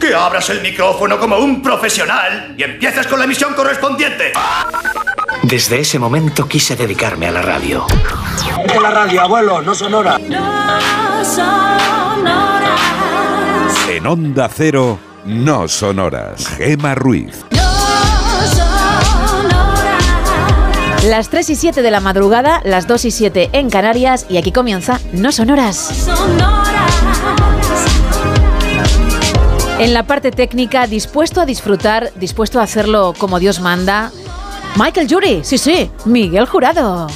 que abras el micrófono como un profesional y empieces con la emisión correspondiente. Desde ese momento quise dedicarme a la radio. De la radio, abuelo, no sonora. En Onda Cero, no sonoras. Gema Ruiz. Las 3 y 7 de la madrugada, las 2 y 7 en Canarias y aquí comienza No Sonoras. En la parte técnica, dispuesto a disfrutar, dispuesto a hacerlo como Dios manda, Michael Jury, sí, sí, Miguel Jurado.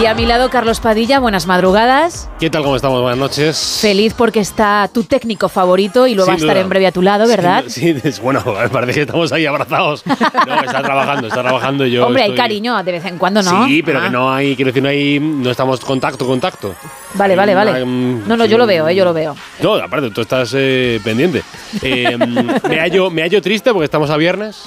Y a mi lado, Carlos Padilla, buenas madrugadas. ¿Qué tal? ¿Cómo estamos? Buenas noches. Feliz porque está tu técnico favorito y lo va a estar duda. en breve a tu lado, ¿verdad? Sí, es- bueno, parece que estamos ahí abrazados. No, está trabajando, está trabajando yo. Hombre, hay cariño de vez en cuando, ¿no? Sí, pero Ah. que no hay, quiero decir, no hay, no estamos contacto, contacto. Vale, vale, vale. No, no, yo lo veo, eh, yo lo veo. No, aparte, tú estás eh, pendiente. Eh, me, hallo, me hallo triste porque estamos a viernes.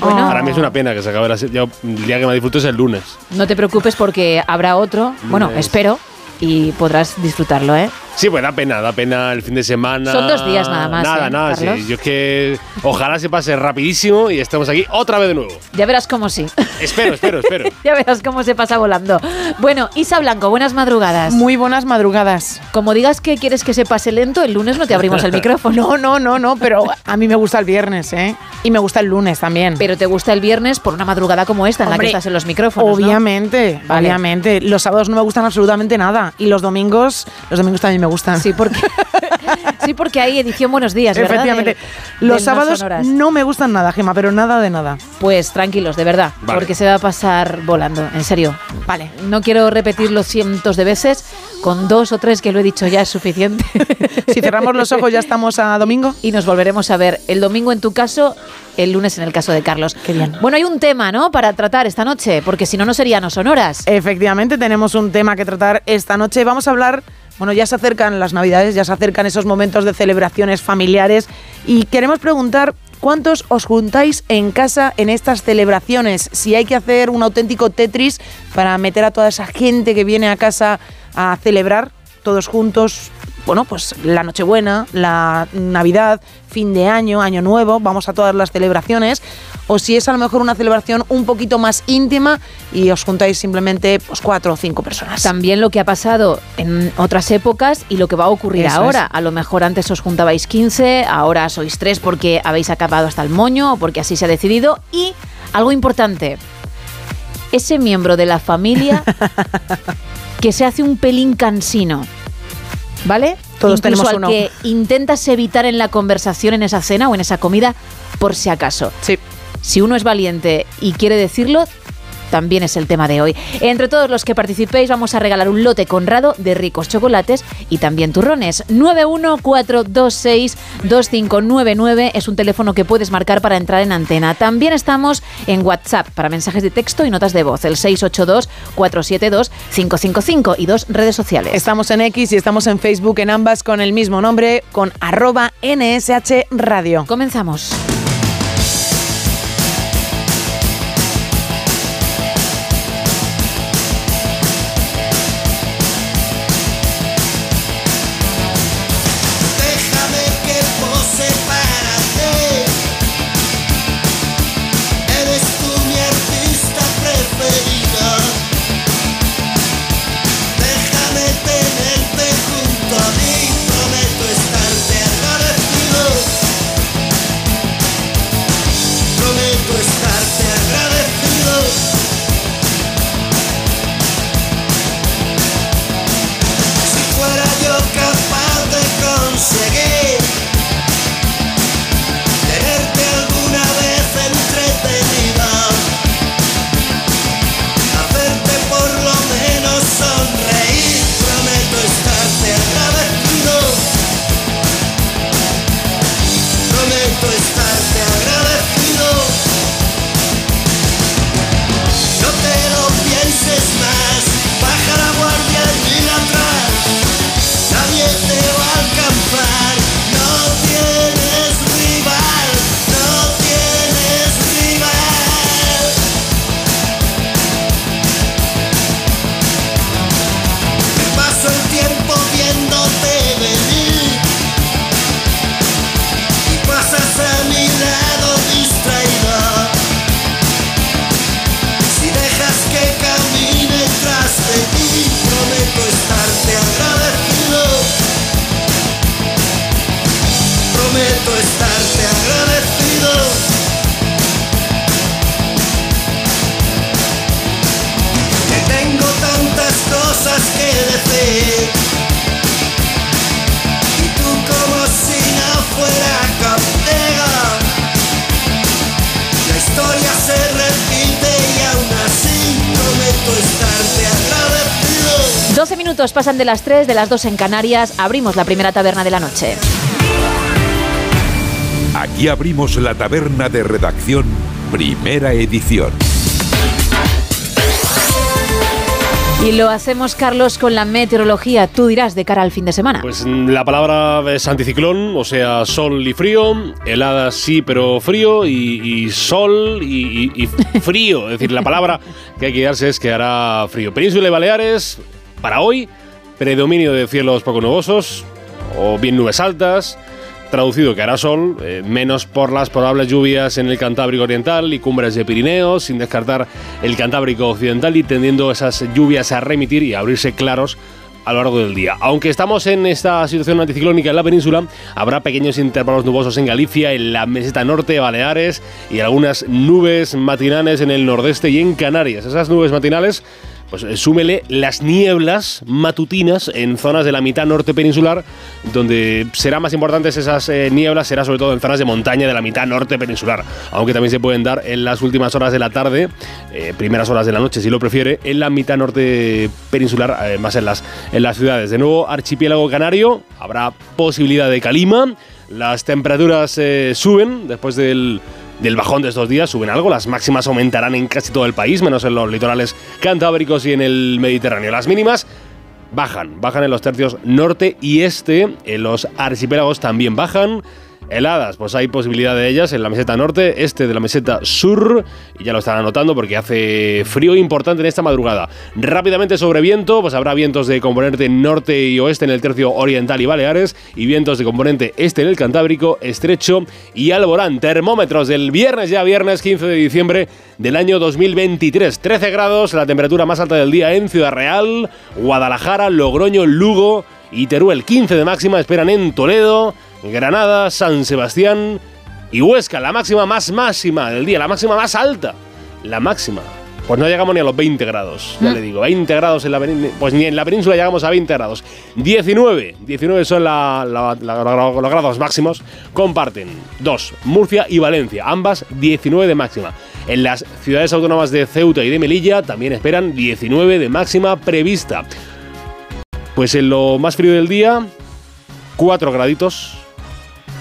Bueno. Para mí es una pena que se acabe la se- yo, El día que me disfruto es el lunes. No te preocupes porque habrá otro, bueno, espero, y podrás disfrutarlo, ¿eh? Sí, pues da pena, da pena el fin de semana. Son dos días nada más, Nada, ¿eh, nada, Carlos? sí. Yo es que ojalá se pase rapidísimo y estemos aquí otra vez de nuevo. Ya verás cómo sí. Espero, espero, espero. ya verás cómo se pasa volando. Bueno, Isa Blanco, buenas madrugadas. Muy buenas madrugadas. Como digas que quieres que se pase lento, el lunes no te abrimos el micrófono. No, no, no, no, pero a mí me gusta el viernes, ¿eh? Y me gusta el lunes también. Pero te gusta el viernes por una madrugada como esta en la Hombre, que estás en los micrófonos. ¿no? Obviamente, Vale. obviamente. Los sábados no me gustan absolutamente nada. Y los domingos, los domingos también me gustan. Sí, porque, sí, porque hay edición Buenos Días, ¿verdad? Efectivamente. Del- los del sábados no me gustan nada, Gema, pero nada de nada. Pues tranquilos, de verdad, Vale. porque se va a pasar volando, en serio. Vale. No quiero repetirlo cientos de veces, con dos o tres que lo he dicho ya es suficiente. Si cerramos los ojos ya estamos a domingo. Y nos volveremos a ver el domingo en tu caso, el lunes en el caso de Carlos. Qué bien. Bueno, hay un tema, ¿no? Para tratar esta noche, porque si no, no serían no sonoras. Efectivamente, tenemos un tema que tratar esta noche. Vamos a hablar, bueno, ya se acercan las Navidades, ya se acercan esos momentos de celebraciones familiares y queremos preguntar cuántos os juntáis en casa en estas celebraciones. Si hay que hacer un auténtico Tetris para meter a toda esa gente que viene a casa a celebrar todos juntos. Bueno, pues la Nochebuena, la Navidad, fin de año, año nuevo, vamos a todas las celebraciones. O si es a lo mejor una celebración un poquito más íntima y os juntáis simplemente pues, cuatro o cinco personas. También lo que ha pasado en otras épocas y lo que va a ocurrir Eso ahora. es. A lo mejor antes os juntabais 15, ahora sois 3 porque habéis acabado hasta el moño o porque así se ha decidido. Y algo importante, ese miembro de la familia que se hace un pelín cansino. ¿Vale? Todos Incluso tenemos al uno. que intentas evitar en la conversación en esa cena o en esa comida por si acaso. Sí. Si uno es valiente y quiere decirlo, también es el tema de hoy. Entre todos los que participéis vamos a regalar un lote conrado de ricos chocolates y también turrones. 914262599 es un teléfono que puedes marcar para entrar en antena. También estamos en WhatsApp para mensajes de texto y notas de voz, el 682-472-555 y dos redes sociales. Estamos en X y estamos en Facebook en ambas con el mismo nombre, con arroba NSH Radio. Comenzamos. Minutos pasan de las 3, de las 2 en Canarias. Abrimos la primera taberna de la noche. Aquí abrimos la taberna de redacción, primera edición. Y lo hacemos, Carlos, con la meteorología. Tú dirás de cara al fin de semana. Pues mm, la palabra es anticiclón, o sea, sol y frío, helada sí, pero frío, y, y sol y, y- y frío. Es decir, la palabra que hay que darse es que hará frío. Península y Baleares, para hoy, predominio de cielos poco nubosos, o bien nubes altas. Traducido que hará sol, eh, menos por las probables lluvias en el Cantábrico Oriental y cumbres de Pirineos, sin descartar el Cantábrico Occidental y tendiendo esas lluvias a remitir y a abrirse claros a lo largo del día. Aunque estamos en esta situación anticiclónica en la península, habrá pequeños intervalos nubosos en Galicia, en la meseta norte, Baleares y algunas nubes matinales en el nordeste y en Canarias. Esas nubes matinales pues eh, súmele las nieblas matutinas en zonas de la mitad norte peninsular, donde será más importantes esas eh, nieblas, será sobre todo en zonas de montaña de la mitad norte peninsular, aunque también se pueden dar en las últimas horas de la tarde, eh, primeras horas de la noche si lo prefiere, en la mitad norte peninsular, eh, más en las, en las ciudades. De nuevo, archipiélago canario, habrá posibilidad de calima, las temperaturas suben después del del bajón de estos días suben algo, las máximas aumentarán en casi todo el país, menos en los litorales cantábricos y en el Mediterráneo. Las mínimas bajan, bajan en los tercios norte y este, en los archipiélagos también bajan. Heladas, pues hay posibilidad de ellas en la meseta norte, este de la meseta sur, y ya lo están anotando porque hace frío importante en esta madrugada. Rápidamente sobre viento, pues habrá vientos de componente norte y oeste en el tercio oriental y Baleares, y vientos de componente este en el Cantábrico, estrecho y Alborán. Termómetros del viernes, ya viernes 15 de diciembre del año 2023. 13 grados, la temperatura más alta del día en Ciudad Real, Guadalajara, Logroño, Lugo y Teruel. 15 de máxima esperan en Toledo. Granada, San Sebastián y Huesca, la máxima más máxima del día, la máxima más alta, la máxima. Pues no llegamos ni a los 20 grados, ya Mm. le digo, 20 grados en la península, pues ni en la península llegamos a 20 grados. 19, 19 son la- la- la- la- los grados máximos, comparten dos, Murcia y Valencia, ambas 19 de máxima. En las ciudades autónomas de Ceuta y de Melilla también esperan 19 de máxima prevista. Pues en lo más frío del día, 4 graditos.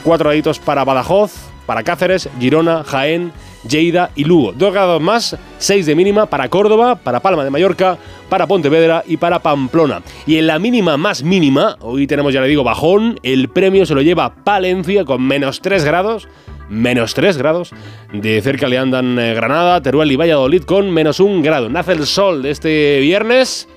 4 graditos para Badajoz, para Cáceres, Girona, Jaén, Lleida y Lugo. 2 grados más, 6 de mínima para Córdoba, para Palma de Mallorca, para Pontevedra y para Pamplona. Y en la mínima más mínima, hoy tenemos, ya le digo, bajón, el premio se lo lleva Palencia con menos 3 grados. Menos 3 grados. De cerca le andan eh, Granada, Teruel y Valladolid con menos 1 grado. Nace el sol de este viernes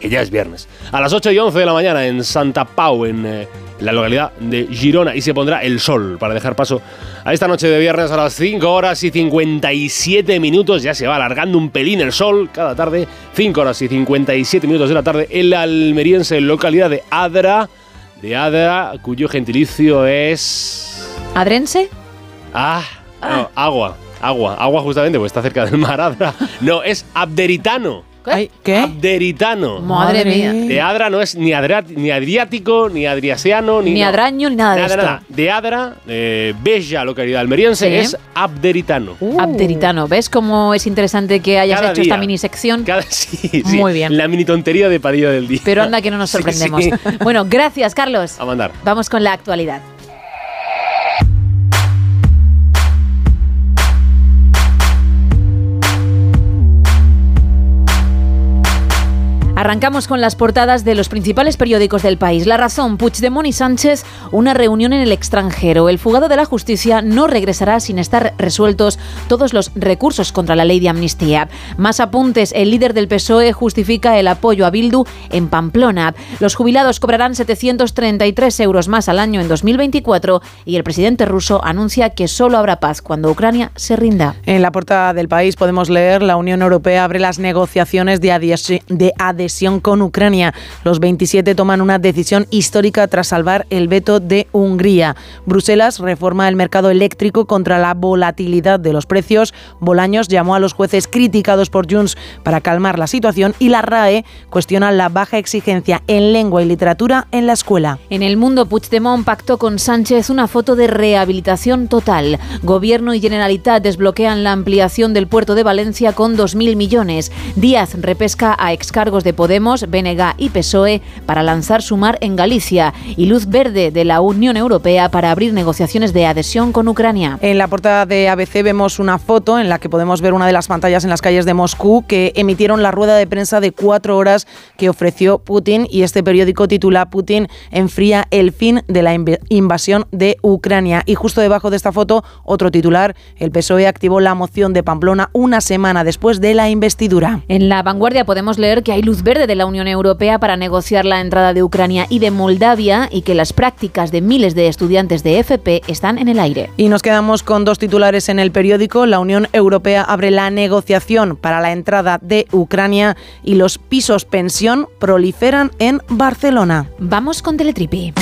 que ya es viernes. A las 8 y 11 de la mañana en Santa Pau, en eh, la localidad de Girona, y se pondrá el sol para dejar paso a esta noche de viernes a las 5 horas y 57 minutos. Ya se va alargando un pelín el sol cada tarde, 5 horas y 57 minutos de la tarde, en la almeriense localidad de Adra, de Adra, cuyo gentilicio es... ¿Adrense? Ah, no, agua, agua, agua justamente, pues está cerca del mar Adra. No, es abderitano. ¿Qué? Abderitano. Madre mía. De Adra no es ni, adria- ni adriático, ni adriasiano, ni. Ni no. adraño, ni nada de Nada, esto. nada. De Adra, eh, bella localidad almeriense, Sí. es abderitano. Abderitano. ¿Ves cómo es interesante que hayas Cada hecho esta mini sección? Cada- sí, sí, Muy bien. La mini tontería de Padilla del día. Pero anda que no nos Sí, sorprendemos. sí. Bueno, gracias, Carlos. A mandar. Vamos con la actualidad. Arrancamos con las portadas de los principales periódicos del país. La razón, Puigdemont y Sánchez, una reunión en el extranjero. El fugado de la justicia no regresará sin estar resueltos todos los recursos contra la ley de amnistía. Más apuntes, el líder del PSOE justifica el apoyo a Bildu en Pamplona. Los jubilados cobrarán 733 euros más al año en 2024 y el presidente ruso anuncia que solo habrá paz cuando Ucrania se rinda. En la portada del país podemos leer la Unión Europea abre las negociaciones de, adhesi- de adhesión con Ucrania. Los 27 toman una decisión histórica tras salvar el veto de Hungría. Bruselas reforma el mercado eléctrico contra la volatilidad de los precios. Bolaños llamó a los jueces criticados por Junts para calmar la situación y la RAE cuestiona la baja exigencia en lengua y literatura en la escuela. En el mundo, Puigdemont pactó con Sánchez una foto de rehabilitación total. Gobierno y Generalitat desbloquean la ampliación del puerto de Valencia con 2.000 millones. Díaz repesca a excargos de Podemos, BNG y PSOE para lanzar Sumar en Galicia y luz verde de la Unión Europea para abrir negociaciones de adhesión con Ucrania. En la portada de ABC vemos una foto en la que podemos ver una de las pantallas en las calles de Moscú que emitieron la rueda de prensa de cuatro horas que ofreció Putin y este periódico titula Putin enfría el fin de la invasión de Ucrania. Y justo debajo de esta foto otro titular, el PSOE activó la moción de Pamplona una semana después de la investidura. En la vanguardia podemos leer que hay luz verde de la Unión Europea para negociar la entrada de Ucrania y de Moldavia y que las prácticas de miles de estudiantes de FP están en el aire. Y nos quedamos con dos titulares en el periódico. La Unión Europea abre la negociación para la entrada de Ucrania y los pisos pensión proliferan en Barcelona. Vamos con Teletripi.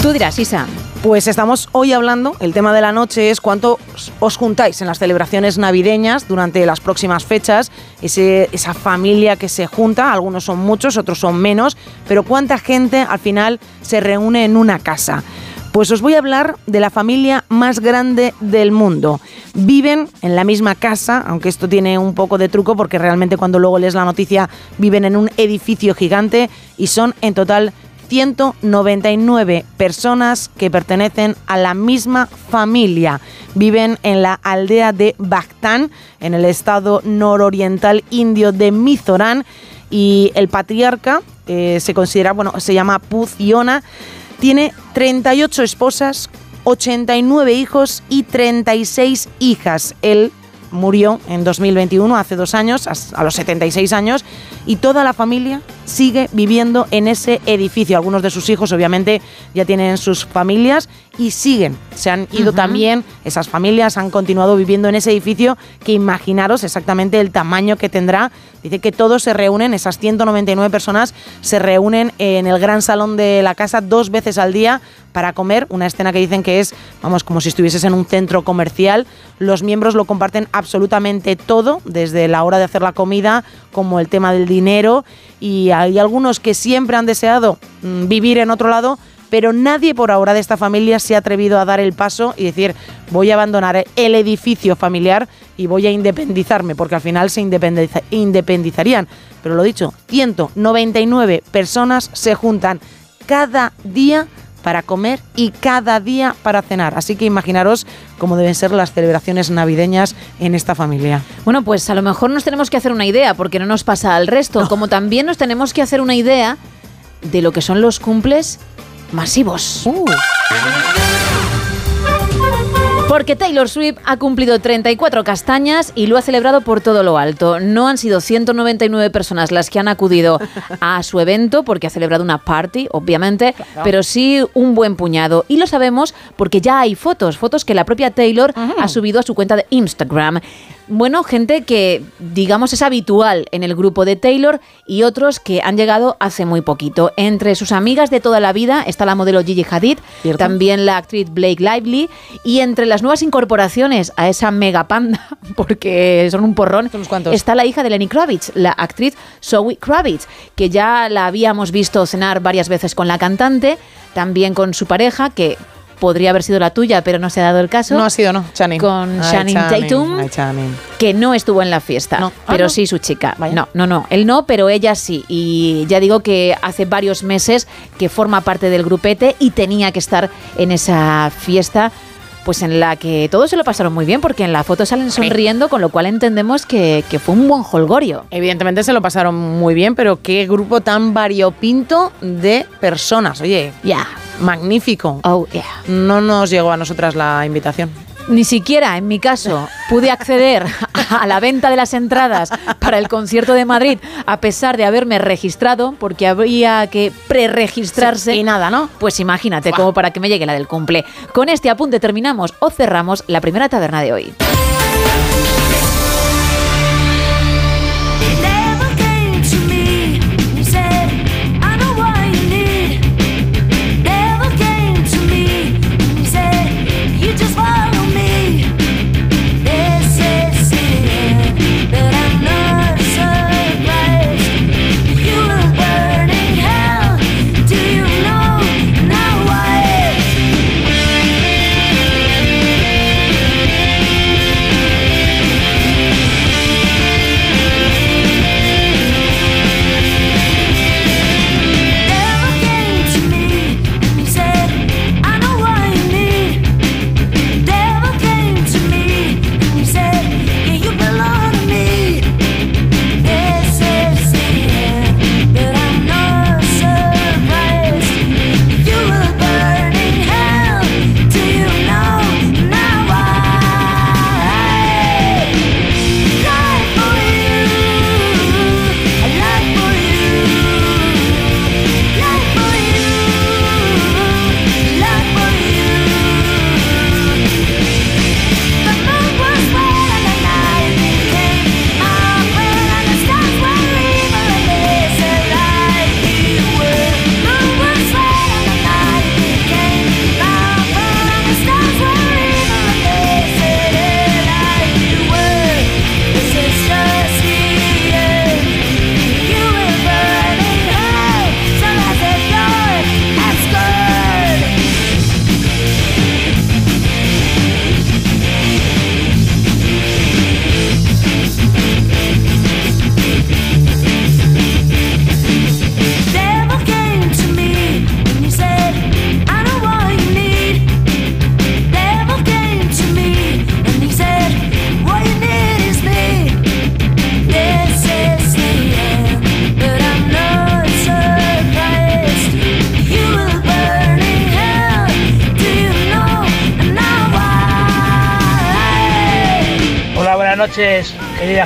Tú dirás, Isa. Pues estamos hoy hablando, el tema de la noche es cuánto os juntáis en las celebraciones navideñas durante las próximas fechas, esa familia que se junta, algunos son muchos, otros son menos, pero cuánta gente al final se reúne en una casa. Pues os voy a hablar de la familia más grande del mundo. Viven en la misma casa, aunque esto tiene un poco de truco porque realmente cuando luego lees la noticia viven en un edificio gigante y son en total 199 personas que pertenecen a la misma familia. Viven en la aldea de Bactán, en el estado nororiental indio de Mizorán, y el patriarca eh, se considera, bueno, se llama Puziona, tiene 38 esposas, 89 hijos y 36 hijas. Él murió en 2021, hace dos años, a los 76 años, y toda la familia sigue viviendo en ese edificio. Algunos de sus hijos obviamente ya tienen sus familias y siguen. Se han ido también, esas familias han continuado viviendo en ese edificio que imaginaros exactamente el tamaño que tendrá. Dice que todos se reúnen, esas 199 personas se reúnen en el gran salón de la casa dos veces al día para comer, una escena que dicen que es, vamos, como si estuvieses en un centro comercial. Los miembros lo comparten absolutamente todo, desde la hora de hacer la comida, como el tema del dinero, y hay algunos que siempre han deseado mm, vivir en otro lado, pero nadie por ahora de esta familia se ha atrevido a dar el paso y decir voy a abandonar el edificio familiar y voy a independizarme, porque al final se independizarían. Pero lo dicho, 199 personas se juntan cada día para comer y cada día para cenar. Así que imaginaros cómo deben ser las celebraciones navideñas en esta familia. Bueno, pues a lo mejor nos tenemos que hacer una idea, porque no nos pasa al resto, como también nos tenemos que hacer una idea de lo que son los cumples masivos. Uh. Porque Taylor Swift ha cumplido 34 castañas y lo ha celebrado por todo lo alto. No han sido 199 personas las que han acudido a su evento, porque ha celebrado una party, obviamente, pero sí un buen puñado. Y lo sabemos porque ya hay fotos, fotos que la propia Taylor ha subido a su cuenta de Instagram bueno, gente que digamos es habitual en el grupo de Taylor y otros que han llegado hace muy poquito. Entre sus amigas de toda la vida está la modelo Gigi Hadid, también la actriz Blake Lively y entre las nuevas incorporaciones a esa mega panda, porque son un porrón, está la hija de Lenny Kravitz, la actriz Zoe Kravitz, que ya la habíamos visto cenar varias veces con la cantante, también con su pareja, que podría haber sido la tuya, pero no se ha dado el caso. No ha sido, no, Channing. Con Channing Tatum, que no estuvo en la fiesta, ah, pero sí su chica. No, no, no, él no, pero ella sí. Y ya digo que hace varios meses que forma parte del grupete y tenía que estar en esa fiesta pues en la que todos se lo pasaron muy bien, porque en la foto salen sonriendo, con lo cual entendemos que, que, fue un buen holgorio. Evidentemente se lo pasaron muy bien, pero qué grupo tan variopinto de personas. Oye, ya magnífico. Oh, yeah. No nos llegó a nosotras la invitación. Ni siquiera, en mi caso, pude acceder a la venta de las entradas para el concierto de Madrid, a pesar de haberme registrado, porque había que preregistrarse. y nada, ¿no? Pues imagínate, como para que me llegue la del cumple. Con este apunte terminamos o cerramos la primera taberna de hoy.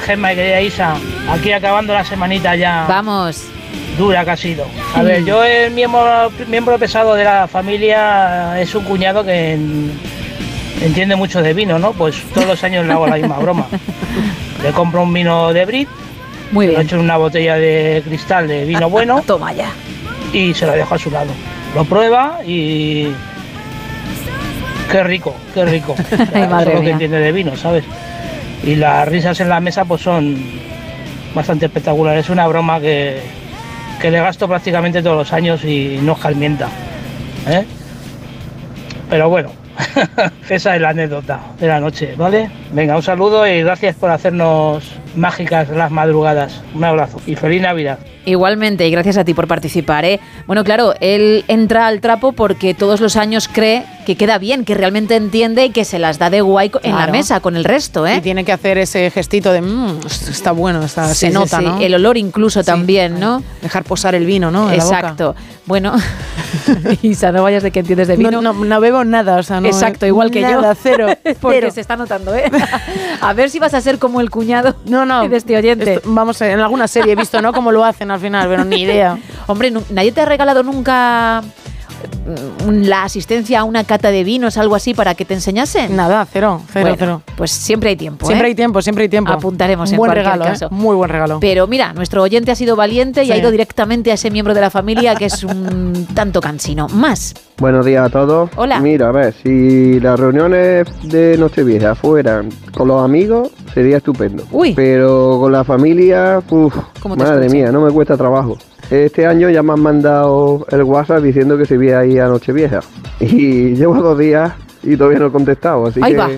Gemma y querida Isa. Aquí acabando la semanita ya. Vamos. Dura que ha sido. A ver, yo el miembro, miembro pesado de la familia es un cuñado que en- entiende mucho de vino, ¿no? Pues todos los años le hago la misma broma. Le compro un vino de Brit, Muy lo bien. echo en una botella de cristal de vino bueno Toma ya. y se lo dejo a su lado. Lo prueba y... Qué rico, qué rico. Ay, madre Eso es lo que entiende de vino, ¿sabes? Y las risas en la mesa pues son bastante espectaculares. Es una broma que, que le gasto prácticamente todos los años y no escarmienta. ¿eh? Pero bueno, esa es la anécdota de la noche, ¿vale? Venga, un saludo y gracias por hacernos mágicas las madrugadas. Un abrazo y feliz Navidad. Igualmente, y gracias a ti por participar. ¿eh? Bueno, claro, él entra al trapo porque todos los años cree que queda bien, que realmente entiende y que se las da de guay en la mesa con el resto. ¿eh? Y tiene que hacer ese gestito de "Mm, está bueno, está, Sí, se sí, nota, sí. ¿no? El olor incluso también, ¿no? Dejar posar el vino, ¿no? en. Exacto. Bueno, Isa, no vayas de que entiendes de No, vino. no, no bebo nada, o sea, no. Exacto, igual que yo. nada, cero. Porque cero. se está notando, ¿eh? A ver si vas a ser como el cuñado No, no. de este oyente. Esto- vamos, en alguna serie he visto, ¿no? Cómo lo hacen al final, pero ni idea. Hombre, ¿nadie te ha regalado nunca la asistencia a una cata de vinos, algo así, para que te enseñasen? Nada, cero, cero, Bueno, cero. Pues siempre hay tiempo. Siempre ¿eh? hay tiempo, siempre hay tiempo. Apuntaremos Un en buen cualquier regalo, ¿eh? caso. Muy buen regalo. Pero mira, nuestro oyente ha sido valiente y ha ido directamente a ese miembro de la familia que es un tanto cansino. Más. Buenos días a todos. Hola. Mira, a ver, si las reuniones de Nochevieja fueran con los amigos, sería estupendo. Uy. Pero con la familia, uf, ¿Cómo te madre escucha? mía, no me cuesta trabajo. Este año ya me han mandado el WhatsApp diciendo que se veía ahí a Nochevieja. Y llevo dos días y todavía no he contestado, así Ahí que va.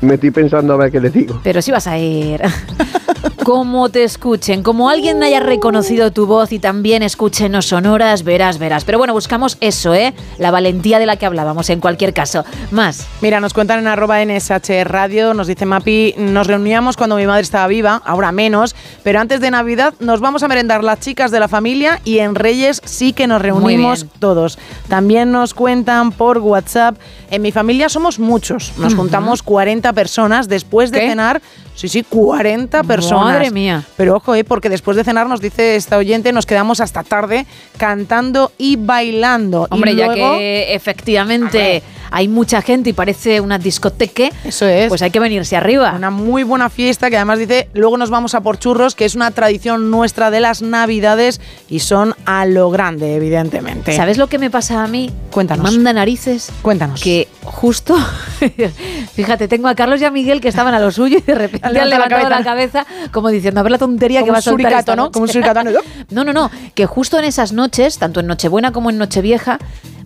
me estoy pensando a ver qué les digo. Pero sí vas a ir. Como te escuchen, como alguien haya reconocido tu voz y también escúchenos sonoras, verás, verás. Pero bueno, buscamos eso, ¿eh? La valentía de la que hablábamos en cualquier caso. Más. Mira, nos cuentan en arroba NSH Radio, nos dice Mapi, nos reuníamos cuando mi madre estaba viva, ahora menos, pero antes de Navidad nos vamos a merendar las chicas de la familia y en Reyes sí que nos reunimos todos. También nos cuentan por WhatsApp, en mi familia somos muchos, nos juntamos 40 personas después de ¿Qué? cenar. Sí, sí, 40 personas. Madre mía. Pero ojo, ¿eh? porque después de cenar nos dice esta oyente, nos quedamos hasta tarde cantando y bailando. Hombre, y ya que efectivamente hay mucha gente y parece una discoteca, Eso es. pues hay que venirse arriba. Una muy buena fiesta que además dice, luego nos vamos a por churros, que es una tradición nuestra de las Navidades y son a lo grande, evidentemente. ¿Sabes lo que me pasa a mí? Cuéntanos. Manda narices. Cuéntanos. Que justo, fíjate, tengo a Carlos y a Miguel que estaban a lo suyo y de repente Han levantado la la cabeza como diciendo, a ver la tontería Como que va a soltar esta ¿no? noche". Como un. No, no, no, que justo en esas noches, tanto en Nochebuena como en Nochevieja,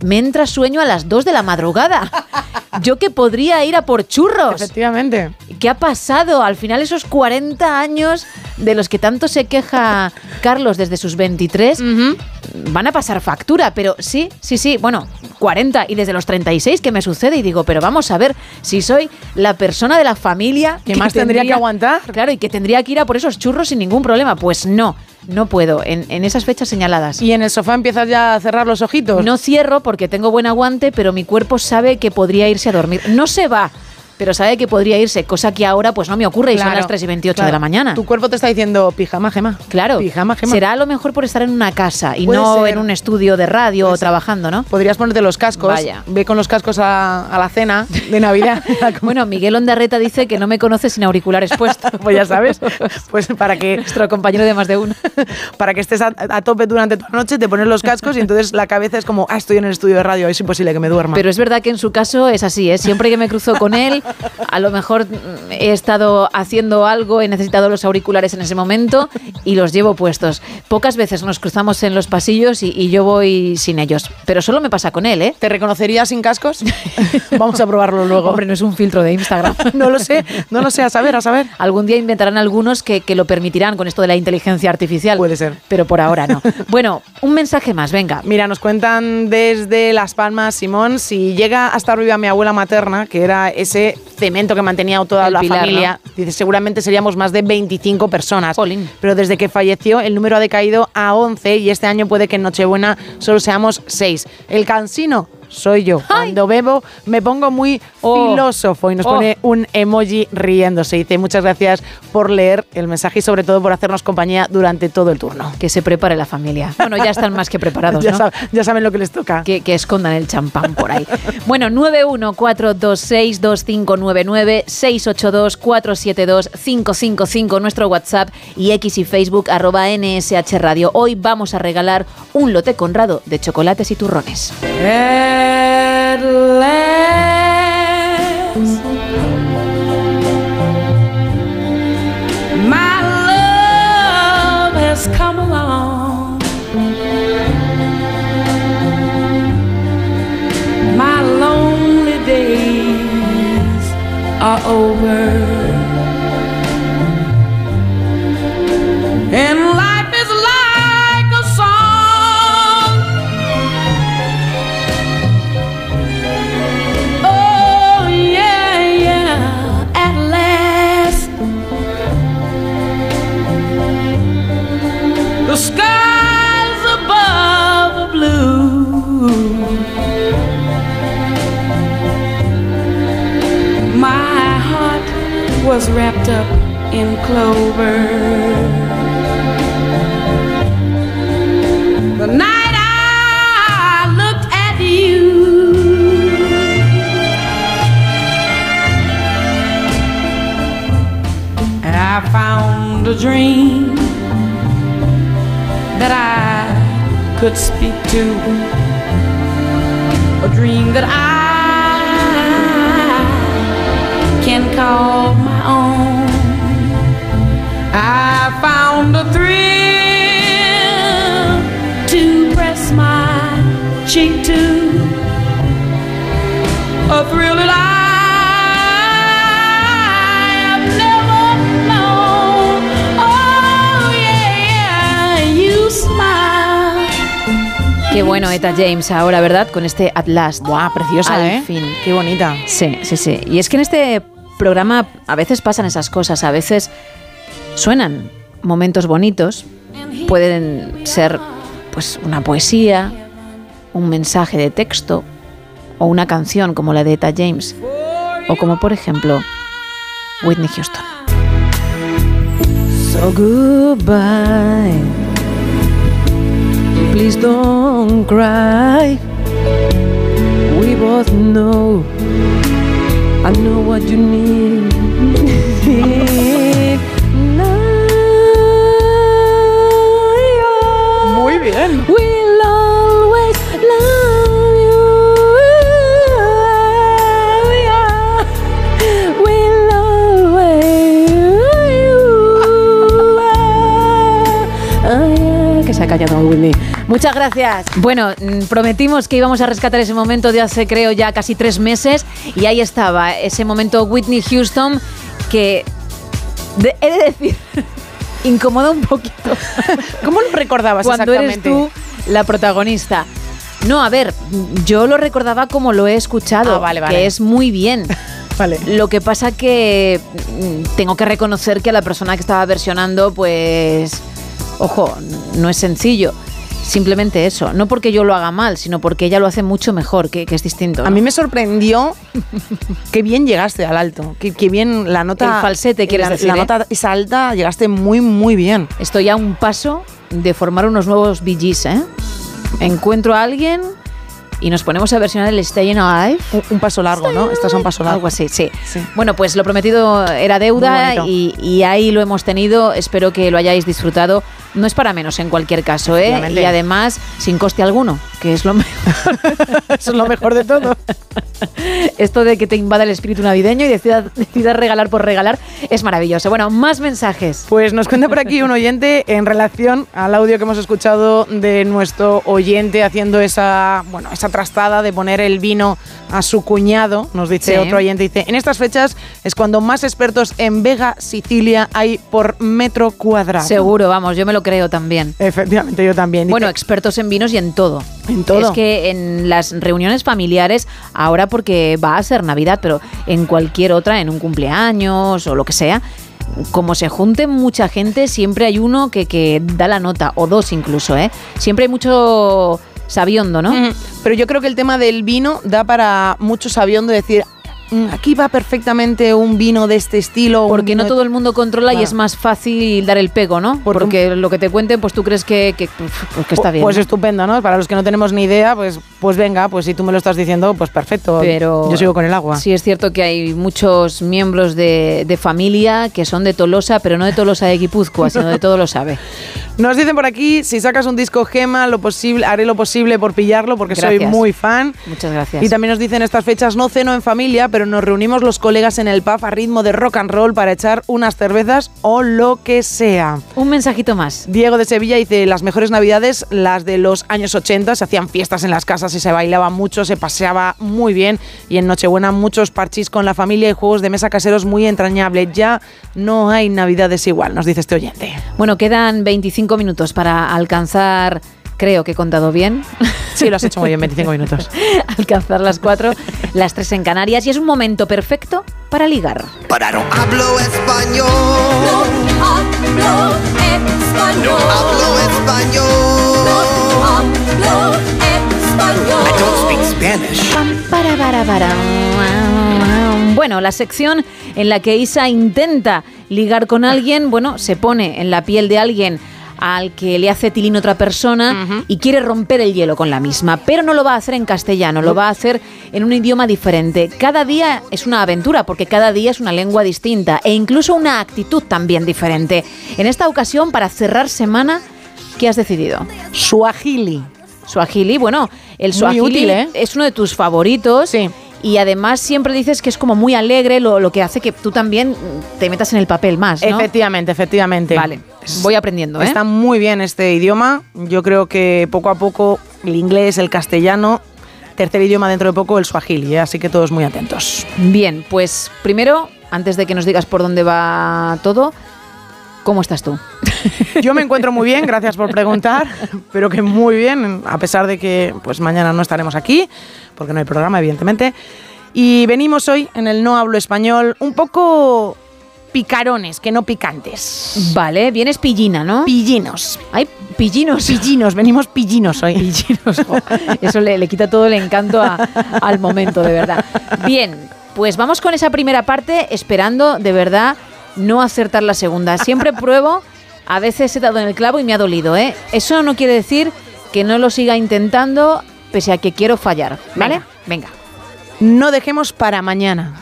me entra sueño a las 2 de la madrugada. Yo que podría ir a por churros. Efectivamente. ¿Qué ha pasado? Al final esos 40 años de los que tanto se queja Carlos desde sus 23 van a pasar factura, pero sí, sí, sí, bueno, 40 y desde los 36 que me sucede y digo, pero vamos a ver si soy la persona de la familia ¿Qué más tendría que aguantar? Claro, y que tendría que ir a por esos churros sin ningún problema. Pues no, no puedo en, en esas fechas señaladas. Y en el sofá empiezas ya a cerrar los ojitos. No cierro porque tengo buen aguante, pero mi cuerpo sabe que podría irse a dormir. No se va, pero sabe que podría irse, cosa que ahora pues no me ocurre y son las 3 y 28 claro. de la mañana. Tu cuerpo te está diciendo pijama, gema. Claro, Pijama, gema. será a lo mejor por estar en una casa y Puede no ser. en un estudio de radio o trabajando, ¿no? Podrías ponerte los cascos. Vaya. Ve con los cascos a, a la cena de Navidad. Bueno, Miguel Ondarreta dice que no me conoce sin auriculares puestos. pues ya sabes. Pues para que, Nuestro compañero de más de uno. para que estés a, a tope durante toda la noche, te pones los cascos y entonces la cabeza es como, ah, estoy en el estudio de radio, es imposible que me duerma. Pero es verdad que en su caso es así, ¿eh? Siempre que me cruzo con él, a lo mejor he estado haciendo algo, he necesitado los auriculares en ese momento y los llevo puestos. Pocas veces nos cruzamos en los pasillos y, y yo voy sin ellos. Pero solo me pasa con él, ¿eh? ¿Te reconocerías sin cascos? Vamos a probarlo luego. Hombre, no es un filtro de Instagram. no lo sé, no lo sé, a saber, a saber. Algún día inventarán algunos que, que lo permitirán con esto de la inteligencia artificial. Puede ser. Pero por ahora no. Bueno, un mensaje más, venga. Mira, nos cuentan desde Las Palmas, Simón, si llega a estar viva mi abuela materna, que era ese cemento que mantenía toda El la pilar, familia, dice, seguramente seríamos más de 25 personas. Pero desde que falleció, el número ha decaído a 11 y este año puede que en Nochebuena solo seamos 6. El cansino soy yo. Cuando bebo me pongo muy Oh. filósofo y nos Oh. pone un emoji riéndose. Dice muchas gracias por leer el mensaje y sobre todo por hacernos compañía durante todo el turno. Que se prepare la familia. Bueno, ya están más que preparados, ya, ¿no? sab- ya saben lo que les toca. Que, que escondan el champán por ahí. Bueno, 914262599, 682472555, nuestro WhatsApp y X y Facebook, arroba NSH Radio. Hoy vamos a regalar un lote conrado de chocolates y turrones. At last, my love has come along. My lonely days are over. And life skies above are blue. My heart was wrapped up in clover. The night I looked at you, I found a dream that I could speak to, a dream that I can call my own. I found a thrill to press my cheek to, a thrill that I Qué bueno Eta James ahora, ¿verdad? Con este At Last. Buah, preciosa, Al ¿eh? fin. Qué bonita. Sí, sí, sí. Y es que en este programa a veces pasan esas cosas, a veces suenan momentos bonitos, pueden ser pues una poesía, un mensaje de texto o una canción como la de Eta James o como por ejemplo Whitney Houston. So goodbye. Please don't cry. We both know. I know what you need. Muy bien. We'll always love you. We'll always Que se ha callado Whitney. Muchas gracias. Bueno, mm, prometimos que íbamos a rescatar ese momento de hace creo ya casi tres meses y ahí estaba, ese momento Whitney Houston que de- he de decir incomoda un poquito. ¿Cómo lo recordabas cuando eres exactamente? tú la protagonista? No, a ver, yo lo recordaba como lo he escuchado, Ah, vale, vale. que es muy bien. Vale. Lo que pasa que mm, tengo que reconocer que a la persona que estaba versionando, pues, ojo, no es sencillo. Simplemente eso, no porque yo lo haga mal, sino porque ella lo hace mucho mejor, que, que es distinto. A mí me sorprendió que bien llegaste al alto, que, que bien la nota... El falsete, quieres la, decir, La ¿eh? nota esa alta llegaste muy, muy bien. Estoy a un paso de formar unos nuevos BGs, ¿eh? Encuentro a alguien y nos ponemos a versionar el Staying Alive. Un, un paso largo, ¿no? Estás a un paso largo. Algo así, sí. Bueno, pues lo prometido era deuda y ahí lo hemos tenido. Espero que lo hayáis disfrutado. No es para menos en cualquier caso, ¿eh? Y además sin coste alguno, que es lo mejor. Eso es lo mejor de todo. Esto de que te invada el espíritu navideño y decidas, decidas regalar por regalar es maravilloso. Bueno, más mensajes. Pues nos cuenta por aquí un oyente en relación al audio que hemos escuchado de nuestro oyente haciendo esa, bueno, esa trastada de poner el vino a su cuñado. Nos dice Sí. otro oyente, dice, en estas fechas es cuando más expertos en Vega, Sicilia hay por metro cuadrado. Seguro, vamos, yo me lo creo también. Efectivamente, yo también. Bueno, expertos en vinos y en todo. En todo. Es que en las reuniones familiares, ahora porque va a ser Navidad, pero en cualquier otra, en un cumpleaños o lo que sea, como se junte mucha gente, siempre hay uno que, que da la nota, o dos incluso, ¿eh? Siempre hay mucho sabiondo, ¿no? Pero yo creo que el tema del vino da para mucho sabiondo decir, "Mm, aquí va perfectamente un vino de este estilo. Porque no todo el mundo controla y es más fácil dar el pego, ¿no? Porque lo que te cuenten, pues tú crees que, que, pues que está bien. Pues estupendo, ¿no? Para los que no tenemos ni idea, pues, pues venga, pues si tú me lo estás diciendo, pues perfecto. Pero yo sigo con el agua. Sí, es cierto que hay muchos miembros de, de familia que son de Tolosa, pero no de Tolosa de Guipúzcoa, sino de todo lo sabe. Nos dicen por aquí, si sacas un disco Gema, lo posible, haré lo posible por pillarlo porque soy muy fan. Muchas gracias. Y también nos dicen estas fechas no ceno en familia, pero nos reunimos los colegas en el pub a ritmo de rock and roll para echar unas cervezas o lo que sea. Un mensajito más. Diego de Sevilla dice, las mejores navidades, las de los años 80, se hacían fiestas en las casas y se bailaba mucho, se paseaba muy bien y en Nochebuena muchos parchís con la familia y juegos de mesa caseros muy entrañables. Ya no hay navidades igual, nos dice este oyente. Bueno, quedan 25 minutos para alcanzar, creo que he contado bien. Sí, lo has hecho muy bien, 25 minutos. alcanzar las 4, las 3 en Canarias y es un momento perfecto para ligar. Pararon. Hablo español. Hablo español. Hablo español. Hablo español. I don't speak Spanish. Pam, para, para, para. Bueno, la sección en la que Isa intenta ligar con alguien, bueno, se pone en la piel de alguien al que le hace tilín otra persona y quiere romper el hielo con la misma, pero no lo va a hacer en castellano, lo va a hacer en un idioma diferente. Cada día es una aventura porque cada día es una lengua distinta e incluso una actitud también diferente. En esta ocasión, para cerrar semana, ¿qué has decidido? Suajili. Suajili, bueno, el suajili útil, ¿eh? es uno de tus favoritos. Y además siempre dices que es como muy alegre, lo, lo que hace que tú también te metas en el papel más, ¿no? Efectivamente, efectivamente. Vale, voy aprendiendo, ¿eh? Está muy bien este idioma. Yo creo que poco a poco el inglés, el castellano, tercer idioma dentro de poco el suajili, ¿eh? así que todos muy atentos. Bien, pues primero, antes de que nos digas por dónde va todo, ¿cómo estás tú? Yo me encuentro muy bien, gracias por preguntar, pero que muy bien, a pesar de que pues mañana no estaremos aquí, porque no hay programa, evidentemente. Y venimos hoy en el No Hablo Español un poco picarones, que no picantes. Vale, vienes pillina, ¿no? Pillinos. Hay pillinos. Pillinos, venimos pillinos hoy. Pillinos, eso le, le quita todo el encanto a- al momento, de verdad. Bien, pues vamos con esa primera parte, esperando de verdad no acertar la segunda. Siempre pruebo, a veces he dado en el clavo y me ha dolido, ¿eh? Eso no quiere decir que no lo siga intentando, pese a que quiero fallar, ¿vale? Venga. No dejemos para mañana.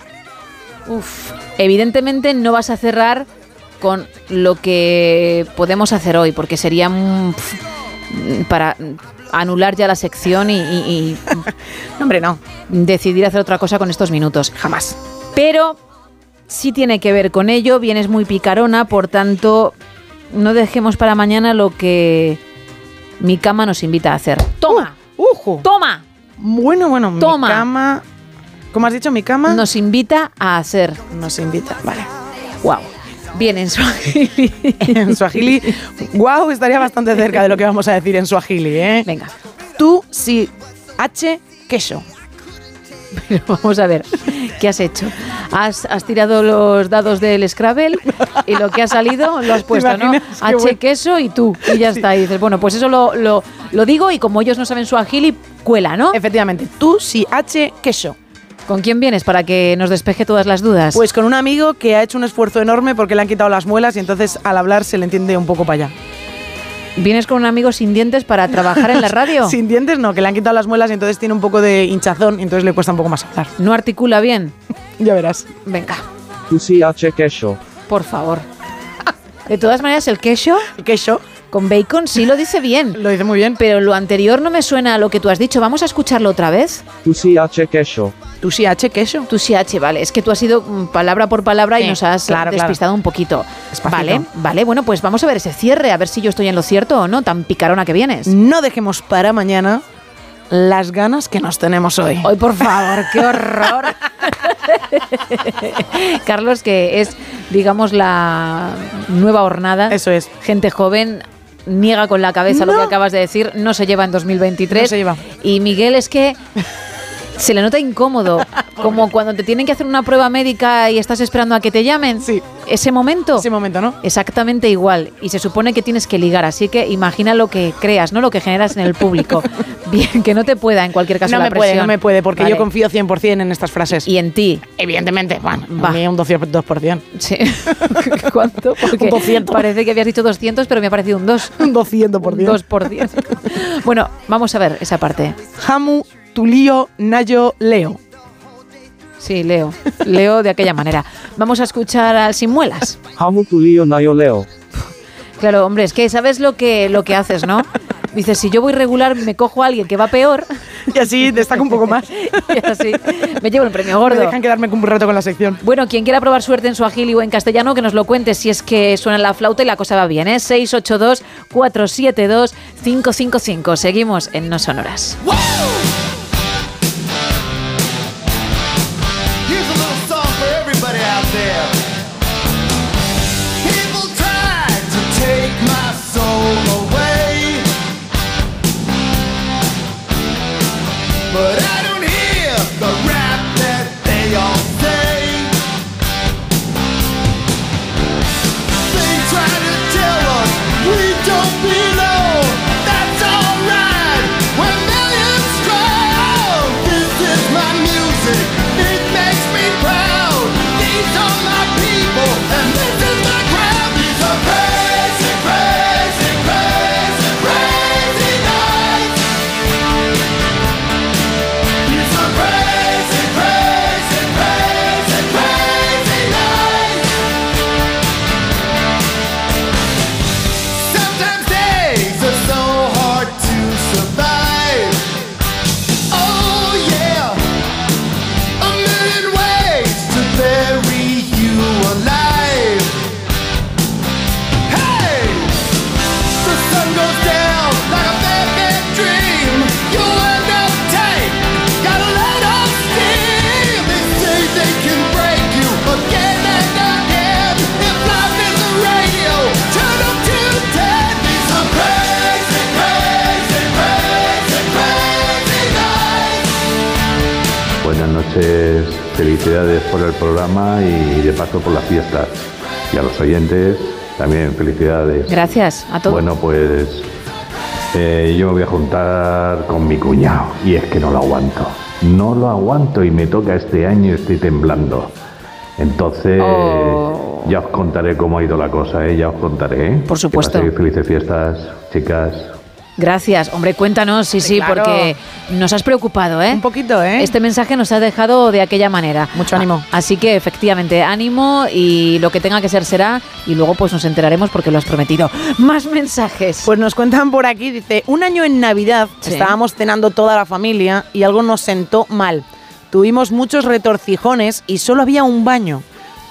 Uf, evidentemente no vas a cerrar con lo que podemos hacer hoy, porque sería mm, pf, para anular ya la sección y, y- y Hombre, no. decidir hacer otra cosa con estos minutos. Jamás. Pero sí tiene que ver con ello, vienes muy picarona, por tanto, no dejemos para mañana lo que mi cama nos invita a hacer. ¡Toma! ¡Ujo! ¡Toma! Bueno, bueno, Toma. mi cama. ¿Cómo has dicho? Mi cama. Nos invita a hacer. Nos invita, vale. Wow. Bien, en Swahili. en Swahili. Wow, estaría bastante cerca de lo que vamos a decir en Swahili, ¿eh? Venga. Tú, si H, queso. Pero vamos a ver, ¿qué has hecho? Has, has tirado los dados del Scrabble y lo que ha salido lo has puesto, ¿no? H, bueno. queso y tú. Y ya está. Y dices, bueno, pues eso lo, lo, lo digo y como ellos no saben su agili, cuela, ¿no? Efectivamente, tú, si H, queso. ¿Con quién vienes para que nos despeje todas las dudas? Pues con un amigo que ha hecho un esfuerzo enorme porque le han quitado las muelas y entonces al hablar se le entiende un poco para allá. ¿Vienes con un amigo sin dientes para trabajar en la radio? Sin dientes no, que le han quitado las muelas y entonces tiene un poco de hinchazón y entonces le cuesta un poco más hablar. ¿No articula bien? Ya verás. Venga, Tu si H queso. por favor. De todas maneras, el queso El queso. Con bacon sí lo dice bien. Lo dice muy bien. Pero lo anterior no me suena a lo que tú has dicho. ¿Vamos a escucharlo otra vez? Tu si H queso. Tú si H, queso. Tú sí, H, vale. Es que tú has ido mm, palabra por palabra y Sí, nos has claro, claro. despistado un poquito. Despacito. Vale, vale. Bueno, pues vamos a ver ese cierre, a ver si yo estoy en lo cierto o no. Tan picarona que vienes. No dejemos para mañana las ganas que nos tenemos hoy. Hoy, por favor, qué horror. Carlos, que es, digamos, la nueva hornada. Eso es. Gente joven niega con la cabeza lo que acabas de decir, no se lleva en 2023. No se lleva. Y Miguel es que Se le nota incómodo, como cuando te tienen que hacer una prueba médica y estás esperando a que te llamen. Sí. Ese momento. Ese momento, ¿no? Exactamente igual. Y se supone que tienes que ligar, así que imagina lo que creas, no lo que generas en el público. Bien, que no te pueda en cualquier caso No la me puede, no me puede, porque Vale. yo confío 100% en estas frases. Y en ti. Evidentemente, bueno, Va. a mí un 200%. Sí. ¿Cuánto? Porque Un 200. Parece que habías dicho 200, pero me ha parecido un 2. Un 200%. Un 2 por 10. bueno, vamos a ver esa parte. Hamu, Tulio, Nayo, Leo. Sí, leo. Leo de aquella manera. Vamos a escuchar al Sin Muelas. Hamu tulio nayo leo. Claro, hombre, es que sabes lo que, lo que haces, ¿no? Dices, si yo voy regular, me cojo a alguien que va peor Y así destaca un poco más. y así me llevo el premio Me gordo. dejan quedarme un rato con la sección. Bueno, quien quiera probar suerte en su agili o en castellano, que nos lo cuente si es que suena la flauta y la cosa va bien, ¿eh? 682-472-555. Seguimos en No Sonoras. Here's felicidades por el programa y de paso por las fiestas. Y a los oyentes también felicidades. Gracias a todos. Bueno, pues eh, yo me voy a juntar con mi cuñado y es que no lo aguanto. No lo aguanto y me toca este año y estoy temblando. Entonces, Oh. ya os contaré cómo ha ido la cosa, ¿eh? Ya os contaré, ¿eh? Por supuesto. Que felices fiestas, chicas. Gracias. Hombre, cuéntanos, sí, sí, claro. porque nos has preocupado, ¿eh? Un poquito, ¿eh? Este mensaje nos ha dejado de aquella manera. Mucho ánimo. Así que efectivamente, ánimo y lo que tenga que ser será y luego pues nos enteraremos porque lo has prometido. Más mensajes. Pues nos cuentan por aquí, dice, un año en Navidad Sí. estábamos cenando toda la familia y algo nos sentó mal. Tuvimos muchos retorcijones y solo había un baño.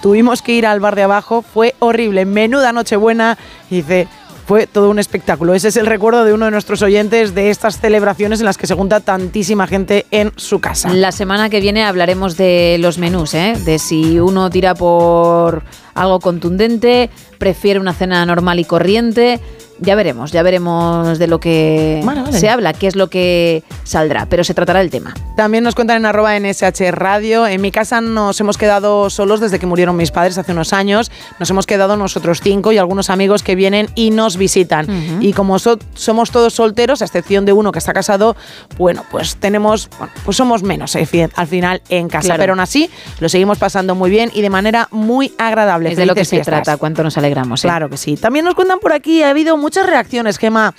Tuvimos que ir al bar de abajo, fue horrible, menuda nochebuena. Y dice, fue todo un espectáculo. Ese es el recuerdo de uno de nuestros oyentes de estas celebraciones en las que se junta tantísima gente en su casa. La semana que viene hablaremos de los menús, ¿eh? de si uno tira por algo contundente, prefiere una cena normal y corriente. Ya veremos, ya veremos de lo que vale. se habla, qué es lo que saldrá, pero se tratará el tema. También nos cuentan en arroba NSH Radio. En mi casa nos hemos quedado solos desde que murieron mis padres hace unos años. Nos hemos quedado nosotros cinco y algunos amigos que vienen y nos visitan. Y como so- somos todos solteros, a excepción de uno que está casado, bueno, pues tenemos, bueno, pues somos menos eh, al final en casa. Claro. Pero aún así lo seguimos pasando muy bien y de manera muy agradable. Es de lo que se fiestas. trata, cuánto nos alegramos. ¿eh? Claro que sí. También nos cuentan por aquí, ha habido muchas reacciones, Gema,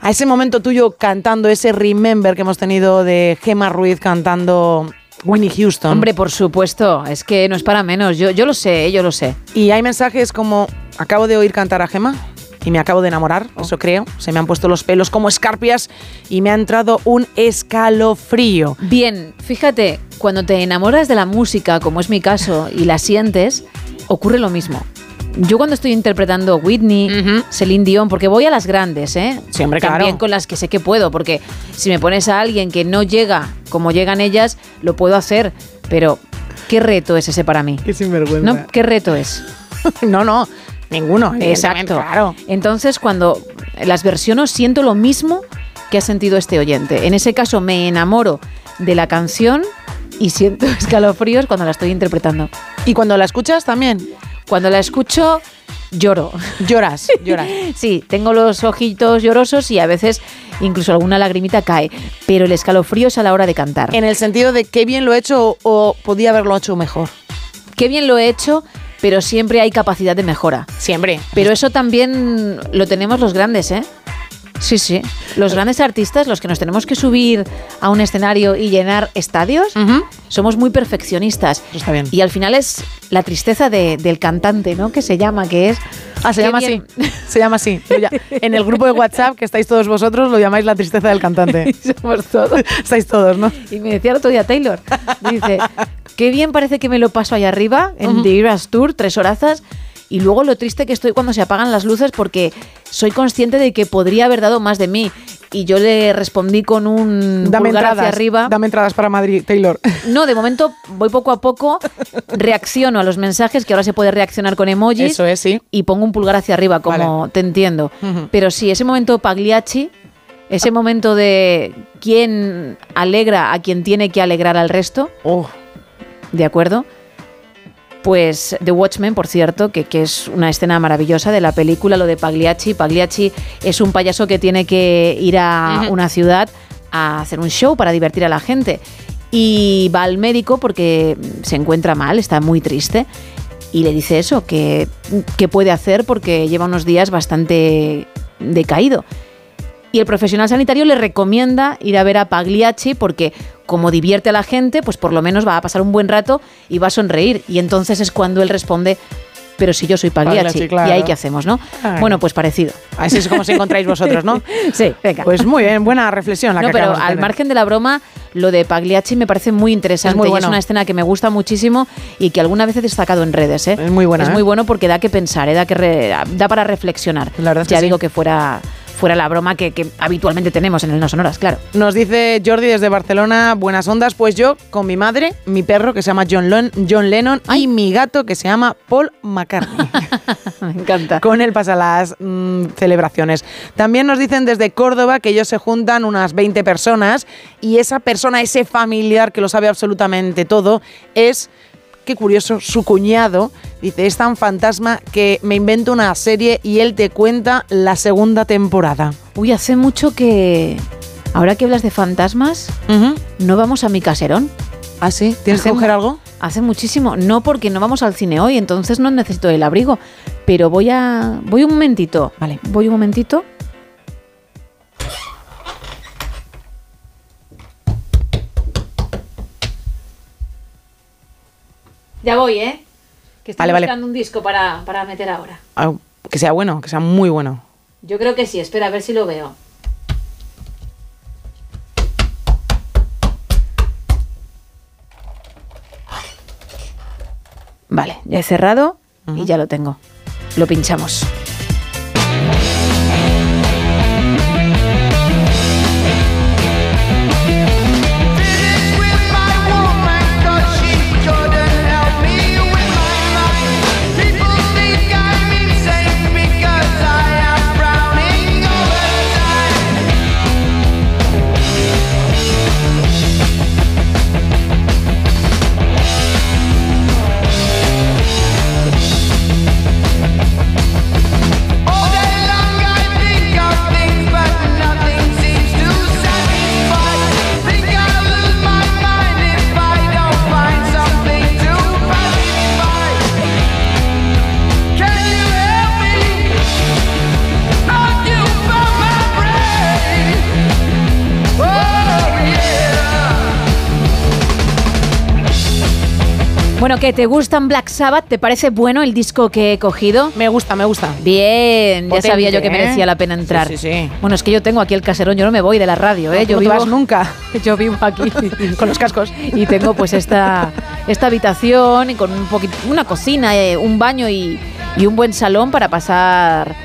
a ese momento tuyo cantando, ese remember que hemos tenido de Gema Ruiz cantando Winnie Houston. Hombre, por supuesto, es que no es para menos. Yo, yo lo sé, ¿eh? yo lo sé. Y hay mensajes como, acabo de oír cantar a Gema y me acabo de enamorar, Oh. eso creo. Se me han puesto los pelos como escarpias y me ha entrado un escalofrío. Bien, fíjate, cuando te enamoras de la música, como es mi caso, y la sientes, ocurre lo mismo. Yo cuando estoy interpretando Whitney, Celine Dion, porque voy a las grandes, ¿eh? Sí, hombre, También claro. con las que sé que puedo, porque si me pones a alguien que no llega como llegan ellas, lo puedo hacer, pero ¿qué reto es ese para mí? Qué sinvergüenza. ¿No? ¿Qué reto es? no, no, ninguno. Exacto. Claro. Entonces, cuando las versiono, siento lo mismo que ha sentido este oyente. En ese caso, me enamoro de la canción y siento escalofríos cuando la estoy interpretando. ¿Y cuando la escuchas también? Cuando la escucho, lloro. Lloras, lloras. Sí, tengo los ojitos llorosos y a veces incluso alguna lagrimita cae. Pero el escalofrío es a la hora de cantar. En el sentido de qué bien lo he hecho o, o podía haberlo hecho mejor. Qué bien lo he hecho, pero siempre hay capacidad de mejora. Siempre. Pero eso también lo tenemos los grandes, ¿eh? Sí, sí. Los grandes artistas, los que nos tenemos que subir a un escenario y llenar estadios, somos muy perfeccionistas. Está bien. Y al final es la tristeza de- del cantante, ¿no? Que se llama, que es... Ah, se llama bien- así. Se llama así. En el grupo de WhatsApp que estáis todos vosotros lo llamáis la tristeza del cantante. Somos todos. Estáis todos, ¿no? Y me decía el otro día Taylor, dice, qué bien parece que me lo paso allá arriba en. The Eras Tour, tres horazas, y luego lo triste que estoy cuando se apagan las luces porque soy consciente de que podría haber dado más de mí. Y yo le respondí con un Dame pulgar entradas. hacia arriba. Dame entradas para Madrid, Taylor. No, de momento voy poco a poco, reacciono a los mensajes, que ahora se puede reaccionar con emojis. Eso es, sí. Y pongo un pulgar hacia arriba, como te entiendo. Pero sí, ese momento Pagliacci, ese momento de quién alegra a quien tiene que alegrar al resto. Oh. ¿De acuerdo? Pues The Watchmen, por cierto, que, que es una escena maravillosa de la película, lo de Pagliacci. Pagliacci es un payaso que tiene que ir a una ciudad a hacer un show para divertir a la gente. Y va al médico porque se encuentra mal, está muy triste. Y le dice eso, que, que puede hacer porque lleva unos días bastante decaído. Y el profesional sanitario le recomienda ir a ver a Pagliacci porque como divierte a la gente, pues por lo menos va a pasar un buen rato y va a sonreír. Y entonces es cuando él responde, pero si yo soy Pagliacci, Pagliacci, claro. ¿y ahí qué hacemos, no? Ay. Bueno, pues parecido. Así es como os encontráis vosotros, ¿no? sí, venga. Pues muy bien, buena reflexión la no, que pero al tener. margen de la broma, lo de Pagliacci me parece muy interesante. Es muy y es una escena que me gusta muchísimo y que alguna vez he destacado en redes. ¿eh? Es muy buena, Es ¿eh? muy bueno porque da que pensar, ¿eh? da, que re- da para reflexionar. La verdad es que ya sí. digo que fuera, fuera la broma que, que habitualmente tenemos en el No Sonoras, claro. Nos dice Jordi desde Barcelona, buenas ondas. Pues yo con mi madre, mi perro que se llama John, Lon- John Lennon y mi gato que se llama Paul McCartney. Me encanta. Con él pasa las mm, celebraciones. También nos dicen desde Córdoba que ellos se juntan unas 20 personas y esa persona, ese familiar que lo sabe absolutamente todo, es, qué curioso, su cuñado. Dice, es tan fantasma que me invento una serie y él te cuenta la segunda temporada. Uy, hace mucho que. Ahora que hablas de fantasmas, no vamos a mi caserón. ¿Ah, sí? ¿Tienes que coger algo? Hace muchísimo. No, porque no vamos al cine hoy, entonces no necesito el abrigo. Pero voy a. Voy un momentito. Vale. Voy un momentito. Ya voy, ¿eh? Que estoy Vale, vale. buscando un disco para, para meter ahora. Ah, que sea bueno, que sea muy bueno. Yo creo que sí, espera a ver si lo veo. Vale, ya he cerrado y ya lo tengo. Lo pinchamos. Bueno, ¿qué? ¿Te gustan Black Sabbath? ¿Te parece bueno el disco que he cogido? Me gusta, me gusta. Bien, ya sabía yo que ¿eh? merecía la pena entrar. Sí, sí, sí. Bueno, es que yo tengo aquí el caserón, yo no me voy de la radio, ¿eh? No, yo no te vivo vas nunca. Yo vivo aquí Con los cascos. y tengo pues esta, esta habitación y con un poquito, una cocina, eh, un baño y, y un buen salón para pasar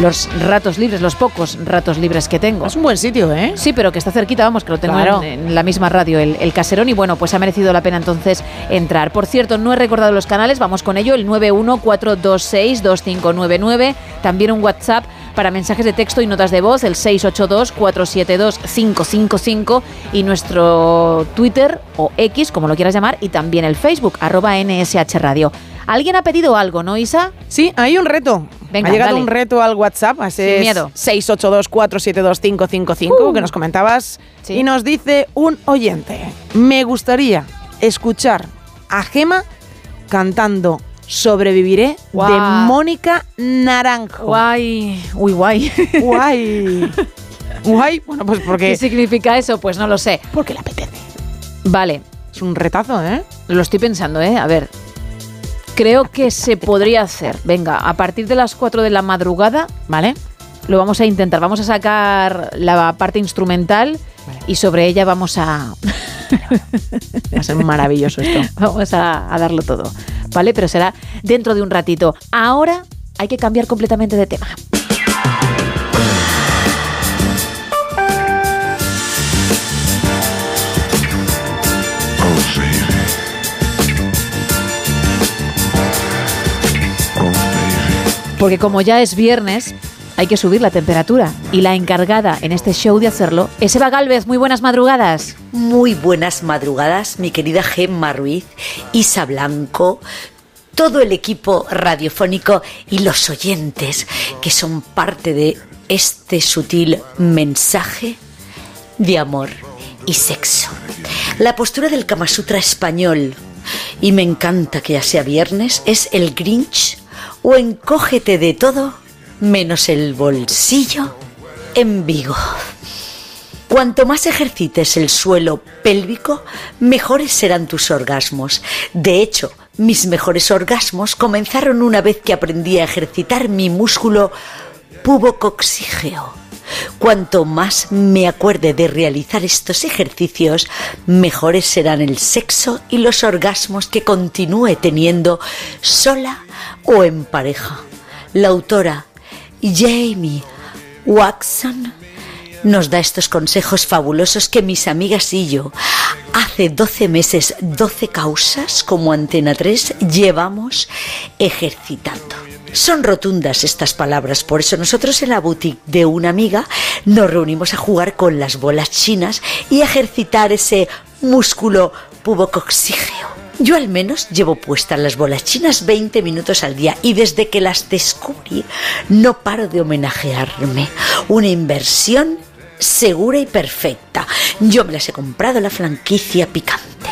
los ratos libres, los pocos ratos libres que tengo. Es un buen sitio, ¿eh? Sí, pero que está cerquita, vamos, que lo tengo Claro. en, en la misma radio, el, el caserón, y bueno, pues ha merecido la pena entonces entrar. Por cierto, no he recordado los canales, vamos con ello, el 914262599, también un WhatsApp para mensajes de texto y notas de voz, el 682-472-555 y nuestro Twitter o X, como lo quieras llamar, y también el Facebook, arroba NSH Radio. ¿Alguien ha pedido algo, no, Isa? Sí, hay un reto. Venga, ha llegado dale. un reto al WhatsApp, a ese Sin miedo. 682-472-555, Uh. que nos comentabas. Y nos dice un oyente: Me gustaría escuchar a Gema cantando Sobreviviré de Mónica Naranjo. Guay. Uy, guay. Guay. Guay. Bueno, pues porque. ¿Qué significa eso? Pues no lo sé. Porque le apetece. Vale. Es un retazo, ¿eh? Lo estoy pensando, ¿eh? A ver. Creo que se podría hacer. Venga, a partir de las 4 de la madrugada, ¿vale? Lo vamos a intentar. Vamos a sacar la parte instrumental y sobre ella vamos a. Va a ser maravilloso esto. vamos a, a darlo todo. ¿Vale? Pero será dentro de un ratito. Ahora hay que cambiar completamente de tema. Porque como ya es viernes, hay que subir la temperatura. Y la encargada en este show de hacerlo es Eva Galvez. Muy buenas madrugadas. Muy buenas madrugadas, mi querida Gemma Ruiz, Isa Blanco, todo el equipo radiofónico y los oyentes que son parte de este sutil mensaje de amor y sexo. La postura del Kama Sutra español, y me encanta que ya sea viernes, es el Grinch o encógete de todo menos el bolsillo en Vigo. Cuanto más ejercites el suelo pélvico, mejores serán tus orgasmos. De hecho, mis mejores orgasmos comenzaron una vez que aprendí a ejercitar mi músculo pubocoxígeo. Cuanto más me acuerde de realizar estos ejercicios, mejores serán el sexo y los orgasmos que continúe teniendo sola o en pareja. La autora Jamie Watson nos da estos consejos fabulosos que mis amigas y yo hace 12 meses, 12 causas como Antena 3 llevamos ejercitando. Son rotundas estas palabras, por eso nosotros en la boutique de una amiga nos reunimos a jugar con las bolas chinas y ejercitar ese músculo pubocoxígeo. Yo al menos llevo puestas las bolas chinas 20 minutos al día y desde que las descubrí no paro de homenajearme. Una inversión segura y perfecta. Yo me las he comprado la franquicia picante.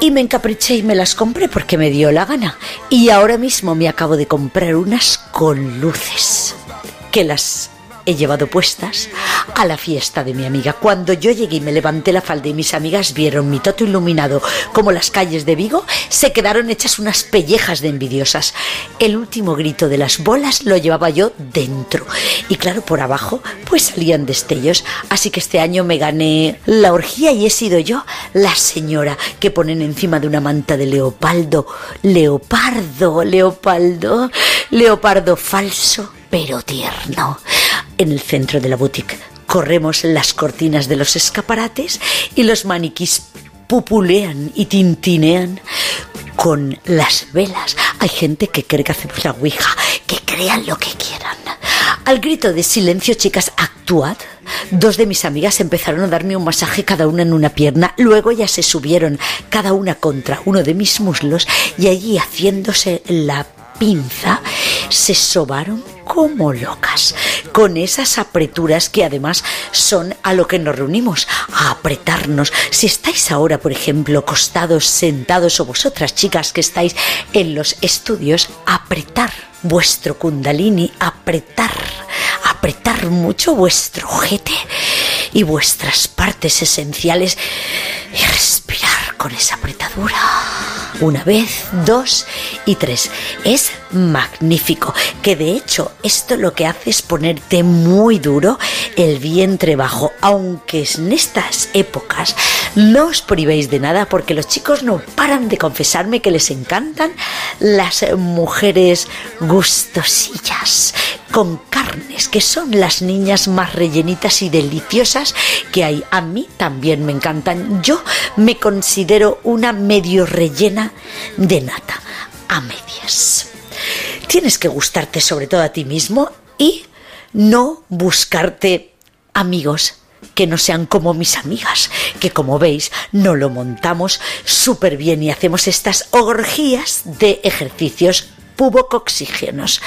Y me encapriché y me las compré porque me dio la gana. Y ahora mismo me acabo de comprar unas con luces. Que las he llevado puestas a la fiesta de mi amiga. Cuando yo llegué y me levanté la falda y mis amigas vieron mi toto iluminado como las calles de Vigo, se quedaron hechas unas pellejas de envidiosas. El último grito de las bolas lo llevaba yo dentro. Y claro, por abajo pues salían destellos. Así que este año me gané la orgía y he sido yo la señora que ponen encima de una manta de leopardo. Leopardo, leopardo, leopardo falso pero tierno. En el centro de la boutique corremos las cortinas de los escaparates y los maniquís pupulean y tintinean con las velas. Hay gente que cree que hacemos la que crean lo que quieran. Al grito de silencio, chicas, actuad. Dos de mis amigas empezaron a darme un masaje cada una en una pierna, luego ya se subieron cada una contra uno de mis muslos y allí haciéndose la pinza se sobaron como locas, con esas apreturas que además son a lo que nos reunimos, a apretarnos. Si estáis ahora, por ejemplo, costados, sentados o vosotras chicas que estáis en los estudios, apretar vuestro kundalini, apretar, apretar mucho vuestro ojete y vuestras partes esenciales con esa apretadura. Una vez, dos y tres. Es magnífico. Que de hecho esto lo que hace es ponerte muy duro el vientre bajo. Aunque en estas épocas no os privéis de nada porque los chicos no paran de confesarme que les encantan las mujeres gustosillas con carnes, que son las niñas más rellenitas y deliciosas que hay. A mí también me encantan. Yo me considero una medio rellena de nata, a medias. Tienes que gustarte sobre todo a ti mismo y no buscarte amigos que no sean como mis amigas, que como veis no lo montamos súper bien y hacemos estas orgías de ejercicios pubocoxígenos.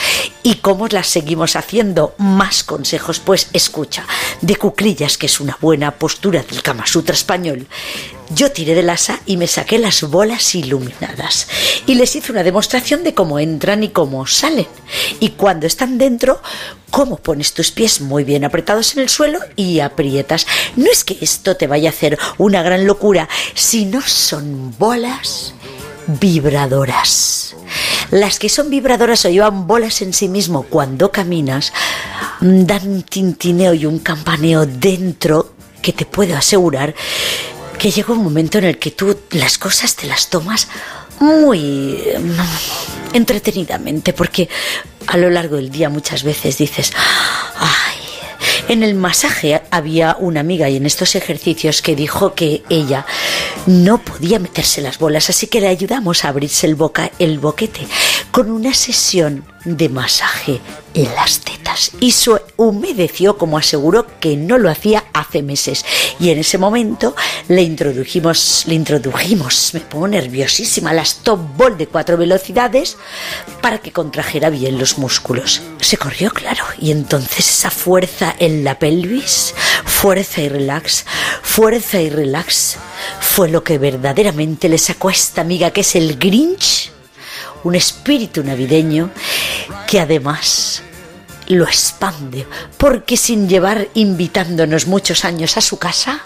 ¿Y cómo las seguimos haciendo? Más consejos, pues escucha, de cuclillas, que es una buena postura del Kama Sutra español. Yo tiré del asa y me saqué las bolas iluminadas. Y les hice una demostración de cómo entran y cómo salen. Y cuando están dentro, cómo pones tus pies muy bien apretados en el suelo y aprietas. No es que esto te vaya a hacer una gran locura, sino son bolas vibradoras. Las que son vibradoras o llevan bolas en sí mismo cuando caminas, mm, dan un tintineo y un campaneo dentro que te puedo asegurar que llega un momento en el que tú las cosas te las tomas muy mm, entretenidamente, porque a lo largo del día muchas veces dices, ay, en el masaje había una amiga y en estos ejercicios que dijo que ella no podía meterse las bolas, así que le ayudamos a abrirse el, boca, el boquete con una sesión de masaje en las tetas. Y se humedeció como aseguró que no lo hacía hace meses. Y en ese momento le introdujimos le introdujimos me pongo nerviosísima la stop ball de cuatro velocidades para que contrajera bien los músculos. Se corrió claro. Y entonces esa fuerza en la pelvis fuerza y relax fuerza y relax fue lo que verdaderamente le sacó a esta amiga que es el Grinch un espíritu navideño que además lo expande, porque sin llevar invitándonos muchos años a su casa,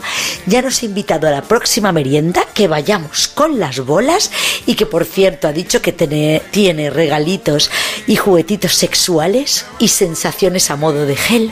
ya nos ha invitado a la próxima merienda que vayamos con las bolas y que por cierto ha dicho que tiene, regalitos y juguetitos sexuales y sensaciones a modo de gel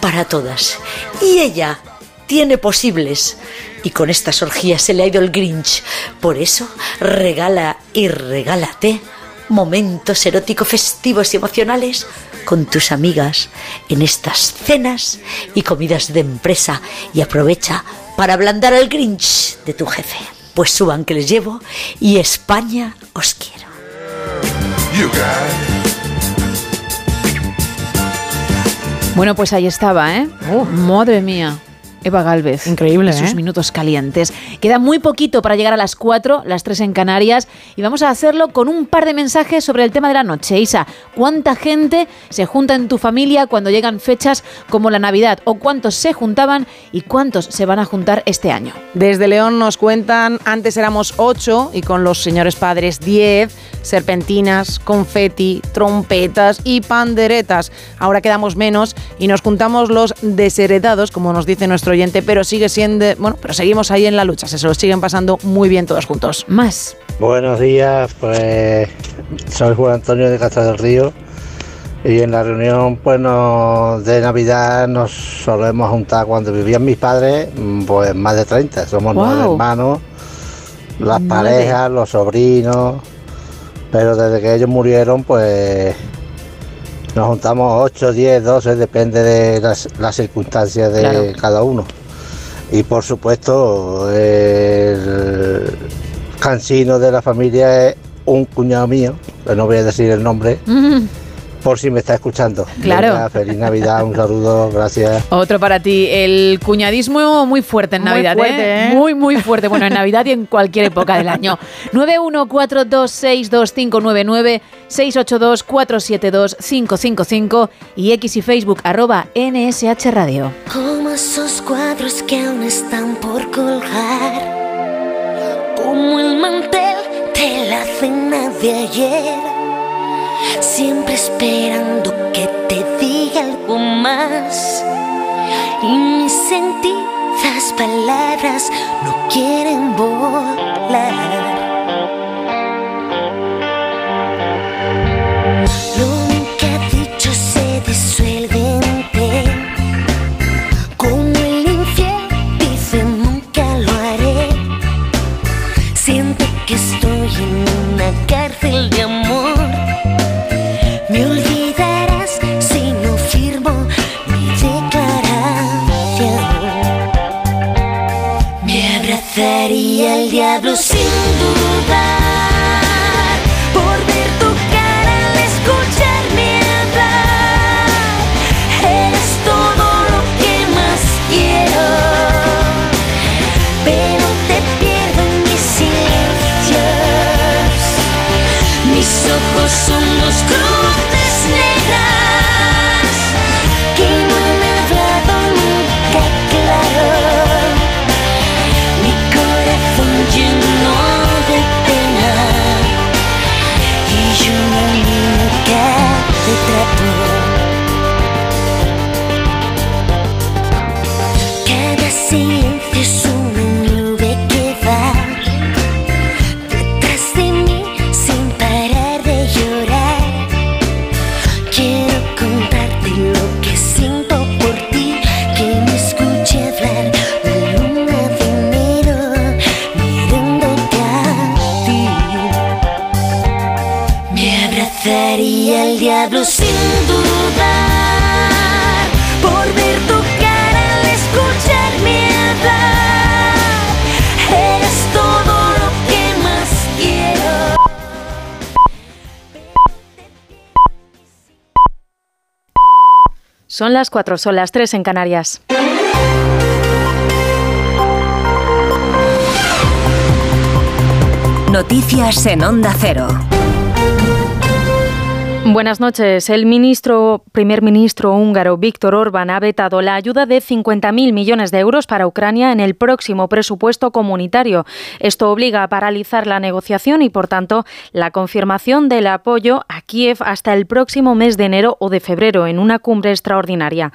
para todas. Y ella tiene posibles. Y con estas orgías se le ha ido el Grinch. Por eso regala y regálate momentos eróticos, festivos y emocionales con tus amigas en estas cenas y comidas de empresa y aprovecha para ablandar al Grinch de tu jefe. Pues suban que les llevo y España os quiero. Bueno, pues ahí estaba, ¿eh? Madre mía. Eva Galvez. Increíble, sus ¿eh? minutos calientes. Queda muy poquito para llegar a las 4, las 3 en Canarias, y vamos a hacerlo con un par de mensajes sobre el tema de la noche. Isa, ¿cuánta gente se junta en tu familia cuando llegan fechas como la Navidad? ¿O cuántos se juntaban y cuántos se van a juntar este año? Desde León nos cuentan, antes éramos 8 y con los señores padres 10, serpentinas, confeti, trompetas y panderetas. Ahora quedamos menos y nos juntamos los desheredados, como nos dice nuestro oyente, pero sigue siendo, bueno, pero seguimos ahí en la lucha, se lo siguen pasando muy bien todos juntos. Más. Buenos días, pues soy Juan Antonio de Castro del Río y en la reunión pues no- de Navidad nos solemos juntar cuando vivían mis padres, mm, pues más de 30, somos nueve Guau. hermanos, las parejas, los sobrinos, pero desde que ellos murieron pues nos juntamos 8, 10, 12, depende de las, las circunstancias de Claro. cada uno. Y por supuesto, el cansino de la familia es un cuñado mío, que no voy a decir el nombre, por si me está escuchando. Claro. Venga, feliz Navidad, un saludo, gracias. Otro para ti, el cuñadismo muy fuerte en Muy Navidad, fuerte, ¿eh? ¿eh? Muy, muy fuerte. Bueno, en Navidad y en cualquier época del año. 914262599, 682472555 y X y Facebook arroba NSH Radio. Como esos cuadros que aún están por colgar. Como el mantel de la cena de ayer. Siempre esperando que te diga algo más. Y mis sentidas palabras no quieren volar. Declaración. Son las 4, son las 3 en Canarias. Noticias en Onda Cero. Buenas noches. El ministro, primer ministro húngaro Víctor Orbán ha vetado la ayuda de 50.000 millones de euros para Ucrania en el próximo presupuesto comunitario. Esto obliga a paralizar la negociación y, por tanto, la confirmación del apoyo a Kiev hasta el próximo mes de enero o de febrero en una cumbre extraordinaria.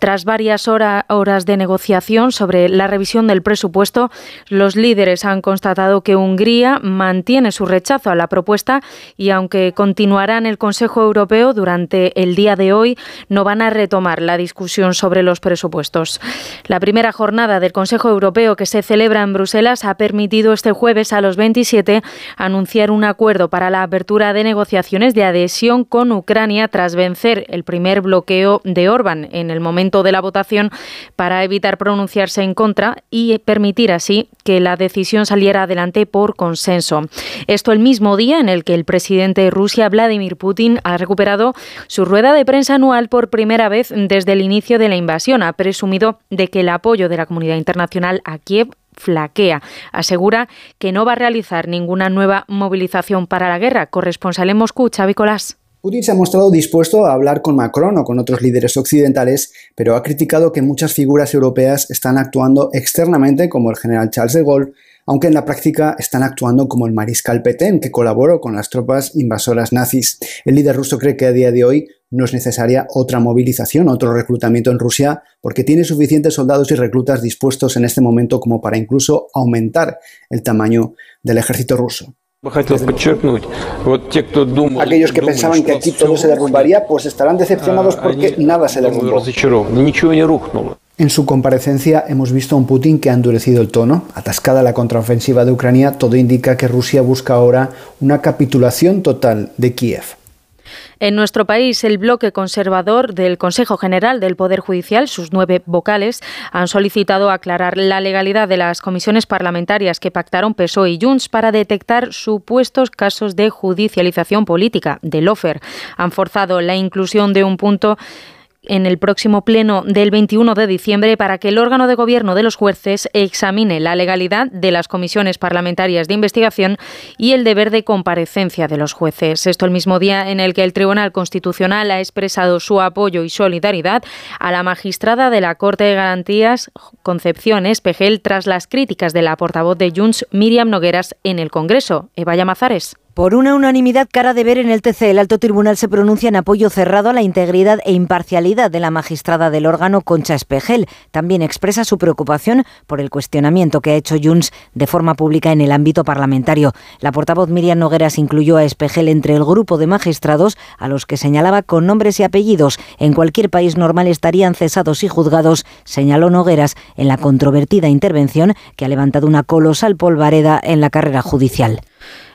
Tras varias hora- horas de negociación sobre la revisión del presupuesto, los líderes han constatado que Hungría mantiene su rechazo a la propuesta y, aunque continuarán el Consejo Europeo durante el día de hoy, no van a retomar la discusión sobre los presupuestos. La primera jornada del Consejo Europeo que se celebra en Bruselas ha permitido este jueves a los 27 anunciar un acuerdo para la apertura de negociaciones de adhesión con Ucrania tras vencer el primer bloqueo de Orbán en el momento de la votación para evitar pronunciarse en contra y permitir así que la decisión saliera adelante por consenso. Esto el mismo día en el que el presidente de Rusia, Vladimir Putin, ha recuperado su rueda de prensa anual por primera vez desde el inicio de la invasión. Ha presumido de que el apoyo de la comunidad internacional a Kiev flaquea. Asegura que no va a realizar ninguna nueva movilización para la guerra. Corresponsal en Moscú, Xavi Colás. Putin se ha mostrado dispuesto a hablar con Macron o con otros líderes occidentales, pero ha criticado que muchas figuras europeas están actuando externamente, como el general Charles de Gaulle, aunque en la práctica están actuando como el mariscal Petén, que colaboró con las tropas invasoras nazis. El líder ruso cree que a día de hoy no es necesaria otra movilización, otro reclutamiento en Rusia, porque tiene suficientes soldados y reclutas dispuestos en este momento como para incluso aumentar el tamaño del ejército ruso. Aquellos que pensaban que aquí todo se derrumbaría, pues estarán decepcionados porque nada se derrumbó. En su comparecencia hemos visto a un Putin que ha endurecido el tono. Atascada la contraofensiva de Ucrania, todo indica que Rusia busca ahora una capitulación total de Kiev. En nuestro país, el bloque conservador del Consejo General del Poder Judicial, sus nueve vocales, han solicitado aclarar la legalidad de las comisiones parlamentarias que pactaron PSOE y Junts para detectar supuestos casos de judicialización política del OFER. Han forzado la inclusión de un punto en el próximo pleno del 21 de diciembre para que el órgano de gobierno de los jueces examine la legalidad de las comisiones parlamentarias de investigación y el deber de comparecencia de los jueces. Esto el mismo día en el que el Tribunal Constitucional ha expresado su apoyo y solidaridad a la magistrada de la Corte de Garantías, Concepción Espejel, tras las críticas de la portavoz de Junts, Miriam Nogueras, en el Congreso. Eva Llamazares. Por una unanimidad cara de ver en el TC, el alto tribunal se pronuncia en apoyo cerrado a la integridad e imparcialidad de la magistrada del órgano Concha Espejel. También expresa su preocupación por el cuestionamiento que ha hecho Junts de forma pública en el ámbito parlamentario. La portavoz Miriam Nogueras incluyó a Espejel entre el grupo de magistrados a los que señalaba con nombres y apellidos. En cualquier país normal estarían cesados y juzgados, señaló Nogueras en la controvertida intervención que ha levantado una colosal polvareda en la carrera judicial.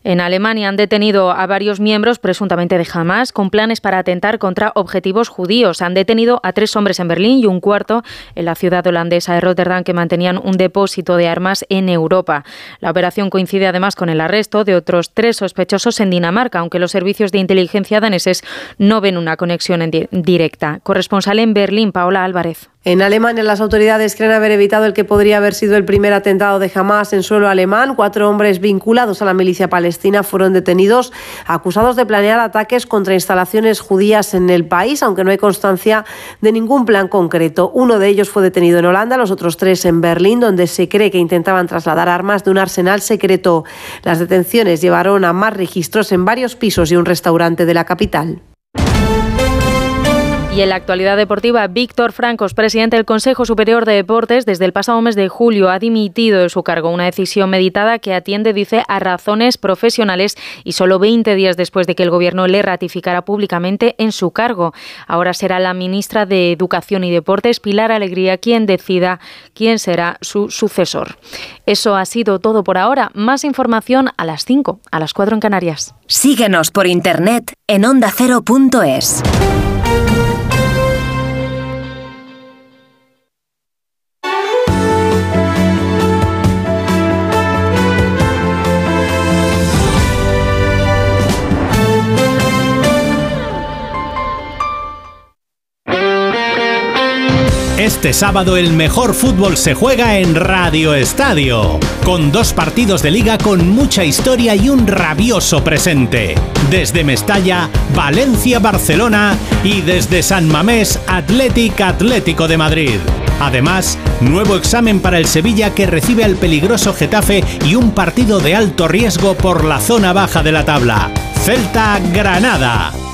En Alemania han detenido a varios miembros presuntamente de Hamas con planes para atentar contra objetivos judíos. Han detenido a tres hombres en Berlín y un cuarto en la ciudad holandesa de Rotterdam que mantenían un depósito de armas en Europa. La operación coincide además con el arresto de otros tres sospechosos en Dinamarca, aunque los servicios de inteligencia daneses no ven una conexión en di- directa. Corresponsal en Berlín, Paola Álvarez. En Alemania, las autoridades creen haber evitado el que podría haber sido el primer atentado de Hamas en suelo alemán. Cuatro hombres vinculados a la milicia palestina fueron detenidos, acusados de planear ataques contra instalaciones judías en el país, aunque no hay constancia de ningún plan concreto. Uno de ellos fue detenido en Holanda, los otros tres en Berlín, donde se cree que intentaban trasladar armas de un arsenal secreto. Las detenciones llevaron a más registros en varios pisos y un restaurante de la capital. Y en la actualidad deportiva, Víctor Francos, presidente del Consejo Superior de Deportes, desde el pasado mes de julio ha dimitido de su cargo. Una decisión meditada que atiende, dice, a razones profesionales y solo 20 días después de que el Gobierno le ratificara públicamente en su cargo. Ahora será la ministra de Educación y Deportes, Pilar Alegría, quien decida quién será su sucesor. Eso ha sido todo por ahora. Más información a las 5, a las 4 en Canarias. Síguenos por internet en ondacero.es. Este sábado el mejor fútbol se juega en Radio Estadio, con dos partidos de liga con mucha historia y un rabioso presente. Desde Mestalla, Valencia, Barcelona y desde San Mamés, Athletic Atlético de Madrid. Además, nuevo examen para el Sevilla que recibe al peligroso Getafe y un partido de alto riesgo por la zona baja de la tabla. Celta Granada,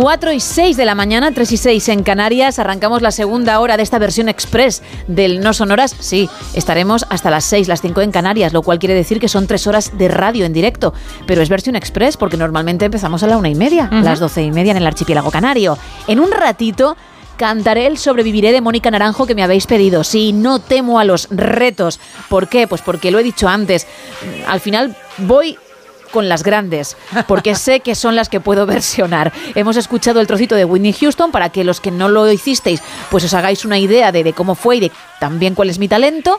4 y 6 de la mañana, 3 y 6 en Canarias. Arrancamos la segunda hora de esta versión express del No Sonoras. Sí, estaremos hasta las 6, las 5 en Canarias, lo cual quiere decir que son 3 horas de radio en directo. Pero es versión express porque normalmente empezamos a la una y media, Ujú. las 12 y media en el archipiélago canario. En un ratito. Cantaré el Sobreviviré de Mónica Naranjo que me habéis pedido. Sí, no temo a los retos. ¿Por qué? Pues porque lo he dicho antes. Al final voy con las grandes, porque sé que son las que puedo versionar. Hemos escuchado el trocito de Whitney Houston para que los que no lo hicisteis, pues os hagáis una idea de, de cómo fue y de también cuál es mi talento.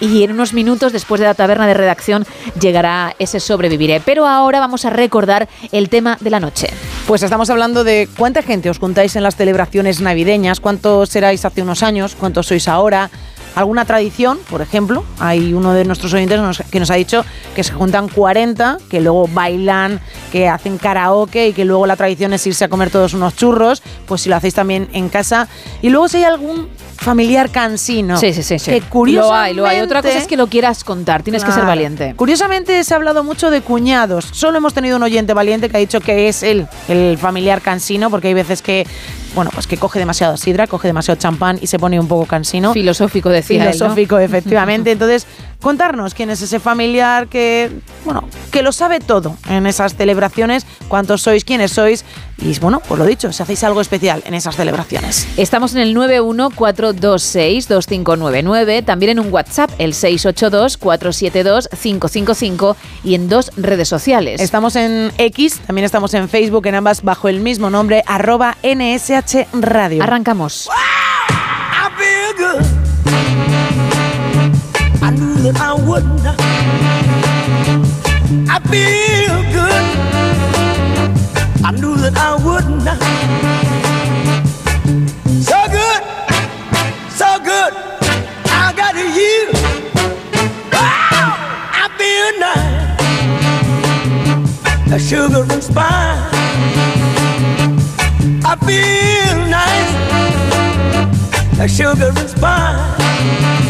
Y en unos minutos, después de la taberna de redacción, llegará ese sobreviviré. Pero ahora vamos a recordar el tema de la noche. Pues estamos hablando de cuánta gente os juntáis en las celebraciones navideñas, cuántos erais hace unos años, cuántos sois ahora. ¿Alguna tradición? Por ejemplo, hay uno de nuestros oyentes que nos ha dicho que se juntan 40, que luego bailan, que hacen karaoke y que luego la tradición es irse a comer todos unos churros, pues si lo hacéis también en casa. Y luego si hay algún familiar cansino. Sí, sí, sí. sí. Que Lo hay, lo hay. Otra cosa es que lo quieras contar, tienes que ser valiente. Curiosamente se ha hablado mucho de cuñados. Solo hemos tenido un oyente valiente que ha dicho que es él, el familiar cansino, porque hay veces que, bueno, pues que coge demasiado sidra, coge demasiado champán y se pone un poco cansino. Filosófico decía él, ¿no? Filosófico, efectivamente. Entonces, contarnos quién es ese familiar que, bueno, que lo sabe todo en esas celebraciones, cuántos sois, quiénes sois y, bueno, pues lo dicho, si hacéis algo especial en esas celebraciones. Estamos en el 914262599, también en un WhatsApp, el 682472555 y en dos redes sociales. Estamos en X, también estamos en Facebook, en ambas bajo el mismo nombre, arroba NSH Radio. Arrancamos. I I knew that I would not. So good, so good. I got you. Wow, I feel nice. A sugar and spice. I feel nice like sugar and spice.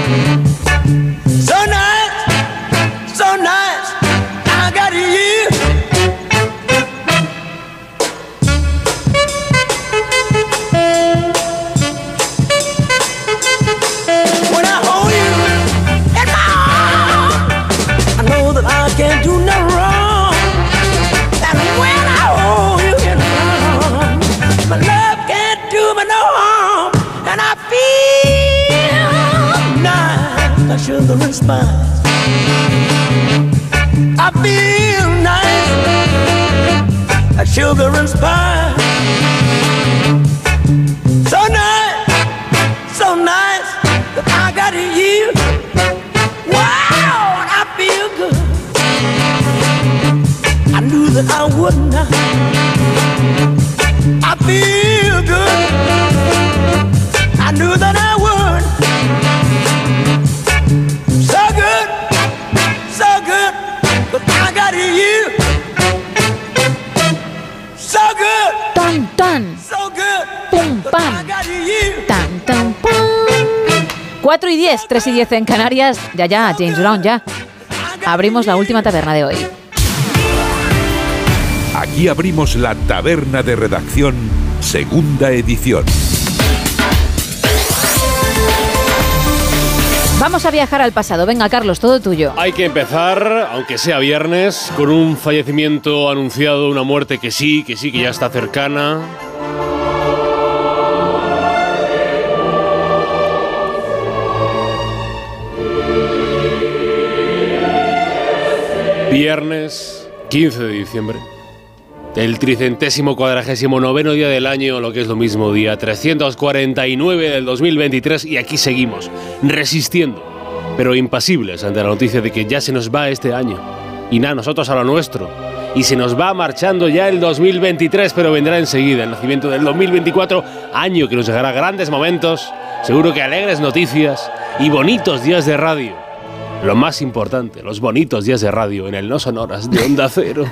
the response. I feel nice, like sugar and spice. So nice, so nice that I got to yield. Wow, I feel good. I knew that I would not. I feel good. I knew that. I Tan, tan, pam. 4 y 10, 3 y 10 en Canarias. Ya, ya, James Brown, ya. Abrimos la última taberna de hoy. Aquí abrimos la taberna de redacción, segunda edición. Vamos a viajar al pasado. Venga, Carlos, todo tuyo. Hay que empezar, aunque sea viernes, con un fallecimiento anunciado, una muerte que sí, que sí, que ya está cercana. Viernes 15 de diciembre. El tricentésimo cuadragésimo noveno día del año, lo que es lo mismo, día 349 del 2023, y aquí seguimos, resistiendo, pero impasibles ante la noticia de que ya se nos va este año. Y nada, nosotros a lo nuestro. Y se nos va marchando ya el 2023, pero vendrá enseguida el nacimiento del 2024, año que nos dejará grandes momentos, seguro que alegres noticias y bonitos días de radio. Lo más importante, los bonitos días de radio en el No Sonoras de Onda Cero.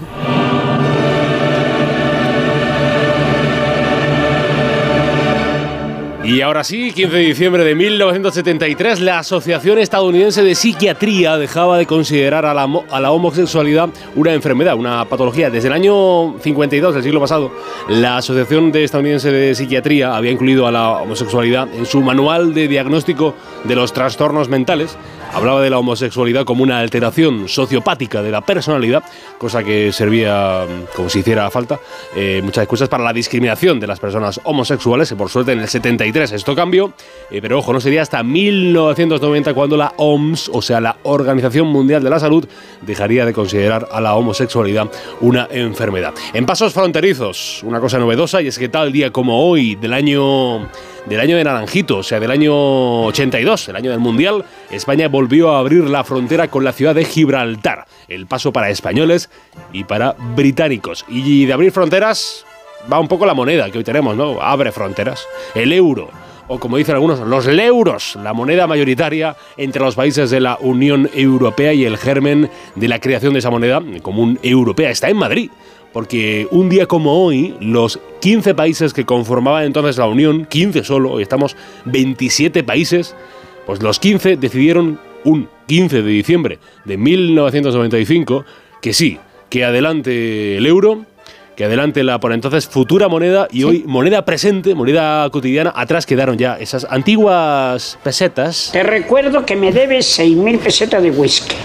Y ahora sí, 15 de diciembre de 1973, la Asociación Estadounidense de Psiquiatría dejaba de considerar a la, homosexualidad una enfermedad, una patología. Desde el año 52 del siglo pasado, la Asociación de Estadounidense de Psiquiatría había incluido a la homosexualidad en su manual de diagnóstico de los trastornos mentales. Hablaba de la homosexualidad como una alteración sociopática de la personalidad, cosa que servía, mm, como si hiciera falta, eh, muchas excusas para la discriminación de las personas homosexuales, por suerte en el 73 esto cambió, eh, pero ojo, no sería hasta 1990 cuando la OMS, o sea, la Organización Mundial de la Salud, dejaría de considerar a la homosexualidad una enfermedad. En pasos fronterizos, una cosa novedosa, y es que tal día como hoy, del año del año de Naranjito, o sea, del año 82, el año del Mundial, España volvió a abrir la frontera con la ciudad de Gibraltar. El paso para españoles y para británicos. Y de abrir fronteras va un poco la moneda que hoy tenemos, ¿no? Abre fronteras. El euro. O como dicen algunos, los leuros, la moneda mayoritaria entre los países de la Unión Europea y el germen de la creación de esa moneda común europea está en Madrid porque un día como hoy, los 15 países que conformaban entonces la Unión, 15 solo, hoy estamos 27 países, pues los 15 decidieron un 15 de diciembre de 1995 que sí, que adelante el euro, que adelante la por entonces futura moneda y hoy moneda presente, moneda cotidiana, atrás quedaron ya esas antiguas pesetas. Te recuerdo que me debes 6.000 pesetas de whisky.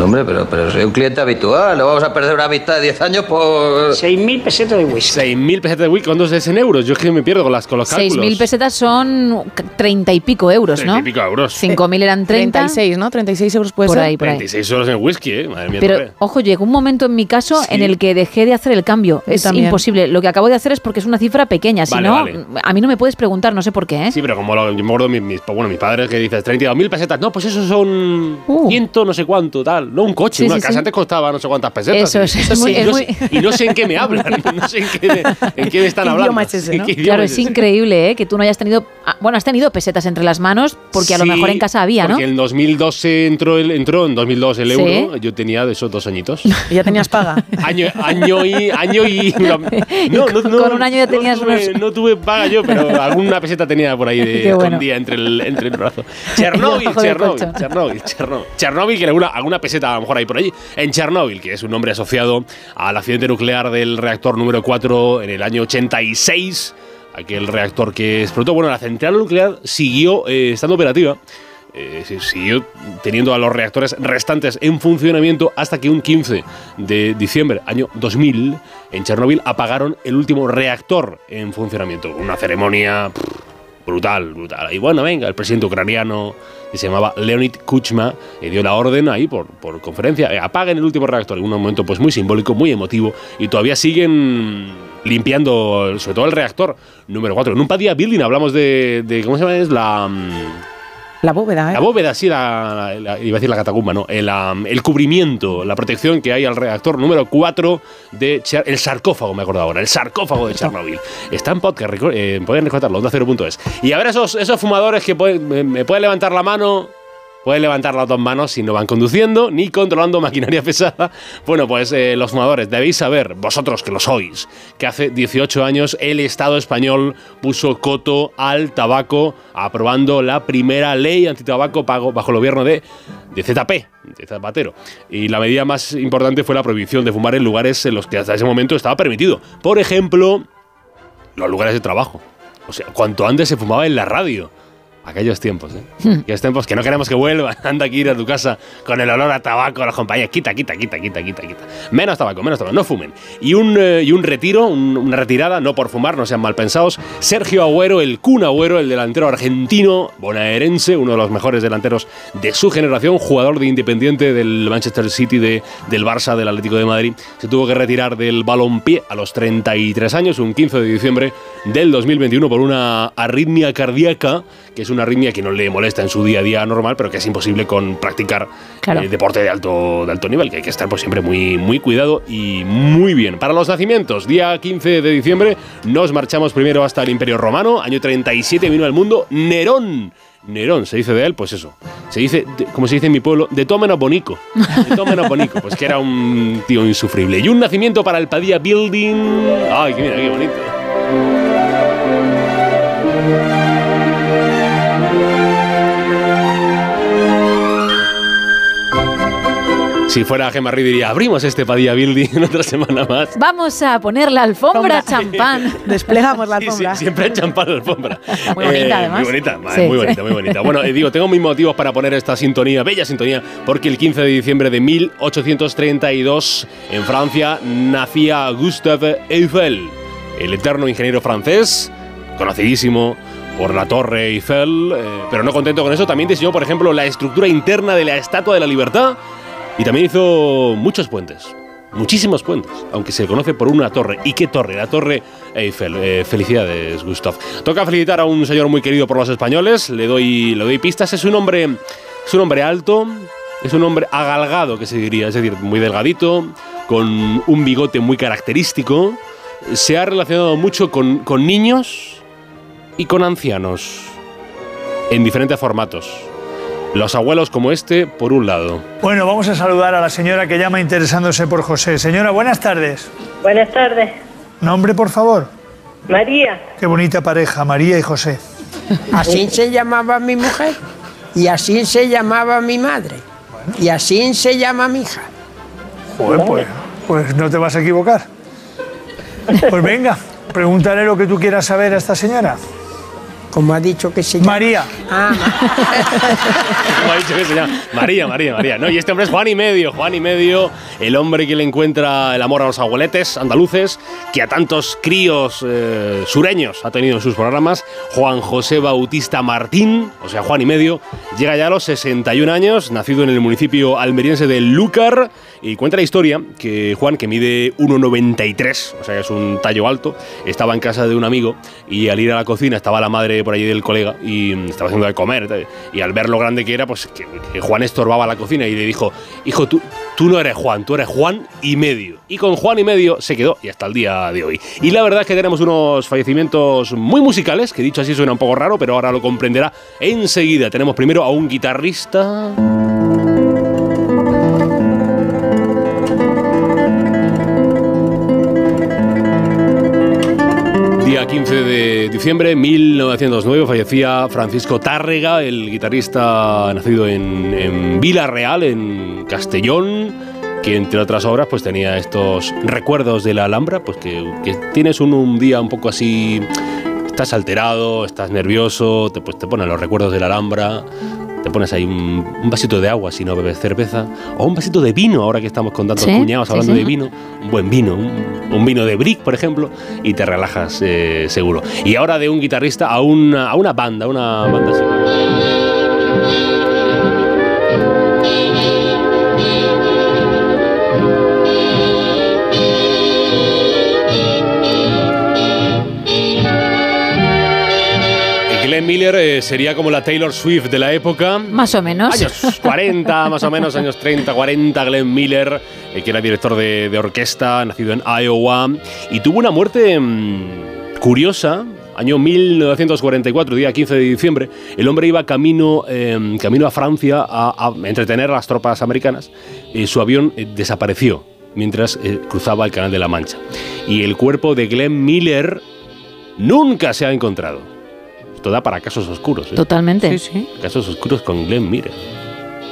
No, hombre, pero, pero soy un cliente habitual. No vamos a perder una amistad de 10 años por... 6.000 pesetas de whisky. 6.000 pesetas de whisky, ¿cuántos es en euros? Yo es que me pierdo con, las, con los cálculos. 6.000 pesetas son 30 y pico euros, ¿no? 30 y pico euros. 5.000 eran 30. 36, ¿no? 36 euros puede Por ser. ahí, por ahí. 36 euros en whisky, ¿eh? Madre mía. Pero, tope. ojo, llegó un momento en mi caso en el que dejé de hacer el cambio. Yo Es también. imposible. Lo que acabo de hacer es porque es una cifra pequeña. Si Vale, no, vale. a mí no me puedes preguntar, no sé por qué, ¿eh? Sí, pero como lo, yo me acuerdo mis, mis- bueno, mis padres que dices 32.000 pesetas. No, pues eso son ciento no sé cuánto, tal. No, un coche. Sí, una sí, casa sí. antes costaba no sé cuántas pesetas. Eso y- es, eso es y muy- es no muy- sé- Y no sé en qué me hablan, no sé en qué, en qué me están ¿Qué hablando. es ese, no? ¿qué Claro, es increíble, ¿eh? Que tú no hayas tenido... ah, Bueno, has tenido pesetas entre las manos porque a lo mejor en casa había, ¿no? Porque en 2002 se entró, el, entró en 2002 el euro. Yo tenía de esos dos añitos. Y ya tenías paga. año, año y año y no, no, no, Con un año ya tenías no tuve, unos- no tuve paga yo, pero alguna peseta tenía por ahí de bueno. escondida entre el, entre el brazo. Chernóbil, colchón. Chernóbil, Chernóbil, Chernóbil, que alguna, alguna peseta a lo mejor hay por allí. En Chernóbil, que es un nombre asociado al accidente nuclear del reactor número 4 en el año 86, aquel reactor que explotó. Bueno, la central nuclear siguió eh, estando operativa. eh, siguió teniendo a los reactores restantes en funcionamiento hasta que un 15 de diciembre, año 2000, en Chernóbil apagaron el último reactor en funcionamiento. Una ceremonia brutal, brutal. Y bueno, venga, el presidente ucraniano que se llamaba Leonid Kuchma eh, dio la orden ahí por, por conferencia, eh, apaguen el último reactor, en un momento pues muy simbólico, muy emotivo, y todavía siguen limpiando sobre todo el reactor número 4. En un Padilla Building hablamos de, de ¿cómo se llama? Es la... La bóveda, ¿eh? La bóveda, sí, la, la- iba a decir la catacumba, ¿no? El, el cubrimiento, la protección que hay al reactor número 4 de el sarcófago, me acuerdo ahora, el sarcófago de Chernobyl. Está en podcast, eh, pueden recordarlo, onda 0.es. Y a ver esos, esos fumadores que pueden- me, me pueden levantar la mano. Pueden levantar las dos manos si no van conduciendo ni controlando maquinaria pesada. Bueno, pues eh, los fumadores, debéis saber, vosotros que lo sois, que hace 18 años el Estado español puso coto al tabaco, aprobando la primera ley antitabaco bajo el gobierno de, de ZP, de Zapatero. Y la medida más importante fue la prohibición de fumar en lugares en los que hasta ese momento estaba permitido. Por ejemplo, los lugares de trabajo. O sea, cuanto antes se fumaba en la radio. Aquellos tiempos, ¿eh? Aquellos tiempos que no queremos que vuelvan. Anda aquí ir a tu casa con el olor a tabaco a los compañeros. Quita, quita, quita, quita, quita, quita. Menos tabaco, menos tabaco. No fumen. Y un, eh, y un retiro, un- una retirada, no por fumar, no sean mal pensados. Sergio Agüero, el Kun Agüero, el delantero argentino, bonaerense, uno de los mejores delanteros de su generación, jugador de Independiente del Manchester City, de, del Barça, del Atlético de Madrid. Se tuvo que retirar del balompié a los 33 años, un 15 de diciembre del 2021, por una arritmia cardíaca, que es una arritmia que no le molesta en su día a día normal, pero que es imposible con practicar Claro. eh, deporte de alto, de alto nivel, que hay que estar pues, siempre muy, muy cuidado y muy bien. Para los nacimientos, día 15 de diciembre, nos marchamos primero hasta el Imperio Romano, año 37 vino al mundo Nerón. Nerón, se dice de él, pues eso. Se dice, como se dice en mi pueblo, de todo menos bonico. De todo menos bonico, pues que era un tío insufrible. Y un nacimiento para el Padilla Building. Ay, que mira, qué bonito. Si fuera Gemma Reed diría, abrimos este Padilla Building otra semana más. Vamos a poner la alfombra champán. Desplegamos la Sí, alfombra. sí, siempre hay champán la alfombra. Muy bonita, Eh, además. Muy bonita, Sí. muy bonita, muy bonita. Bueno, eh, digo, tengo mis motivos para poner esta sintonía, bella sintonía, porque el 15 de diciembre de 1832 en Francia nacía Gustave Eiffel, el eterno ingeniero francés, conocidísimo por la Torre Eiffel, eh, pero no contento con eso, también diseñó, por ejemplo, la estructura interna de la Estatua de la Libertad y también hizo muchos puentes. Muchísimos puentes, aunque se conoce por una torre. ¿Y qué torre? La Torre Eiffel. Eh, felicidades, Gustav. Toca felicitar a un señor muy querido por los españoles. Le doy, le doy pistas. Es un hombre, es un hombre alto, es un hombre agalgado, que se diría, es decir, muy delgadito, con un bigote muy característico. Se ha relacionado mucho con, con niños y con ancianos, en diferentes formatos. Los abuelos como este, por un lado. Bueno, vamos a saludar a la señora que llama interesándose por José. Señora, buenas tardes. Buenas tardes. Nombre, por favor. María. Qué bonita pareja, María y José. Así se llamaba mi mujer y así se llamaba mi madre y así se llama mi hija. Joder, pues, pues no te vas a equivocar. Pues venga, pregúntale lo que tú quieras saber a esta señora. Como ha dicho que se llama. María. Como ha dicho que se llama María, María, María. No, y este hombre es Juan y medio, Juan y medio, el hombre que le encuentra el amor a los abueletes andaluces, que a tantos críos eh, sureños ha tenido en sus programas. Juan José Bautista Martín, o sea, Juan y medio, llega ya a los 61 años, nacido en el municipio almeriense de Lúcar, y cuenta la historia que Juan, que mide 1,93, o sea, que es un tallo alto, estaba en casa de un amigo y al ir a la cocina estaba la madre por allí del colega y estaba haciendo de comer. Y al ver lo grande que era, pues que, que Juan estorbaba la cocina y le dijo, hijo, tú, tú no eres Juan, tú eres Juan y medio. Y con Juan y medio se quedó y hasta el día de hoy. Y la verdad es que tenemos unos fallecimientos muy musicales, que dicho así suena un poco raro, pero ahora lo comprenderá enseguida. Tenemos primero a un guitarrista... Día 15 de diciembre de 1909 fallecía Francisco Tárrega, el guitarrista nacido en, Vila Real, en Castellón, que entre otras obras pues tenía estos recuerdos de la Alhambra, pues que, que tienes un, un día un poco así, estás alterado, estás nervioso, te, pues te ponen los recuerdos de la Alhambra, te pones ahí un, un vasito de agua si no bebes cerveza, o un vasito de vino, ahora que estamos con tantos Sí, cuñados sí, hablando sí. de vino, un buen vino, un, un vino de Brick, por ejemplo, y te relajas eh, seguro. Y ahora de un guitarrista a una, a una banda, una banda así. Miller eh, sería como la Taylor Swift de la época. Más o menos. Años 40, más o menos, años 30, 40, Glenn Miller, eh, que era director de, de orquesta, nacido en Iowa, y tuvo una muerte mm, curiosa. Año 1944, día 15 de diciembre, el hombre iba camino, eh, camino a Francia a, a entretener a las tropas americanas. y su avión eh, desapareció mientras eh, cruzaba el Canal de la Mancha. Y el cuerpo de Glenn Miller nunca se ha encontrado. Esto da para casos oscuros. ¿eh? Totalmente. Casos oscuros con Glenn Miller.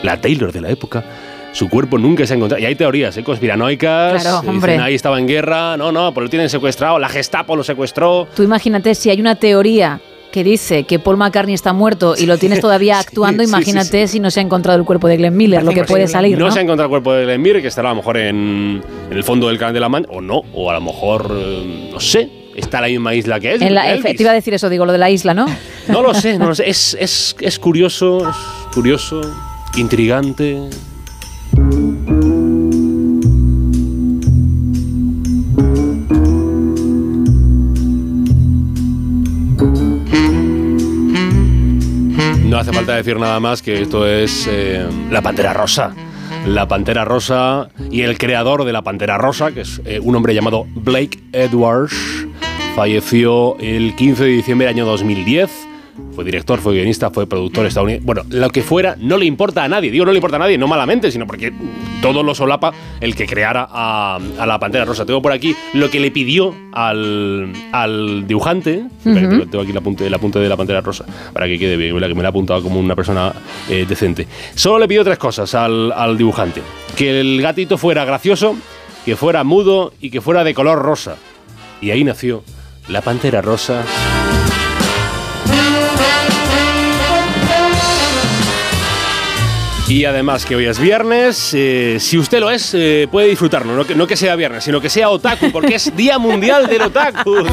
La Taylor de la época. Su cuerpo nunca se ha encontrado. Y hay teorías ¿eh? conspiranoicas. Claro, hombre. dicen, ahí estaba en guerra. No, no, pues lo tienen secuestrado. La Gestapo lo secuestró. Tú imagínate si hay una teoría que dice que Paul McCartney está muerto y lo tienes todavía actuando, sí, sí, imagínate si no se ha encontrado el cuerpo de Glenn Miller, lo que puede salir, ¿no? se ha encontrado el cuerpo de Glenn Miller, que estará a lo mejor en, en el fondo del Canal de la Mancha. O no. O a lo mejor, eh, no sé, está en la misma isla que él. En la, Elvis. te iba a decir eso, digo, lo de la isla, ¿no? No lo sé, no lo sé. Es, es, es curioso, es curioso, intrigante. No hace falta decir nada más que esto es eh, la Pantera Rosa. La Pantera Rosa y el creador de la Pantera Rosa, que es eh, un hombre llamado Blake Edwards, falleció el 15 de diciembre del año 2010. Fue director, fue guionista, fue productor estadounidense. Bueno, lo que fuera, no le importa a nadie. Digo, no le importa a nadie, no malamente, sino porque todo lo solapa el que creara a, a la Pantera Rosa. Tengo por aquí lo que le pidió al, al dibujante. Que Ujú. tengo aquí el apunte, el apunte de la Pantera Rosa, para que quede bien, que me lo ha apuntado como una persona eh, decente. Solo le pidió tres cosas al, al dibujante. Que el gatito fuera gracioso, que fuera mudo y que fuera de color rosa. Y ahí nació la Pantera Rosa. Y además que hoy es viernes, eh, si usted lo es, eh, puede disfrutarlo. No que, sea viernes, sino que sea otaku, porque es Día Mundial del Otaku. Del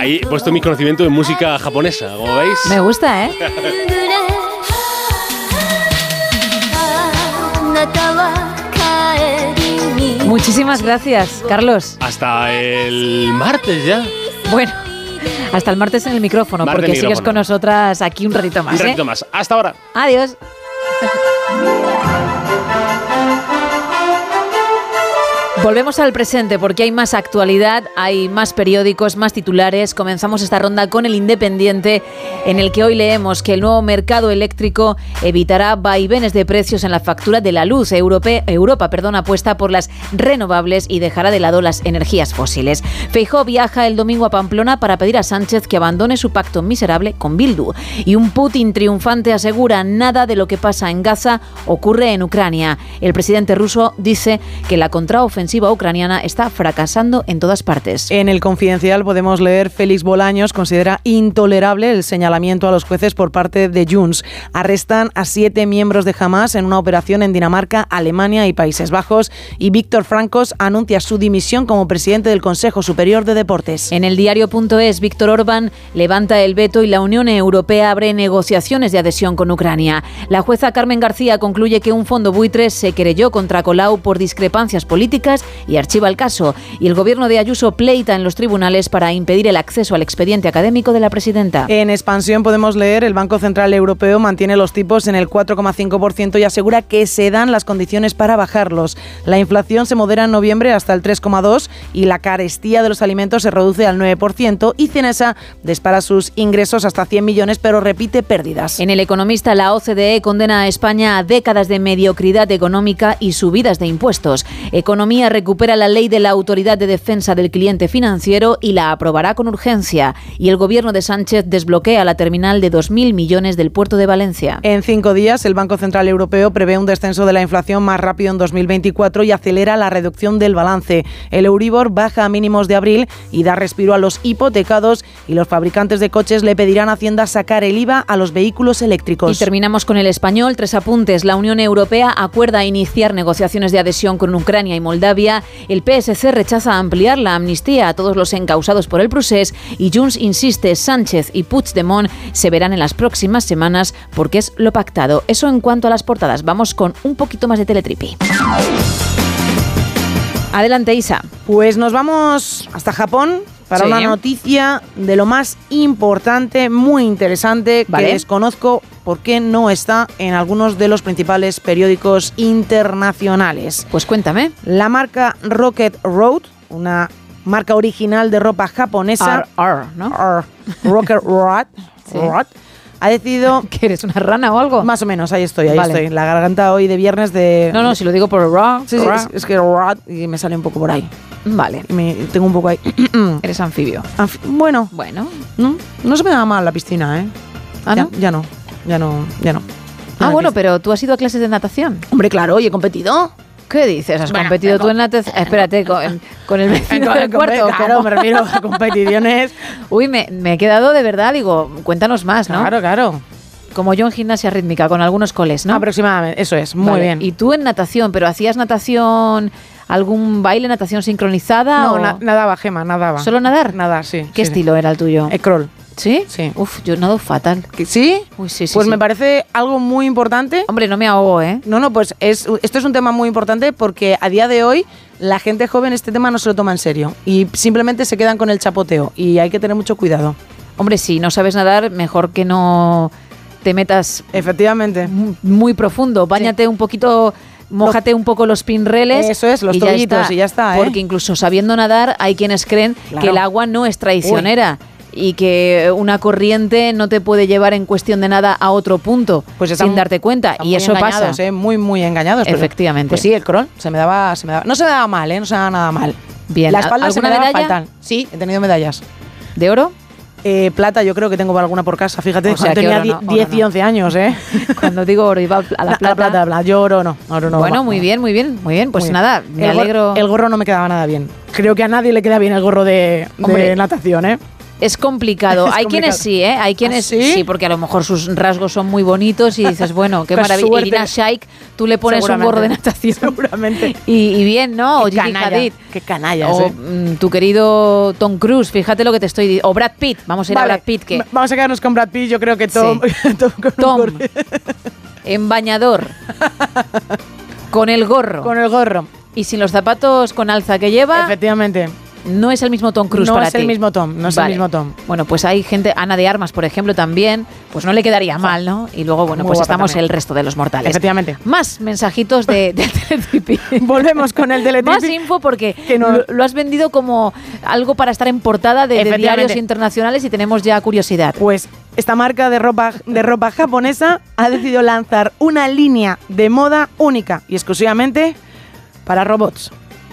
Ahí he puesto mi conocimiento de música japonesa, como veis. Me gusta, ¿eh? Muchísimas gracias, Carlos. Hasta el martes ya. Bueno, hasta el martes en el micrófono, porque sigues con nosotras aquí un ratito más. Un ratito ¿eh? más. Hasta ahora. Adiós. Volvemos al presente porque hay más actualidad, hay más periódicos, más titulares. Comenzamos esta ronda con el Independiente, en el que hoy leemos que el nuevo mercado eléctrico evitará vaivenes de precios en la factura de la luz. Europe- Europa perdón, apuesta por las renovables y dejará de lado las energías fósiles. Feijó viaja el domingo a Pamplona para pedir a Sánchez que abandone su pacto miserable con Bildu. Y un Putin triunfante asegura nada de lo que pasa en Gaza ocurre en Ucrania. El presidente ruso dice que la contraofensiva ucraniana está fracasando en todas partes. En el Confidencial podemos leer Félix Bolaños considera intolerable el señalamiento a los jueces por parte de Junts. Arrestan a siete miembros de Hamas en una operación en Dinamarca, Alemania y Países Bajos y Víctor Francos anuncia su dimisión como presidente del Consejo Superior de Deportes. En el diario.es, Víctor Orbán levanta el veto y la Unión Europea abre negociaciones de adhesión con Ucrania. La jueza Carmen García concluye que un fondo buitre se querelló contra Colau por discrepancias políticas y archiva el caso. Y el gobierno de Ayuso pleita en los tribunales para impedir el acceso al expediente académico de la presidenta. En expansión podemos leer el Banco Central Europeo mantiene los tipos en el 4,5% y asegura que se dan las condiciones para bajarlos. La inflación se modera en noviembre hasta el 3,2 y la carestía de los alimentos se reduce al 9% y Cinesa dispara sus ingresos hasta 100 millones pero repite pérdidas. En El Economista, la OCDE condena a España a décadas de mediocridad económica y subidas de impuestos. Economía recupera la ley de la Autoridad de Defensa del Cliente Financiero y la aprobará con urgencia. Y el gobierno de Sánchez desbloquea la terminal de 2.000 millones del puerto de Valencia. En cinco días, el Banco Central Europeo prevé un descenso de la inflación más rápido en 2024 y acelera la reducción del balance. El Euribor baja a mínimos de abril y da respiro a los hipotecados y los fabricantes de coches le pedirán a Hacienda sacar el IVA a los vehículos eléctricos. Y terminamos con el español. Tres apuntes. La Unión Europea acuerda iniciar negociaciones de adhesión con Ucrania y Moldavia. El PSC rechaza ampliar la amnistía a todos los encausados por el procés. Y Junts insiste, Sánchez y Puigdemont se verán en las próximas semanas porque es lo pactado. Eso en cuanto a las portadas. Vamos con un poquito más de teletripi. Adelante, Isa. Pues nos vamos hasta Japón para Sí. una noticia de lo más importante, muy interesante, Vale. que desconozco por qué no está en algunos de los principales periódicos internacionales. Pues cuéntame. La marca Rocket Road, una marca original de ropa japonesa, R, ¿no? R, Rocket Road, Sí. Road, ha decidido... ¿Que eres una rana o algo? Más o menos, ahí estoy, ahí Vale. estoy. La garganta hoy de viernes de... No, no, si lo digo por raw. Sí, sí, raw. es, es que Road y me sale un poco por ahí. Vale. Y me, tengo un poco ahí... Eres anfibio. Anfi- bueno, Bueno. no, no se me da mal la piscina, ¿eh? ¿Ah, ya, no? ya no, ya no, ya no. Ah, bueno, no. pero tú has ido a clases de natación. Hombre, claro, y he competido. ¿Qué dices? ¿Has Bueno, competido tú en natación? Espérate, con, con el vecino Con- del cuarto. Claro, me refiero a competiciones. Uy, me, me he quedado de verdad, digo, cuéntanos más, ¿no? Claro, claro. Como yo en gimnasia rítmica, con algunos coles, ¿no? Aproximadamente, eso es, muy Vale. bien. ¿Y tú en natación, pero hacías natación, algún baile, natación sincronizada? no, o na- nadaba, Gema, nadaba. ¿Solo nadar? Nadar, sí. ¿Qué sí, estilo era el tuyo? sí. Eh, crawl. ¿Sí? Sí. Uf, yo nado fatal. ¿Que ¿Sí? Uy, sí, sí. pues sí. me parece algo muy importante. Hombre, no me ahogo, ¿eh? No, no, pues es, esto es un tema muy importante porque a día de hoy la gente joven este tema no se lo toma en serio y simplemente se quedan con el chapoteo y hay que tener mucho cuidado. Hombre, si no sabes nadar, mejor que no te metas Efectivamente. mu- muy profundo. Báñate un poquito, mójate un poco los pinreles. Eso es, los y ya tobillitos está. y ya está, ¿eh? Porque incluso sabiendo nadar, hay quienes creen Claro. que el agua no es traicionera. Y que una corriente no te puede llevar en cuestión de nada a otro punto Pues están- sin darte cuenta. Y muy eso pasa. ¿eh? Muy, muy engañados. pero- Efectivamente. Pues sí, el crawl se me daba, se me daba- no se me daba mal, ¿eh? No se me daba nada mal. Bien. La espalda se me ¿Alguna daba medalla? fatal. Sí, he tenido medallas. ¿De oro? Eh, plata yo creo que tengo alguna por casa, fíjate, O sea, tenía oro no, die- oro 10 y no. 11 años, ¿eh? Cuando digo oro iba a la plata. plata, plata. Yo oro no, oro no. bueno, va- muy bien, muy bien, muy bien. Pues Muy bien. nada, me el alegro. el gorro no me quedaba nada bien. Creo que a nadie le queda bien el gorro de, de Hombre, natación, ¿eh? Es complicado. Es Hay quienes sí, ¿eh? Hay quienes ¿Ah, sí? porque a lo mejor sus rasgos son muy bonitos y dices, bueno, qué Qué maravilla. Irina Shayk, tú le pones un gorro de natación. Seguramente. Y, y bien, ¿no? O Qué Gigi canalla, Hadid. Qué canalla O ¿eh? mm, tu querido Tom Cruise, fíjate lo que te estoy diciendo. O Brad Pitt, vamos a ir Vale, a Brad Pitt, que Vamos a quedarnos con Brad Pitt, yo creo que Tom... Tom un Tom, gorro- en bañador, con el gorro con el gorro. y sin los zapatos con alza que lleva, Efectivamente. No es el mismo Tom Cruise no para es ti. el mismo Tom, no es Vale. el mismo Tom. Bueno, pues hay gente, Ana de Armas, por ejemplo, también, pues no le quedaría mal, ¿no? Y luego, bueno, Muy pues estamos también. el resto de los mortales. Efectivamente. Más mensajitos de, de Teletripi. Volvemos con el Teletripi. Más info porque Que no- lo, lo has vendido como algo para estar en portada de, de diarios internacionales y tenemos ya curiosidad. Pues esta marca de ropa, de ropa japonesa ha decidido lanzar una línea de moda única y exclusivamente para robots.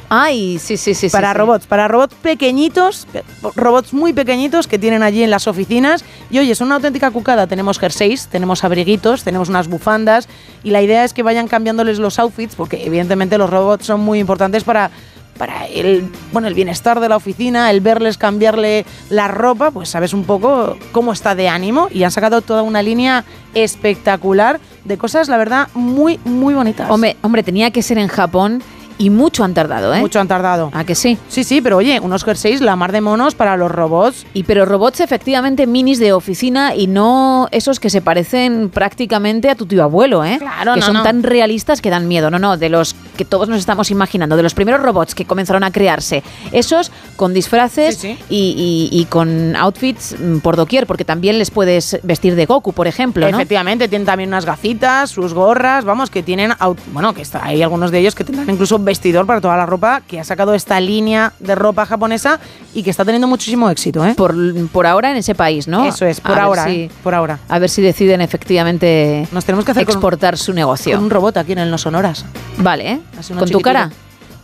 Ay, sí, sí, sí. para sí. robots, para robots pequeñitos, pe- robots muy pequeñitos que tienen allí en las oficinas. Y oye, son una auténtica cucada. Tenemos jerseys, tenemos abriguitos, tenemos unas bufandas. Y la idea es que vayan cambiándoles los outfits, porque evidentemente los robots son muy importantes para, para el, bueno, el bienestar de la oficina, el verles cambiarle la ropa, pues sabes un poco cómo está de ánimo. Y han sacado toda una línea espectacular de cosas, la verdad, muy, muy bonitas. Hombre, hombre, tenía que ser en Japón y mucho han tardado, ¿eh? Mucho han tardado. ¿A que sí? Sí, sí, pero oye, unos jerseys, la mar de monos para los robots. Y pero robots efectivamente minis de oficina y no esos que se parecen prácticamente a tu tío abuelo, ¿eh? Claro, que no, son no. tan realistas que dan miedo. No, no, de los que todos nos estamos imaginando, de los primeros robots que comenzaron a crearse. Esos con disfraces Sí, sí. Y, y- y con outfits mm, por doquier, porque también les puedes vestir de Goku, por ejemplo, ¿no? Efectivamente, tienen también unas gafitas, sus gorras, vamos, que tienen, bueno, que está, hay algunos de ellos que tendrán incluso vestidor para toda la ropa, que ha sacado esta línea de ropa japonesa y que está teniendo muchísimo éxito, ¿eh? Por, por ahora en ese país, ¿no? Eso es, por A ahora, si- ¿eh? por ahora. A ver si deciden efectivamente Nos tenemos que hacer con- exportar su negocio. Con un robot aquí en el No Sonoras. Vale, ¿eh? Así uno ¿Con tu cara?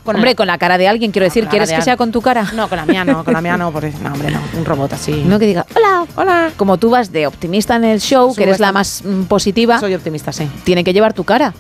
Con Hombre, el- con la cara de alguien, quiero decir. ¿Quieres de que sea con tu cara? No, con la mía no, con la mía no, porque, no, hombre, no, un robot así. No que diga, hola, hola. Como tú vas de optimista en el show, que eres la más mm, positiva, Soy optimista, sí. tiene que llevar tu cara.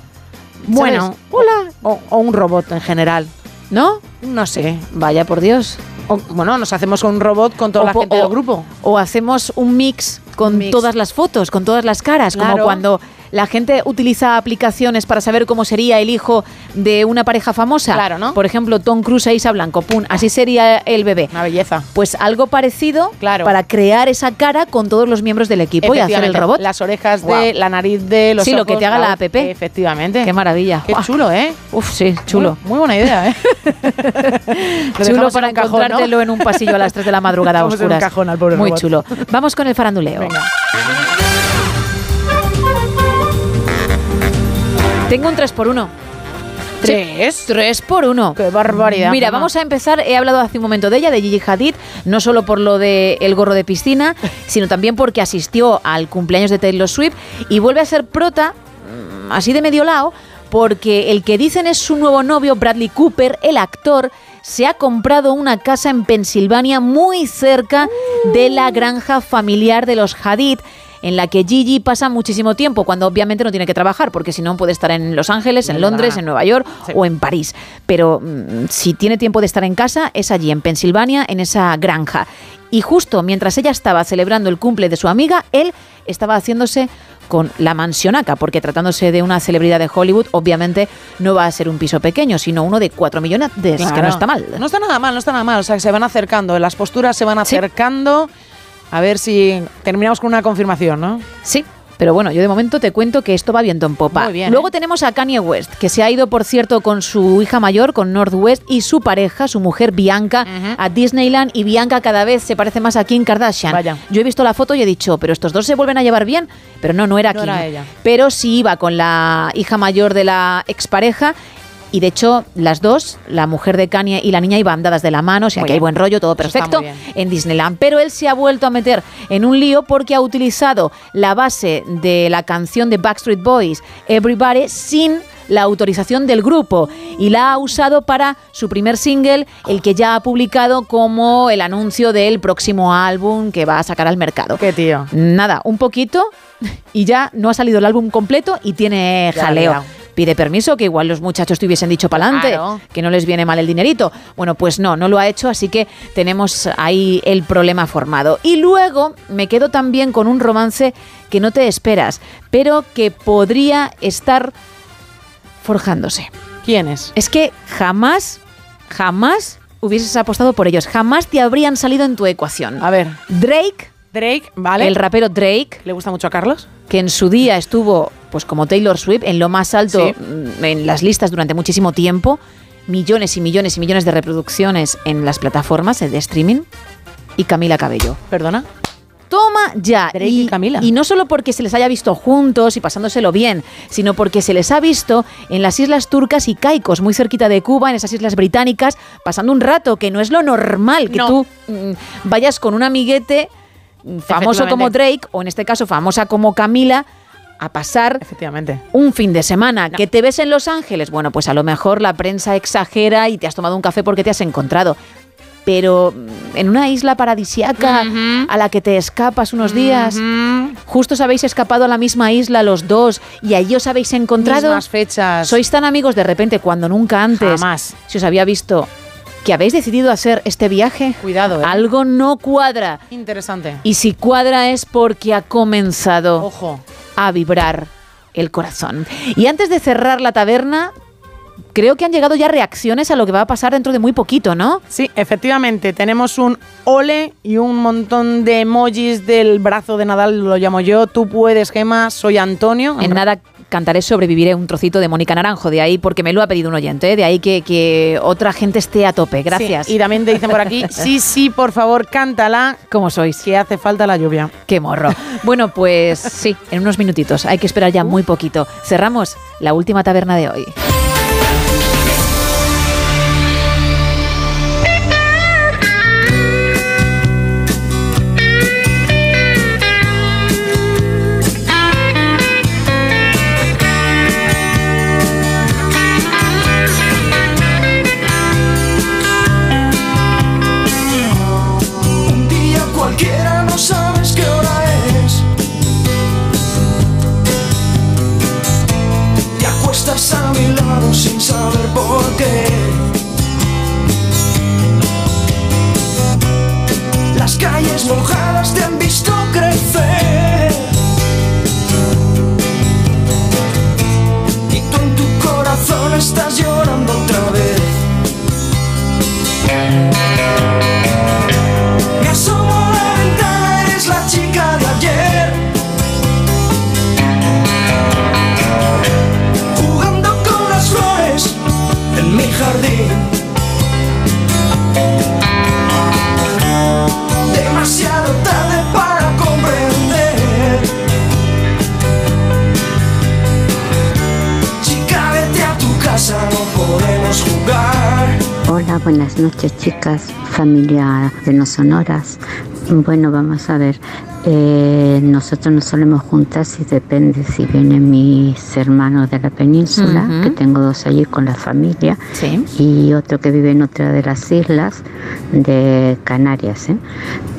Bueno, hola. O, o un robot en general. ¿No? No sé. Vaya por Dios. O, bueno, nos hacemos con un robot con toda O la gente o- del grupo. O hacemos un mix con mix. todas las fotos, con todas las caras, como cuando la gente utiliza aplicaciones para saber cómo sería el hijo de una pareja famosa. Claro, ¿no? Por ejemplo, Tom Cruise e Isa Blanco, pum, así sería el bebé. Una belleza. Pues algo parecido Claro. para crear esa cara con todos los miembros del equipo y hacer el robot. Las orejas de, la nariz de, los Sí, lo que te haga la app. Efectivamente. Qué maravilla. Qué chulo, ¿eh? Uf, sí, chulo. Muy, muy buena idea, ¿eh? Lo chulo para en un cajón, ¿no? encontrártelo en un pasillo a las 3 de la madrugada a en un oscuras. cajón al pobre Muy robot. chulo. Vamos con el faranduleo. Tengo un 3 por 1 ¿Tres? 3 por 1 Qué barbaridad. Mira, mamá. vamos a empezar. He hablado hace un momento de ella, de Gigi Hadid, no solo por lo del el gorro de piscina, sino también porque asistió al cumpleaños de Taylor Swift y vuelve a ser prota, mm, así de medio lado, porque el que dicen es su nuevo novio, Bradley Cooper, el actor, se ha comprado una casa en Pensilvania muy cerca de la granja familiar de los Hadid en la que Gigi pasa muchísimo tiempo, cuando obviamente no tiene que trabajar, porque si no puede estar en Los Ángeles, en Es Londres, en Nueva York o en París. Pero mm, si tiene tiempo de estar en casa, es allí, en Pensilvania, en esa granja. Y justo mientras ella estaba celebrando el cumple de su amiga, él estaba haciéndose con la mansionaca, porque tratándose de una celebridad de Hollywood, obviamente no va a ser un piso pequeño, sino uno de 4 millones, de, que no Claro. está mal. No está nada mal, no está nada mal. O sea, que se van acercando, las posturas se van acercando. A ver si terminamos con una confirmación, ¿no? Sí. Pero bueno, yo de momento te cuento que esto va viento en popa. Muy bien, Luego ¿eh? tenemos a Kanye West, que se ha ido, por cierto, con su hija mayor, con Northwest, y su pareja, su mujer Bianca, a Disneyland. Y Bianca cada vez se parece más a Kim Kardashian. Vaya. Yo he visto la foto y he dicho, pero estos dos se vuelven a llevar bien. Pero no, no era No Kim. era ella. Pero sí iba con la hija mayor de la expareja. Y de hecho, las dos, la mujer de Kanye y la niña, iban dadas de la mano, o sea Muy que hay buen rollo, todo perfecto en Disneyland. Pero él se ha vuelto a meter en un lío porque ha utilizado la base de la canción de Backstreet Boys, Everybody, sin la autorización del grupo y la ha usado para su primer single, el que ya ha publicado como el anuncio del próximo álbum que va a sacar al mercado. Qué tío. Nada, un poquito y ya no ha salido el álbum completo y tiene Ya, jaleo. Pide permiso, que igual los muchachos te hubiesen dicho para adelante, Claro. que no les viene mal el dinerito. Bueno, pues no, no lo ha hecho, así que tenemos ahí el problema formado. Y luego me quedo también con un romance que no te esperas, pero que podría estar forjándose. ¿Quién es? Es que jamás, jamás hubieses apostado por ellos, jamás te habrían salido en tu ecuación. A ver. Drake, Drake, ¿vale? el rapero Drake, ¿Le gusta mucho a Carlos? que en su día estuvo, pues como Taylor Swift, en lo más alto Sí. mm, en las listas durante muchísimo tiempo, millones y millones y millones de reproducciones en las plataformas de streaming, y Camila Cabello. ¿Perdona? Toma ya. Drake y Camila. Y no solo porque se les haya visto juntos y pasándoselo bien, sino porque se les ha visto en las islas turcas y caicos, muy cerquita de Cuba, en esas islas británicas, pasando un rato, que no es lo normal que No. tú mm, vayas con un amiguete famoso como Drake, o en este caso famosa como Camila, a pasar Efectivamente. un fin de semana. ¿Que te ves en Los Ángeles? Bueno, pues a lo mejor la prensa exagera y te has tomado un café porque te has encontrado. Pero mm, en una isla paradisiaca a la que te escapas unos días, justo os habéis escapado a la misma isla los dos y allí os habéis encontrado. Mismas fechas. Sois tan amigos de repente cuando nunca antes Jamás. se os había visto que habéis decidido hacer este viaje. Cuidado, ¿eh? Algo no cuadra. Interesante. Y si cuadra es porque ha comenzado Ojo. a vibrar el corazón. Y antes de cerrar la taberna, creo que han llegado ya reacciones a lo que va a pasar dentro de muy poquito, ¿no? Sí, efectivamente, tenemos un ole y un montón de emojis del brazo de Nadal, lo llamo yo. Tú puedes, Gema, soy Antonio. En nada cantaré sobreviviré un trocito de Mónica Naranjo, de ahí porque me lo ha pedido un oyente, ¿eh? de ahí que, que otra gente esté a tope. Gracias. Sí, y también te dicen por aquí, sí, sí, por favor, cántala. ¿Cómo sois? Que hace falta la lluvia. Qué morro. Bueno, pues sí, en unos minutitos. Hay que esperar ya muy poquito. Cerramos la última taberna de hoy. Buenas noches chicas, familia de No Sonoras. Bueno, vamos a ver. eh, nosotros nos solemos juntar si depende si vienen mis hermanos de la península, que tengo dos allí con la familia, y otro que vive en otra de las islas de Canarias, ¿eh?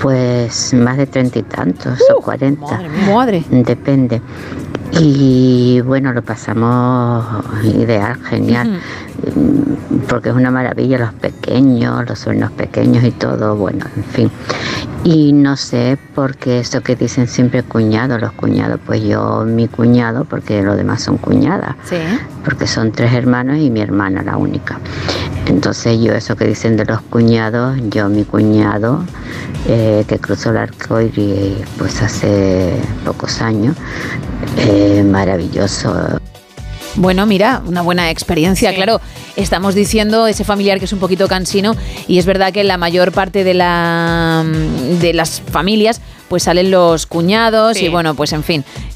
pues más de treinta y tantos o cuarenta. Madre. Depende. Y bueno, lo pasamos ideal, genial, porque es una maravilla los pequeños, los sobrinos pequeños y todo, bueno, en fin. Y no sé, porque eso que dicen siempre cuñado, los cuñados, pues yo mi cuñado, porque los demás son cuñadas, Sí. porque son tres hermanos y mi hermana la única. Entonces yo eso que dicen de los cuñados, yo mi cuñado, eh, que cruzó el arco iris pues hace pocos años, eh, maravilloso. Bueno, mira, una buena experiencia, claro. Estamos diciendo ese familiar que es un poquito cansino y es verdad que la mayor parte de, la, de las familias pues salen los cuñados y bueno, pues en fin, mm,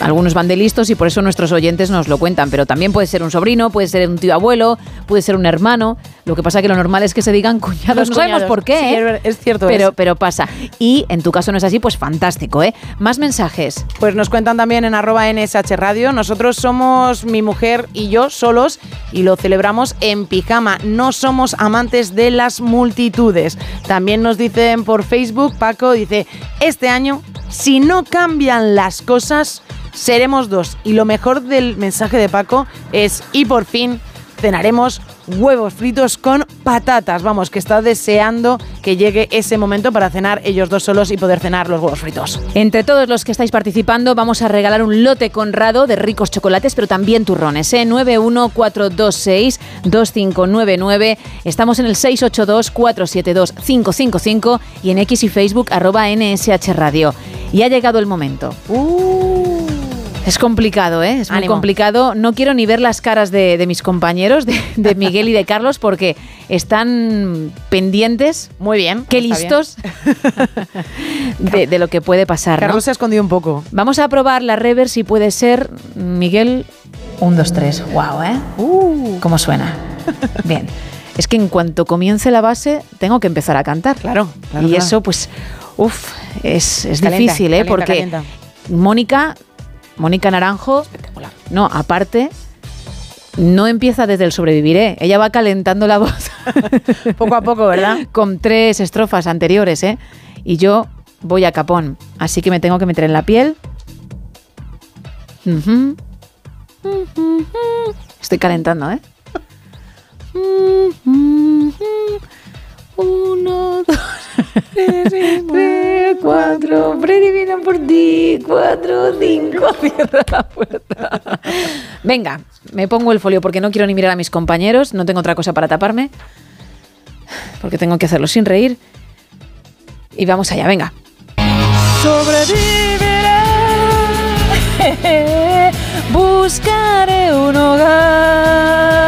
algunos van de listos y por eso nuestros oyentes nos lo cuentan, pero también puede ser un sobrino, puede ser un tío abuelo, puede ser un hermano. Lo que pasa que lo normal es que se digan cuñados, Los no sabemos por qué, Sí, ¿eh? es es cierto, Pero, es. pero pasa. Y en tu caso no es así, pues fantástico, ¿eh? Más mensajes. Pues nos cuentan también en arroba NSH Radio. Nosotros somos mi mujer y yo solos y lo celebramos en pijama. No somos amantes de las multitudes. También nos dicen por Facebook, Paco dice, este año, si no cambian las cosas, seremos dos. Y lo mejor del mensaje de Paco es, y por fin cenaremos huevos fritos con patatas. Vamos, que está deseando que llegue ese momento para cenar ellos dos solos y poder cenar los huevos fritos. Entre todos los que estáis participando, vamos a regalar un lote conrado de ricos chocolates, pero también turrones. ¿eh? 914262599. Estamos en el 682472555 y en X y Facebook arroba NSH Radio. Y ha llegado el momento. Es complicado, ¿eh? Es muy Ánimo. complicado. No quiero ni ver las caras de, de mis compañeros, de, de Miguel y de Carlos, porque están pendientes. Muy bien. Qué listos de, de lo que puede pasar. ¿no? Carlos se ha escondido un poco. Vamos a probar la rever si puede ser, Miguel. Un, dos, tres. Wow, ¿eh? ¿Cómo suena? Bien. Es que en cuanto comience la base, tengo que empezar a cantar. Claro. claro, y claro. eso, pues, uff, es, es Calienta, difícil, ¿eh? calienta, Porque calienta. Mónica, Mónica Naranjo, no, aparte, no empieza desde el sobreviviré. Ella va calentando la voz. poco a poco, ¿verdad? Con tres estrofas anteriores, ¿eh? Y yo voy a capón. Así que me tengo que meter en la piel. Estoy calentando, ¿eh? Uno, dos, tres, cuatro. Predivina por ti. Cuatro, cinco. Cierra la puerta. Venga, me pongo el folio porque no quiero ni mirar a mis compañeros. No tengo otra cosa para taparme. Porque tengo que hacerlo sin reír. Y vamos allá, venga. Sobreviviré, buscaré un hogar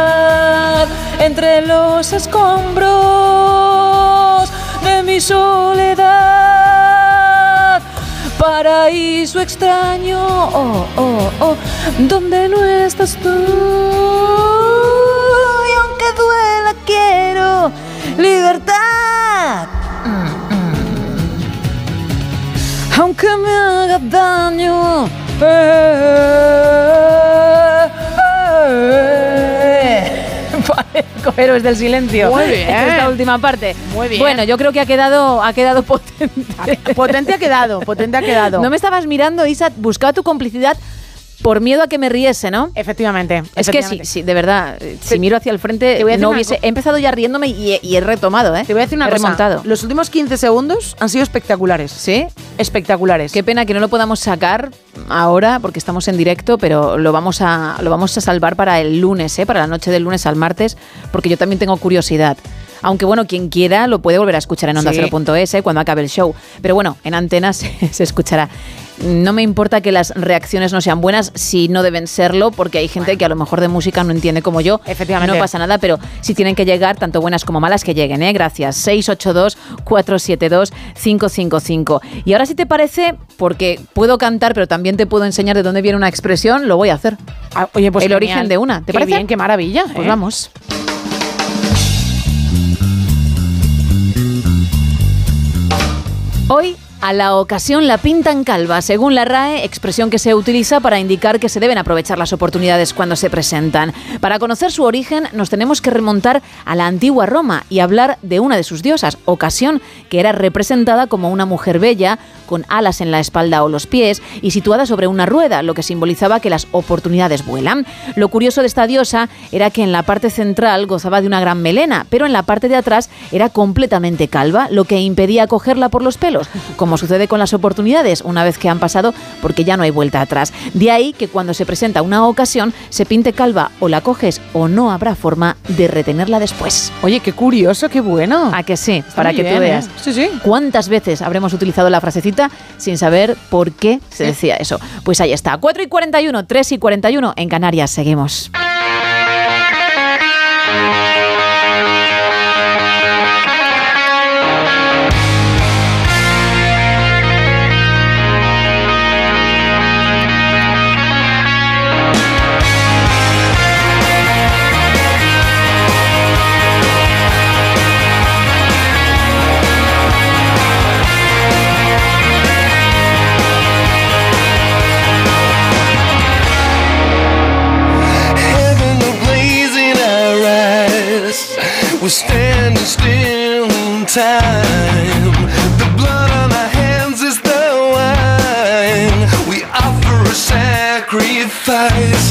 entre los escombros mi soledad. Paraíso extraño, oh, oh, oh, donde no estás tú. Y aunque duela, quiero libertad. aunque me haga daño. Eh, Parezco héroes del silencio. Muy bien. Esta última parte. Muy bien. Bueno, yo creo que ha quedado, ha quedado potente. Potente ha quedado, potente ha quedado. No me estabas mirando, Isa, buscaba tu complicidad por miedo a que me riese, ¿no? Efectivamente. Es que sí, sí, de verdad. Si miro hacia el frente, no hubiese. He empezado ya riéndome y he, y he retomado, ¿eh? Te voy a decir una he cosa. remontado. Los últimos 15 segundos han sido espectaculares. ¿Sí? Espectaculares. Qué pena que no lo podamos sacar ahora porque estamos en directo, pero lo vamos a, lo vamos a salvar para el lunes, ¿eh? para la noche del lunes al martes, porque yo también tengo curiosidad. Aunque bueno, quien quiera lo puede volver a escuchar en onda Sí. ¿eh? cuando acabe el show. Pero bueno, en antenas se, se escuchará. No me importa que las reacciones no sean buenas si no deben serlo, porque hay gente que a lo mejor de música no entiende como yo. Efectivamente. No pasa nada, pero si tienen que llegar, tanto buenas como malas, que lleguen, ¿eh? Gracias. 682-472-555. Y ahora si te parece, porque puedo cantar, pero también te puedo enseñar de dónde viene una expresión, lo voy a hacer. Ah, oye, pues El genial. origen de una, ¿te Qué parece? bien, qué maravilla. Pues ¿eh? vamos. Hoy a la ocasión la pintan calva, según la RAE, expresión que se utiliza para indicar que se deben aprovechar las oportunidades cuando se presentan. Para conocer su origen nos tenemos que remontar a la antigua Roma y hablar de una de sus diosas, ocasión que era representada como una mujer bella, con alas en la espalda o los pies y situada sobre una rueda, lo que simbolizaba que las oportunidades vuelan. Lo curioso de esta diosa era que en la parte central gozaba de una gran melena, pero en la parte de atrás era completamente calva, lo que impedía cogerla por los pelos, sucede con las oportunidades una vez que han pasado porque ya no hay vuelta atrás. De ahí que cuando se presenta una ocasión se pinte calva o la coges o no habrá forma de retenerla después. Oye, qué curioso, qué bueno. ¿A que sí? Para que bien, tú ¿eh? veas. Sí, sí. ¿Cuántas veces habremos utilizado la frasecita sin saber por qué se decía eso? Pues ahí está. 4 y 41, 3 y 41 en Canarias. Seguimos. We're standing still in time. The blood on our hands is the wine. We offer a sacrifice.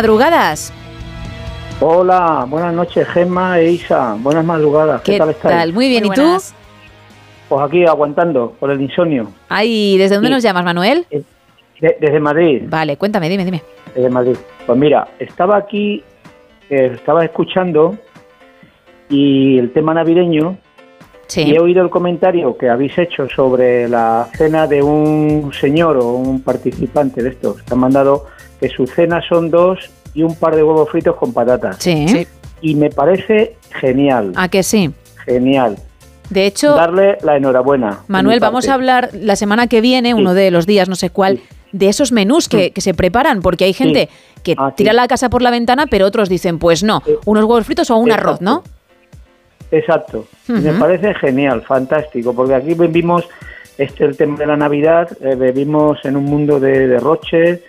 Madrugadas. Hola, buenas noches, Gemma e Isa. Buenas madrugadas. ¿Qué, ¿Qué tal estáis? tal? Muy bien, Muy ¿y tú? Pues aquí aguantando por el insomnio. Ay, ¿desde dónde Sí. nos llamas, Manuel? De- desde Madrid, Vale, cuéntame, dime, dime. desde Madrid. Pues mira, estaba aquí, eh, estaba escuchando y el tema navideño y he oído el comentario que habéis hecho sobre la cena de un señor o un participante de estos que han mandado que su cena son dos y un par de huevos fritos con patatas. Sí. Sí. Y me parece genial, ¿A que sí? genial. De hecho, Darle la enhorabuena. Manuel, vamos parte. a hablar la semana que viene, uno de los días, no sé cuál, de esos menús que, que se preparan, porque hay gente que Ah, tira la casa por la ventana, pero otros dicen, pues no, unos huevos fritos o un Exacto. arroz, ¿no? Exacto. Me parece genial, fantástico, porque aquí vivimos este el tema de la Navidad, eh, vivimos en un mundo de derroches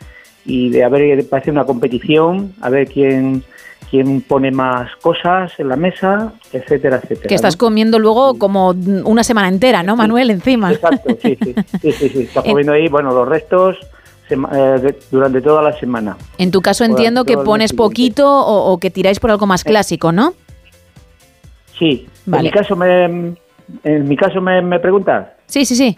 y de a ver, parece una competición, a ver quién quién pone más cosas en la mesa, etcétera, etcétera. Que estás ¿no? comiendo luego como una semana entera, ¿no, Manuel? Encima. Exacto, sí, sí, sí, sí, sí. Estás En- comiendo ahí, bueno, los restos eh, durante toda la semana. En tu caso entiendo que pones poquito o, o que tiráis por algo más clásico, ¿no? Sí. Vale. En mi caso me, en mi caso me, me preguntas. Sí, sí, sí.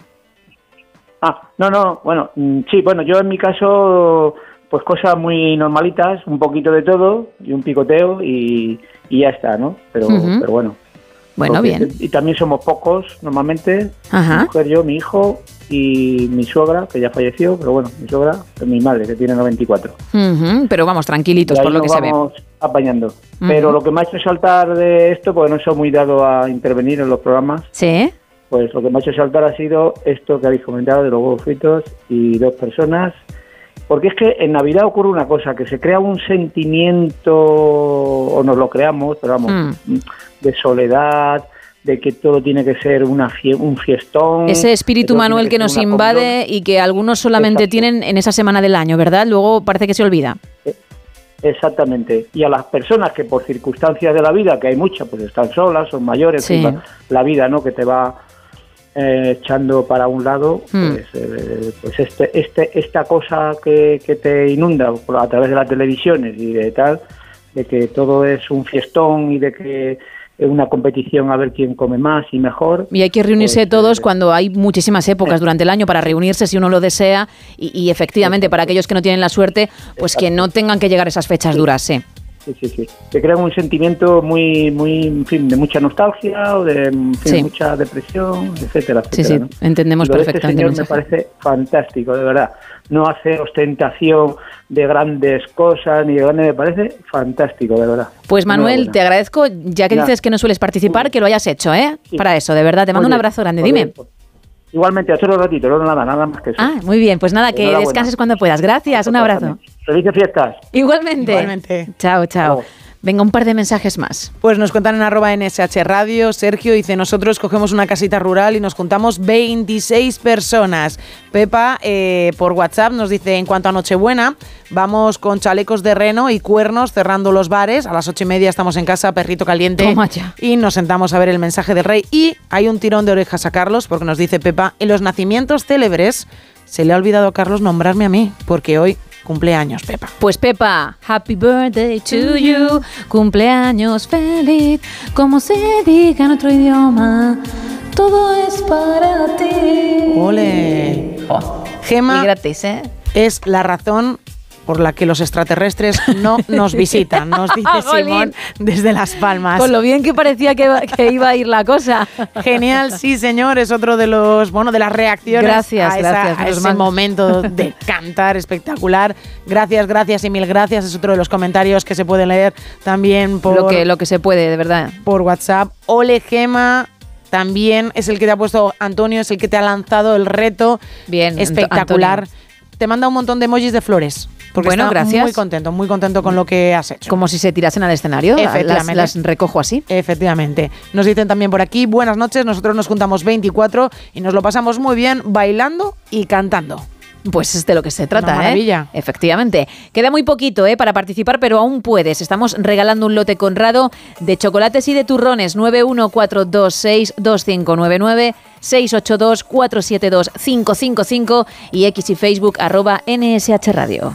Ah, no, no, bueno, mm, sí, bueno, yo en mi caso, pues cosas muy normalitas, un poquito de todo y un picoteo y, y ya está, ¿no? Pero, pero bueno. Bueno, bien. Y también somos pocos, normalmente. Ajá. Mi mujer, yo, mi hijo y mi suegra, que ya falleció, pero bueno, mi suegra, mi madre, que tiene 94. Ujú, pero vamos, tranquilitos por lo que se ve. vamos apañando. Pero lo que me ha hecho saltar de esto, porque no soy muy dado a intervenir en los programas, Sí. Pues lo que me ha hecho saltar ha sido esto que habéis comentado de los huevos fritos y dos personas. Porque es que en Navidad ocurre una cosa, que se crea un sentimiento, o nos lo creamos, pero vamos, de soledad, de que todo tiene que ser una fie- un fiestón. Ese espíritu Manuel que ser nos invade y que algunos solamente Exacto. tienen en esa semana del año, ¿verdad? Luego parece que se olvida. Exactamente. Y a las personas que por circunstancias de la vida, que hay muchas, pues están solas, son mayores, Sí. la vida, ¿no? Que te va eh, echando para un lado, Hmm. pues, eh, pues este, este, esta cosa que, que te inunda a través de las televisiones y de tal, de que todo es un fiestón y de que es una competición a ver quién come más y mejor. Y hay que reunirse Pues, todos cuando hay muchísimas épocas durante el año para reunirse si uno lo desea y, y efectivamente para aquellos que no tienen la suerte, pues que no tengan que llegar esas fechas duras, sí. Sí, sí, sí. Te crean un sentimiento muy, muy, en fin, de mucha nostalgia o de en fin, Sí. mucha depresión, etcétera, Sí, etcétera. sí, ¿no? entendemos Lo este perfectamente el señor me parece fantástico, de verdad. No hace ostentación de grandes cosas ni de grandes, me parece fantástico, de verdad. Pues Manuel, te agradezco, ya que dices que no sueles participar, que lo hayas hecho, ¿eh? Para eso, de verdad, te mando un abrazo grande, oye, dime. pues, Igualmente, hacer un ratito, no nada, nada más que eso. Ah, muy bien, pues nada, que descanses cuando puedas. Gracias, un abrazo. Felices fiestas. Igualmente. Igualmente. Chao, chao. Venga, un par de mensajes más. Pues nos cuentan en arroba NSH Radio, Sergio dice, nosotros cogemos una casita rural y nos juntamos 26 personas. Pepa eh, por WhatsApp nos dice, en cuanto a Nochebuena, vamos con chalecos de reno y cuernos cerrando los bares. A las ocho y media estamos en casa, perrito caliente. Y nos sentamos a ver el mensaje del rey. Y hay un tirón de orejas a Carlos, porque nos dice Pepa, en los nacimientos célebres se le ha olvidado a Carlos nombrarme a mí, porque hoy cumpleaños, Pepa. Pues Pepa, happy birthday to you, cumpleaños feliz, como se diga en otro idioma, todo es para ti. ¡Ole! Gema Y gratis, ¿eh? es la razón por la que los extraterrestres no nos visitan, nos dice. Simón desde Las Palmas. Con lo bien que parecía que, iba- que iba a ir la cosa. Genial, sí, señor, es otro de los, bueno, de las reacciones Gracias, a, esa- gracias, a ese mal. momento de cantar espectacular. Gracias, gracias y mil gracias. Es otro de los comentarios que se puede leer también por Lo que, lo que se puede, de verdad. por WhatsApp. Ole Gema, también es el que te ha puesto Antonio, es el que te ha lanzado el reto. Bien, espectacular. Antonio. Te manda un montón de emojis de flores. Porque Bueno, gracias. Muy contento, muy contento con lo que has hecho. Como si se tirasen al escenario. Las, Efectivamente. las recojo así. Efectivamente. Nos dicen también por aquí, buenas noches, nosotros nos juntamos 24 y nos lo pasamos muy bien bailando y cantando. Pues es de lo que se trata, Una maravilla. ¿eh? Efectivamente. Queda muy poquito, ¿eh? Para participar, pero aún puedes. Estamos regalando un lote conrado de chocolates y de turrones. 914262599 682472555 y x y Facebook arroba NSH Radio.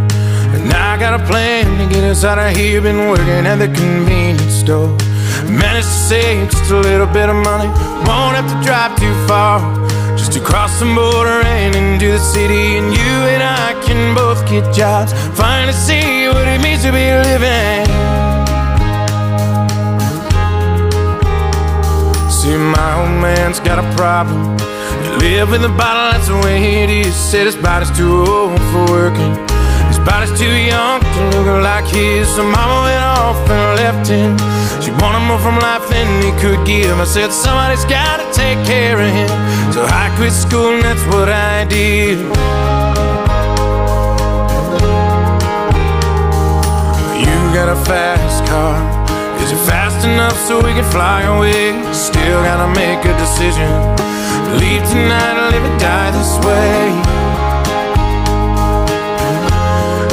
And I got a plan to get us out of here. Been working at the convenience store. Managed to save just a little bit of money. Won't have to drive too far. Just to cross the border and into the city. And you and I can both get jobs. Finally see what it means to be living. See, my old man's got a problem. Live with a bottle, that's the way it is. Said his body's too old for working. Body's too young to look like his. So mama went off and left him. She wanted more from life than he could give. I said, somebody's gotta take care of him. So I quit school and that's what I did. You got a fast car. Is it fast enough so we can fly away? Still gotta make a decision. Leave tonight or live or die this way.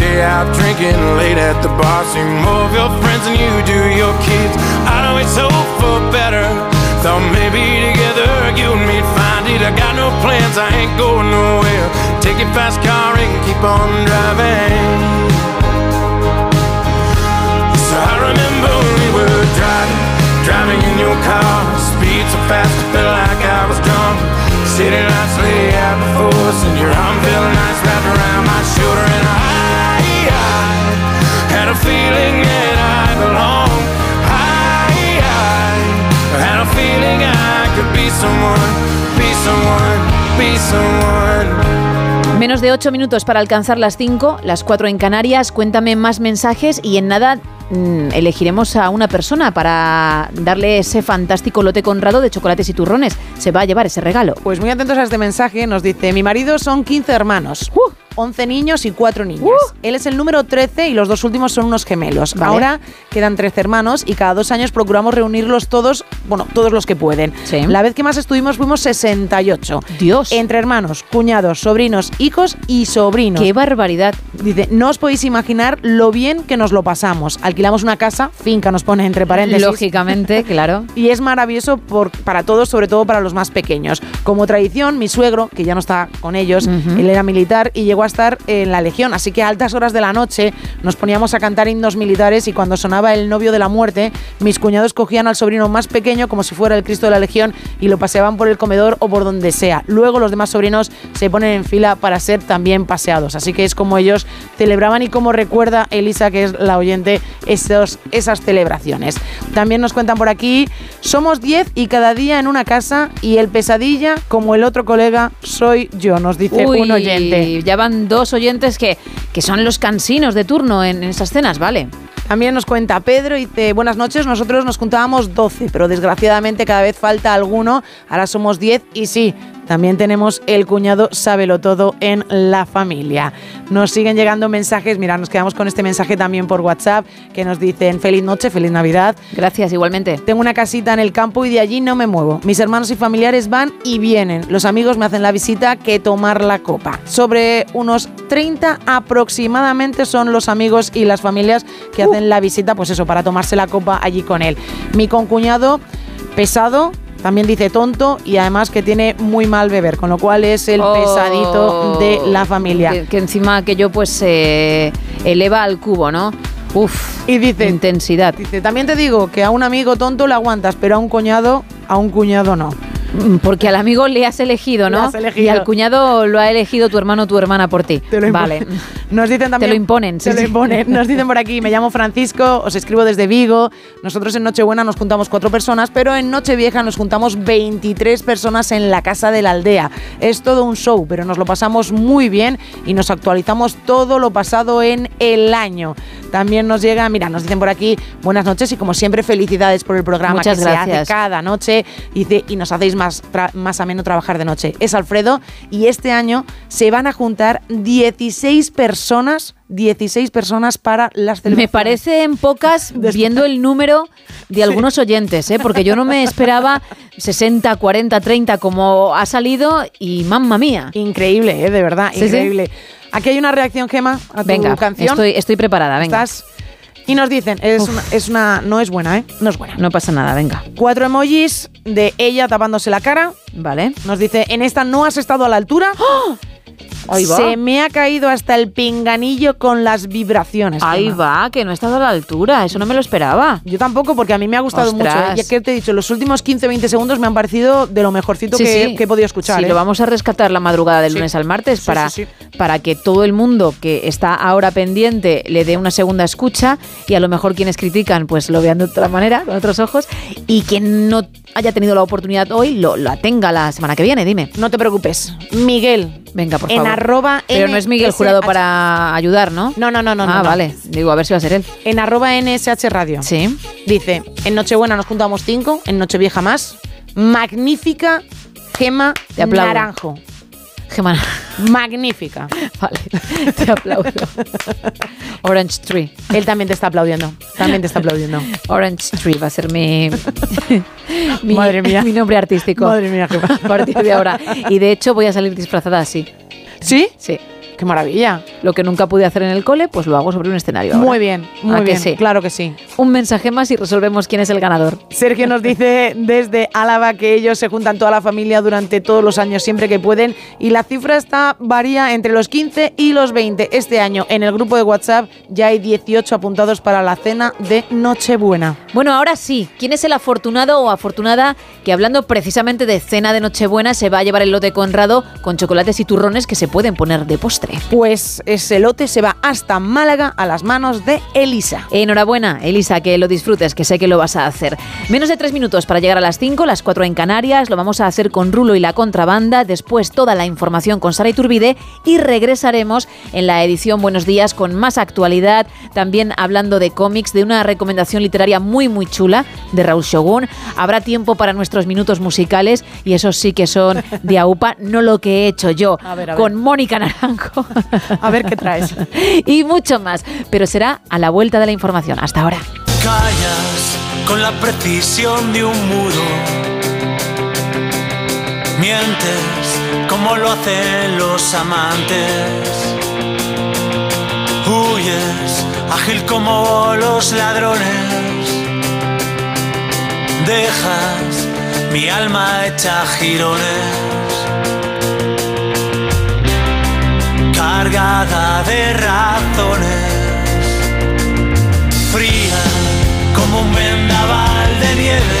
Stay out drinking late at the bar. See more of your friends than you do your kids. I'd always hope for better. Thought maybe together you and me'd find it. I got no plans, I ain't going nowhere. Take your fast car and keep on driving. So I remember we were driving, driving in your car. Speed so fast, it felt like I was drunk. City lights lay out before us, and your arm felt nice wrapped around my shoulder. And I Menos de 8 minutos para alcanzar las 5, las 4 en Canarias. Cuéntame más mensajes y en nada elegiremos a una persona para darle ese fantástico lote conrado de chocolates y turrones. Se va a llevar ese regalo. Pues muy atentos a este mensaje, nos dice, mi marido son 15 hermanos. 11 niños y 4 niñas. Él es el número 13 y los dos últimos son unos gemelos. Vale. Ahora quedan 13 hermanos y cada dos años procuramos reunirlos todos, bueno, todos los que pueden. La vez que más estuvimos fuimos 68. Dios. Entre hermanos, cuñados, sobrinos, hijos y sobrinos. ¡Qué barbaridad! Dice, no os podéis imaginar lo bien que nos lo pasamos. Alquilamos una casa, finca nos pone entre paréntesis. Lógicamente, claro. Y es maravilloso por, para todos, sobre todo para los más pequeños. Como tradición, mi suegro, que ya no está con ellos, él era militar y llegó a estar en la Legión, así que a altas horas de la noche nos poníamos a cantar himnos militares y cuando sonaba el novio de la muerte, mis cuñados cogían al sobrino más pequeño como si fuera el Cristo de la Legión y lo paseaban por el comedor o por donde sea. Luego los demás sobrinos se ponen en fila para ser también paseados, así que es como ellos celebraban y como recuerda Elisa, que es la oyente, esos, esas celebraciones. También nos cuentan por aquí, somos 10 y cada día en una casa y el pesadilla, como el otro colega, soy yo, nos dice Uy, un oyente. Ya van dos oyentes que, que son los cansinos de turno en, en esas cenas, ¿vale? También nos cuenta Pedro y dice, buenas noches, nosotros nos juntábamos 12, pero desgraciadamente cada vez falta alguno, ahora somos 10 y sí, también tenemos el cuñado sábelo todo en la familia. Nos siguen llegando mensajes, mira, nos quedamos con este mensaje también por WhatsApp que nos dicen feliz noche, feliz Navidad. Gracias, igualmente. Tengo una casita en el campo y de allí no me muevo. Mis hermanos y familiares van y vienen. Los amigos me hacen la visita que tomar la copa. Sobre unos 30 aproximadamente son los amigos y las familias que hacen la visita, pues eso, para tomarse la copa allí con él. Mi concuñado pesado, también dice tonto y además que tiene muy mal beber, con lo cual es el Oh, pesadito de la familia. Que, que encima aquello pues se eleva al cubo, ¿no? Uf. Y dice, intensidad. Dice, también te digo que a un amigo tonto le aguantas, pero a un cuñado, a un cuñado no. Mm, Porque al amigo le has elegido, Le ¿no? has elegido. Y al cuñado lo ha elegido tu hermano o tu hermana por ti. Te lo vale. Nos dicen también. Te lo imponen, sí, Te lo imponen. Nos dicen por aquí, me llamo Francisco, os escribo desde Vigo. Nosotros en Nochebuena nos juntamos cuatro personas, pero en Nochevieja nos juntamos 23 personas en la casa de la aldea. Es todo un show, pero nos lo pasamos muy bien y nos actualizamos todo lo pasado en el año. También nos llega, mira, nos dicen por aquí, buenas noches y como siempre, felicidades por el programa Muchas que se gracias. hace cada noche y, dice, y nos hacéis más, más ameno trabajar de noche. Es Alfredo y este año se van a juntar 16 personas, 16 personas para las Me celebraciones. parecen pocas viendo el número de algunos oyentes, ¿eh? porque yo no me esperaba 60, 40, 30 como ha salido y mamma mía. Increíble, ¿eh? de verdad, Sí, sí. increíble. Aquí hay una reacción, Gema, a tu Venga, canción. estoy, estoy preparada, venga. Estás- Y nos dicen, es una, es una, no es buena, ¿eh? No es buena. No pasa nada, venga. Cuatro emojis de ella tapándose la cara. Vale. Nos dice, en esta no has estado a la altura. Ahí va. Se me ha caído hasta el pinganillo con las vibraciones. Ahí va, que no he estado a la altura, eso no me lo esperaba. Yo tampoco, porque a mí me ha gustado Ostras. mucho. ¿eh? Y es que te he dicho, los últimos 15-20 segundos me han parecido de lo mejorcito Sí, que, sí. que he podido escuchar. Sí, ¿eh? lo vamos a rescatar la madrugada del Sí. lunes al martes para, para que todo el mundo que está ahora pendiente le dé una segunda escucha y a lo mejor quienes critican pues lo vean de otra manera, con otros ojos, y quien no haya tenido la oportunidad hoy lo, la tenga la semana que viene, dime. No te preocupes. Miguel. Venga, por favor. Arroba Pero no es Miguel. Jurado para ayudar, ¿no? No, no, no, no. Ah, no, no. vale. Digo, a ver si va a ser él. En arroba NSH Radio. Sí. Dice, en Nochebuena nos juntamos cinco, en Nochevieja más. Magnífica Gema Te. Naranjo. Gemma. Magnífica. Vale, te aplaudo. Orange Tree. Él también te está aplaudiendo. También te está aplaudiendo. Orange Tree va a ser mi, mi, Madre mía. mi nombre artístico. Madre mía, Gemma. A partir de ahora. Y de hecho voy a salir disfrazada así. ¿Sí? Sí. Qué maravilla. Lo que nunca pude hacer en el cole, pues lo hago sobre un escenario. ahora. Muy bien, muy ¿A que bien. sí? Claro que sí. Un mensaje más y resolvemos quién es el ganador. Sergio nos dice desde Álava que ellos se juntan toda la familia durante todos los años siempre que pueden y la cifra está varía entre los 15 y los 20. Este año en el grupo de WhatsApp ya hay 18 apuntados para la cena de Nochebuena. Bueno, ahora sí, ¿quién es el afortunado o afortunada que hablando precisamente de cena de Nochebuena se va a llevar el lote Conrado con chocolates y turrones que se pueden poner de postre? Pues ese lote se va hasta Málaga a las manos de Elisa. Enhorabuena, Elisa, que lo disfrutes, que sé que lo vas a hacer. Menos de tres minutos para llegar a las 5, las 4 en Canarias. Lo vamos a hacer con Rulo y la contrabanda. Después toda la información con Sara Iturbide. Y regresaremos en la edición Buenos Días con más actualidad. También hablando de cómics, de una recomendación literaria muy, muy chula de Raúl Shogun. Habrá tiempo para nuestros minutos musicales. Y esos sí que son de AUPA, no lo que he hecho yo. A ver, a ver. con Mónica Naranjo. A ver qué traes. y mucho más. Pero será a la vuelta de la información. Hasta ahora. Callas con la precisión de un mudo. Mientes como lo hacen los amantes. Huyes ágil como los ladrones. Dejas mi alma hecha jirones. Cargada de razones. Fría como un vendaval de nieve,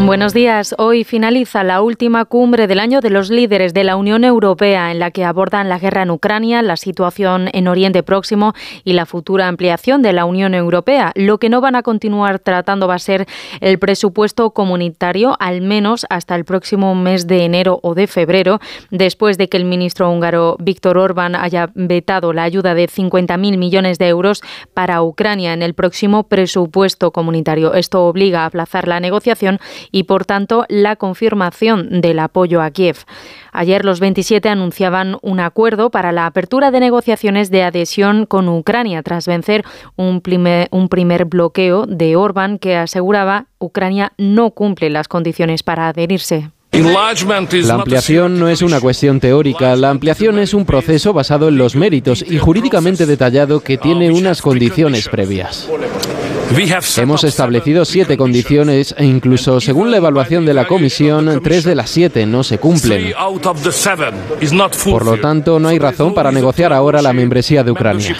Buenos días. Hoy finaliza la última cumbre del año de los líderes de la Unión Europea en la que abordan la guerra en Ucrania, la situación en Oriente Próximo y la futura ampliación de la Unión Europea. Lo que no van a continuar tratando va a ser el presupuesto comunitario, al menos hasta el próximo mes de enero o de febrero, después de que el ministro húngaro Víctor Orbán haya vetado la ayuda de 50.000 millones de euros para Ucrania en el próximo presupuesto comunitario. Esto obliga a aplazar la negociación y, por tanto, la confirmación del apoyo a Kiev. Ayer los 27 anunciaban un acuerdo para la apertura de negociaciones de adhesión con Ucrania tras vencer un primer, un primer bloqueo de Orbán que aseguraba Ucrania no cumple las condiciones para adherirse. La ampliación no es una cuestión teórica, la ampliación es un proceso basado en los méritos y jurídicamente detallado que tiene unas condiciones previas. Hemos establecido siete condiciones e incluso según la evaluación de la Comisión, tres de las siete no se cumplen. Por lo tanto, no hay razón para negociar ahora la membresía de Ucrania.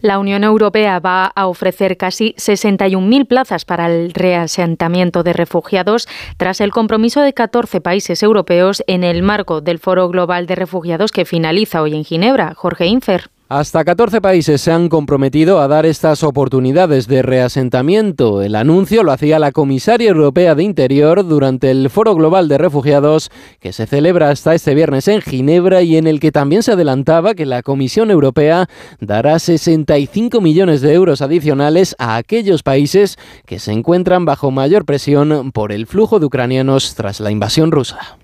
La Unión Europea va a ofrecer casi 61.000 plazas para el reasentamiento de refugiados tras el compromiso de 14 países europeos en el marco del Foro Global de Refugiados que finaliza hoy en Ginebra. Jorge Infer. Hasta 14 países se han comprometido a dar estas oportunidades de reasentamiento. El anuncio lo hacía la comisaria europea de Interior durante el Foro Global de Refugiados que se celebra hasta este viernes en Ginebra y en el que también se adelantaba que la Comisión Europea dará 65 millones de euros adicionales a aquellos países que se encuentran bajo mayor presión por el flujo de ucranianos tras la invasión rusa.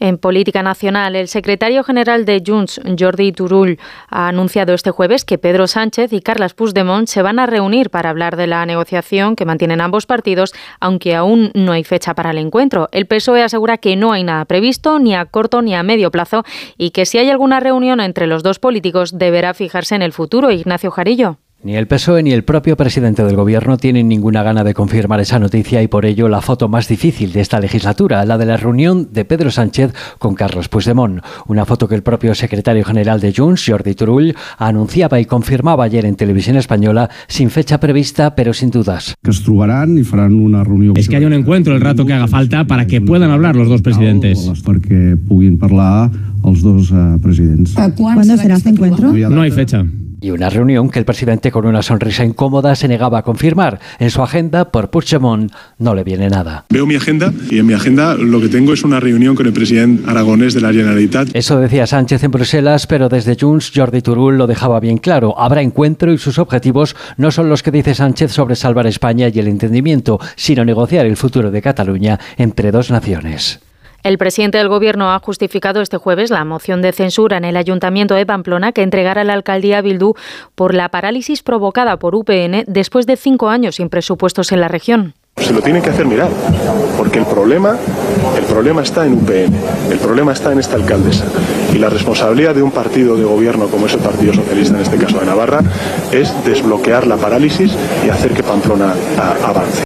En política nacional, el secretario general de Junts, Jordi Turull, ha anunciado este jueves que Pedro Sánchez y Carles Puigdemont se van a reunir para hablar de la negociación que mantienen ambos partidos, aunque aún no hay fecha para el encuentro. El PSOE asegura que no hay nada previsto, ni a corto ni a medio plazo, y que si hay alguna reunión entre los dos políticos deberá fijarse en el futuro. Ignacio Jarillo. Ni el PSOE ni el propio presidente del gobierno tienen ninguna gana de confirmar esa noticia y por ello la foto más difícil de esta legislatura, la de la reunión de Pedro Sánchez con Carlos Puigdemont. Una foto que el propio secretario general de Junts, Jordi Turull, anunciaba y confirmaba ayer en televisión española sin fecha prevista, pero sin dudas. Que trobarán y farán una reunión. Es que haya un encuentro el rato que haga falta para que puedan hablar los dos presidentes. Para que puguin parlar los dos uh, presidents. ¿Cuándo será este encuentro? No hay fecha y una reunión que el presidente con una sonrisa incómoda se negaba a confirmar. En su agenda, por Puigdemont, no le viene nada. Veo mi agenda y en mi agenda lo que tengo es una reunión con el presidente aragonés de la Generalitat. Eso decía Sánchez en Bruselas, pero desde Junts Jordi Turull lo dejaba bien claro. Habrá encuentro y sus objetivos no son los que dice Sánchez sobre salvar España y el entendimiento, sino negociar el futuro de Cataluña entre dos naciones. El presidente del Gobierno ha justificado este jueves la moción de censura en el Ayuntamiento de Pamplona que entregara la alcaldía a Bildu por la parálisis provocada por UPN después de cinco años sin presupuestos en la región. Se lo tienen que hacer mirar, porque el problema, el problema está en UPN, el problema está en esta alcaldesa. Y la responsabilidad de un partido de gobierno como es el Partido Socialista, en este caso de Navarra, es desbloquear la parálisis y hacer que Pamplona avance.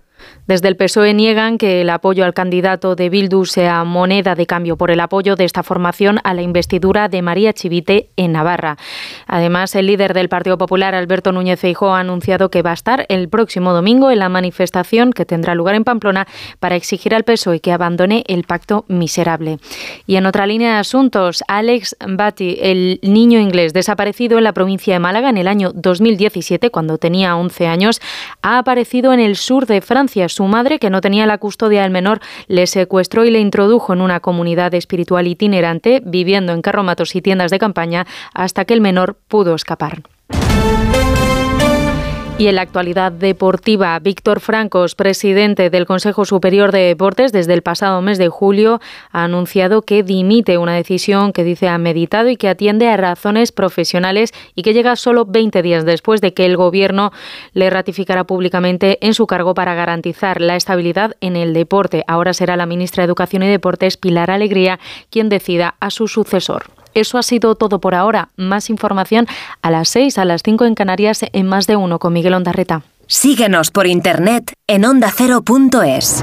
Desde el PSOE niegan que el apoyo al candidato de Bildu sea moneda de cambio por el apoyo de esta formación a la investidura de María Chivite en Navarra. Además, el líder del Partido Popular, Alberto Núñez Feijóo, ha anunciado que va a estar el próximo domingo en la manifestación que tendrá lugar en Pamplona para exigir al PSOE que abandone el pacto miserable. Y en otra línea de asuntos, Alex Batty, el niño inglés desaparecido en la provincia de Málaga en el año 2017, cuando tenía 11 años, ha aparecido en el sur de Francia su madre, que no tenía la custodia del menor, le secuestró y le introdujo en una comunidad espiritual itinerante, viviendo en carromatos y tiendas de campaña, hasta que el menor pudo escapar. Y en la actualidad deportiva, Víctor Francos, presidente del Consejo Superior de Deportes desde el pasado mes de julio, ha anunciado que dimite una decisión que dice ha meditado y que atiende a razones profesionales y que llega solo 20 días después de que el Gobierno le ratificara públicamente en su cargo para garantizar la estabilidad en el deporte. Ahora será la ministra de Educación y Deportes, Pilar Alegría, quien decida a su sucesor. Eso ha sido todo por ahora. Más información a las 6, a las 5 en Canarias, en más de uno con Miguel Ondarreta. Síguenos por internet en ondacero.es.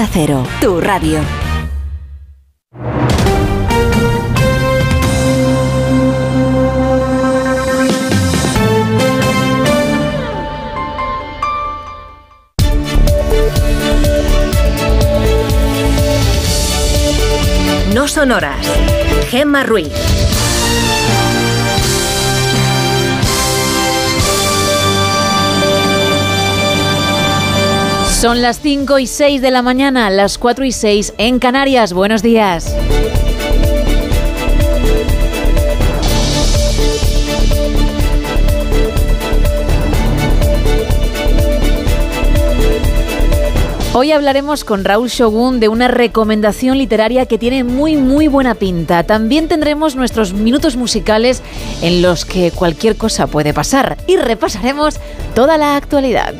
Cero, tu radio. No son horas. Gemma Ruiz. Son las 5 y 6 de la mañana, las 4 y 6 en Canarias. Buenos días. Hoy hablaremos con Raúl Shogun de una recomendación literaria que tiene muy muy buena pinta. También tendremos nuestros minutos musicales en los que cualquier cosa puede pasar y repasaremos toda la actualidad.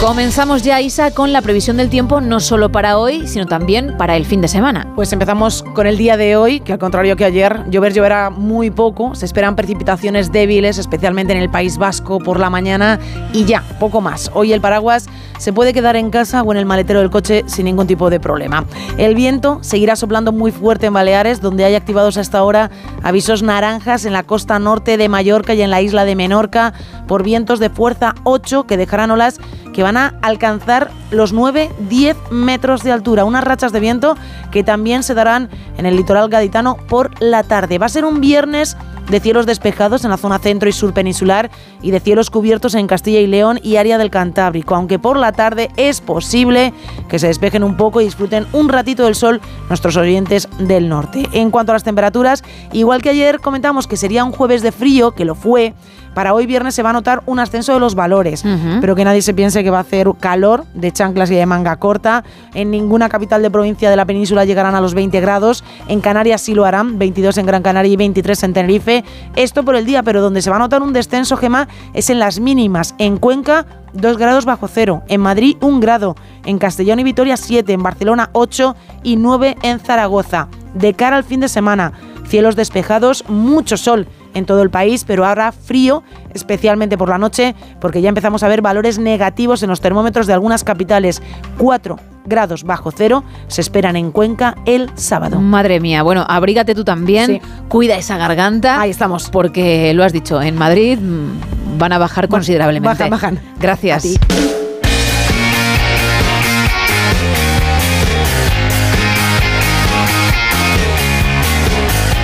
Comenzamos ya, Isa, con la previsión del tiempo no solo para hoy, sino también para el fin de semana. Pues empezamos con el día de hoy, que al contrario que ayer, llover lloverá muy poco. Se esperan precipitaciones débiles, especialmente en el País Vasco por la mañana y ya, poco más. Hoy el paraguas se puede quedar en casa o en el maletero del coche sin ningún tipo de problema. El viento seguirá soplando muy fuerte en Baleares, donde hay activados hasta ahora avisos naranjas en la costa norte de Mallorca y en la isla de Menorca por vientos de fuerza 8 que dejarán olas que van a alcanzar los 9-10 metros de altura. Unas rachas de viento que también se darán en el litoral gaditano por la tarde. Va a ser un viernes de cielos despejados en la zona centro y sur peninsular y de cielos cubiertos en Castilla y León y área del Cantábrico, aunque por la tarde es posible que se despejen un poco y disfruten un ratito del sol nuestros orientes del norte. En cuanto a las temperaturas, igual que ayer comentamos que sería un jueves de frío, que lo fue, para hoy viernes se va a notar un ascenso de los valores, pero que nadie se piense que va a hacer calor de chanclas y de manga corta. En ninguna capital de provincia de la península llegarán a los 20 grados. En Canarias sí lo harán, 22 en Gran Canaria y 23 en Tenerife. Esto por el día, pero donde se va a notar un descenso, Gema, es en las mínimas. En Cuenca, 2 grados bajo cero. En Madrid, 1 grado. En Castellón y Vitoria, 7. En Barcelona, 8 y 9 en Zaragoza. De cara al fin de semana, cielos despejados, mucho sol en todo el país, pero ahora frío, especialmente por la noche, porque ya empezamos a ver valores negativos en los termómetros de algunas capitales. 4 grados bajo cero se esperan en Cuenca el sábado. Madre mía, bueno, abrígate tú también, cuida esa garganta. Ahí estamos. Porque lo has dicho, en Madrid mm, van a bajar considerablemente. bajan, bajan. Gracias. A ti.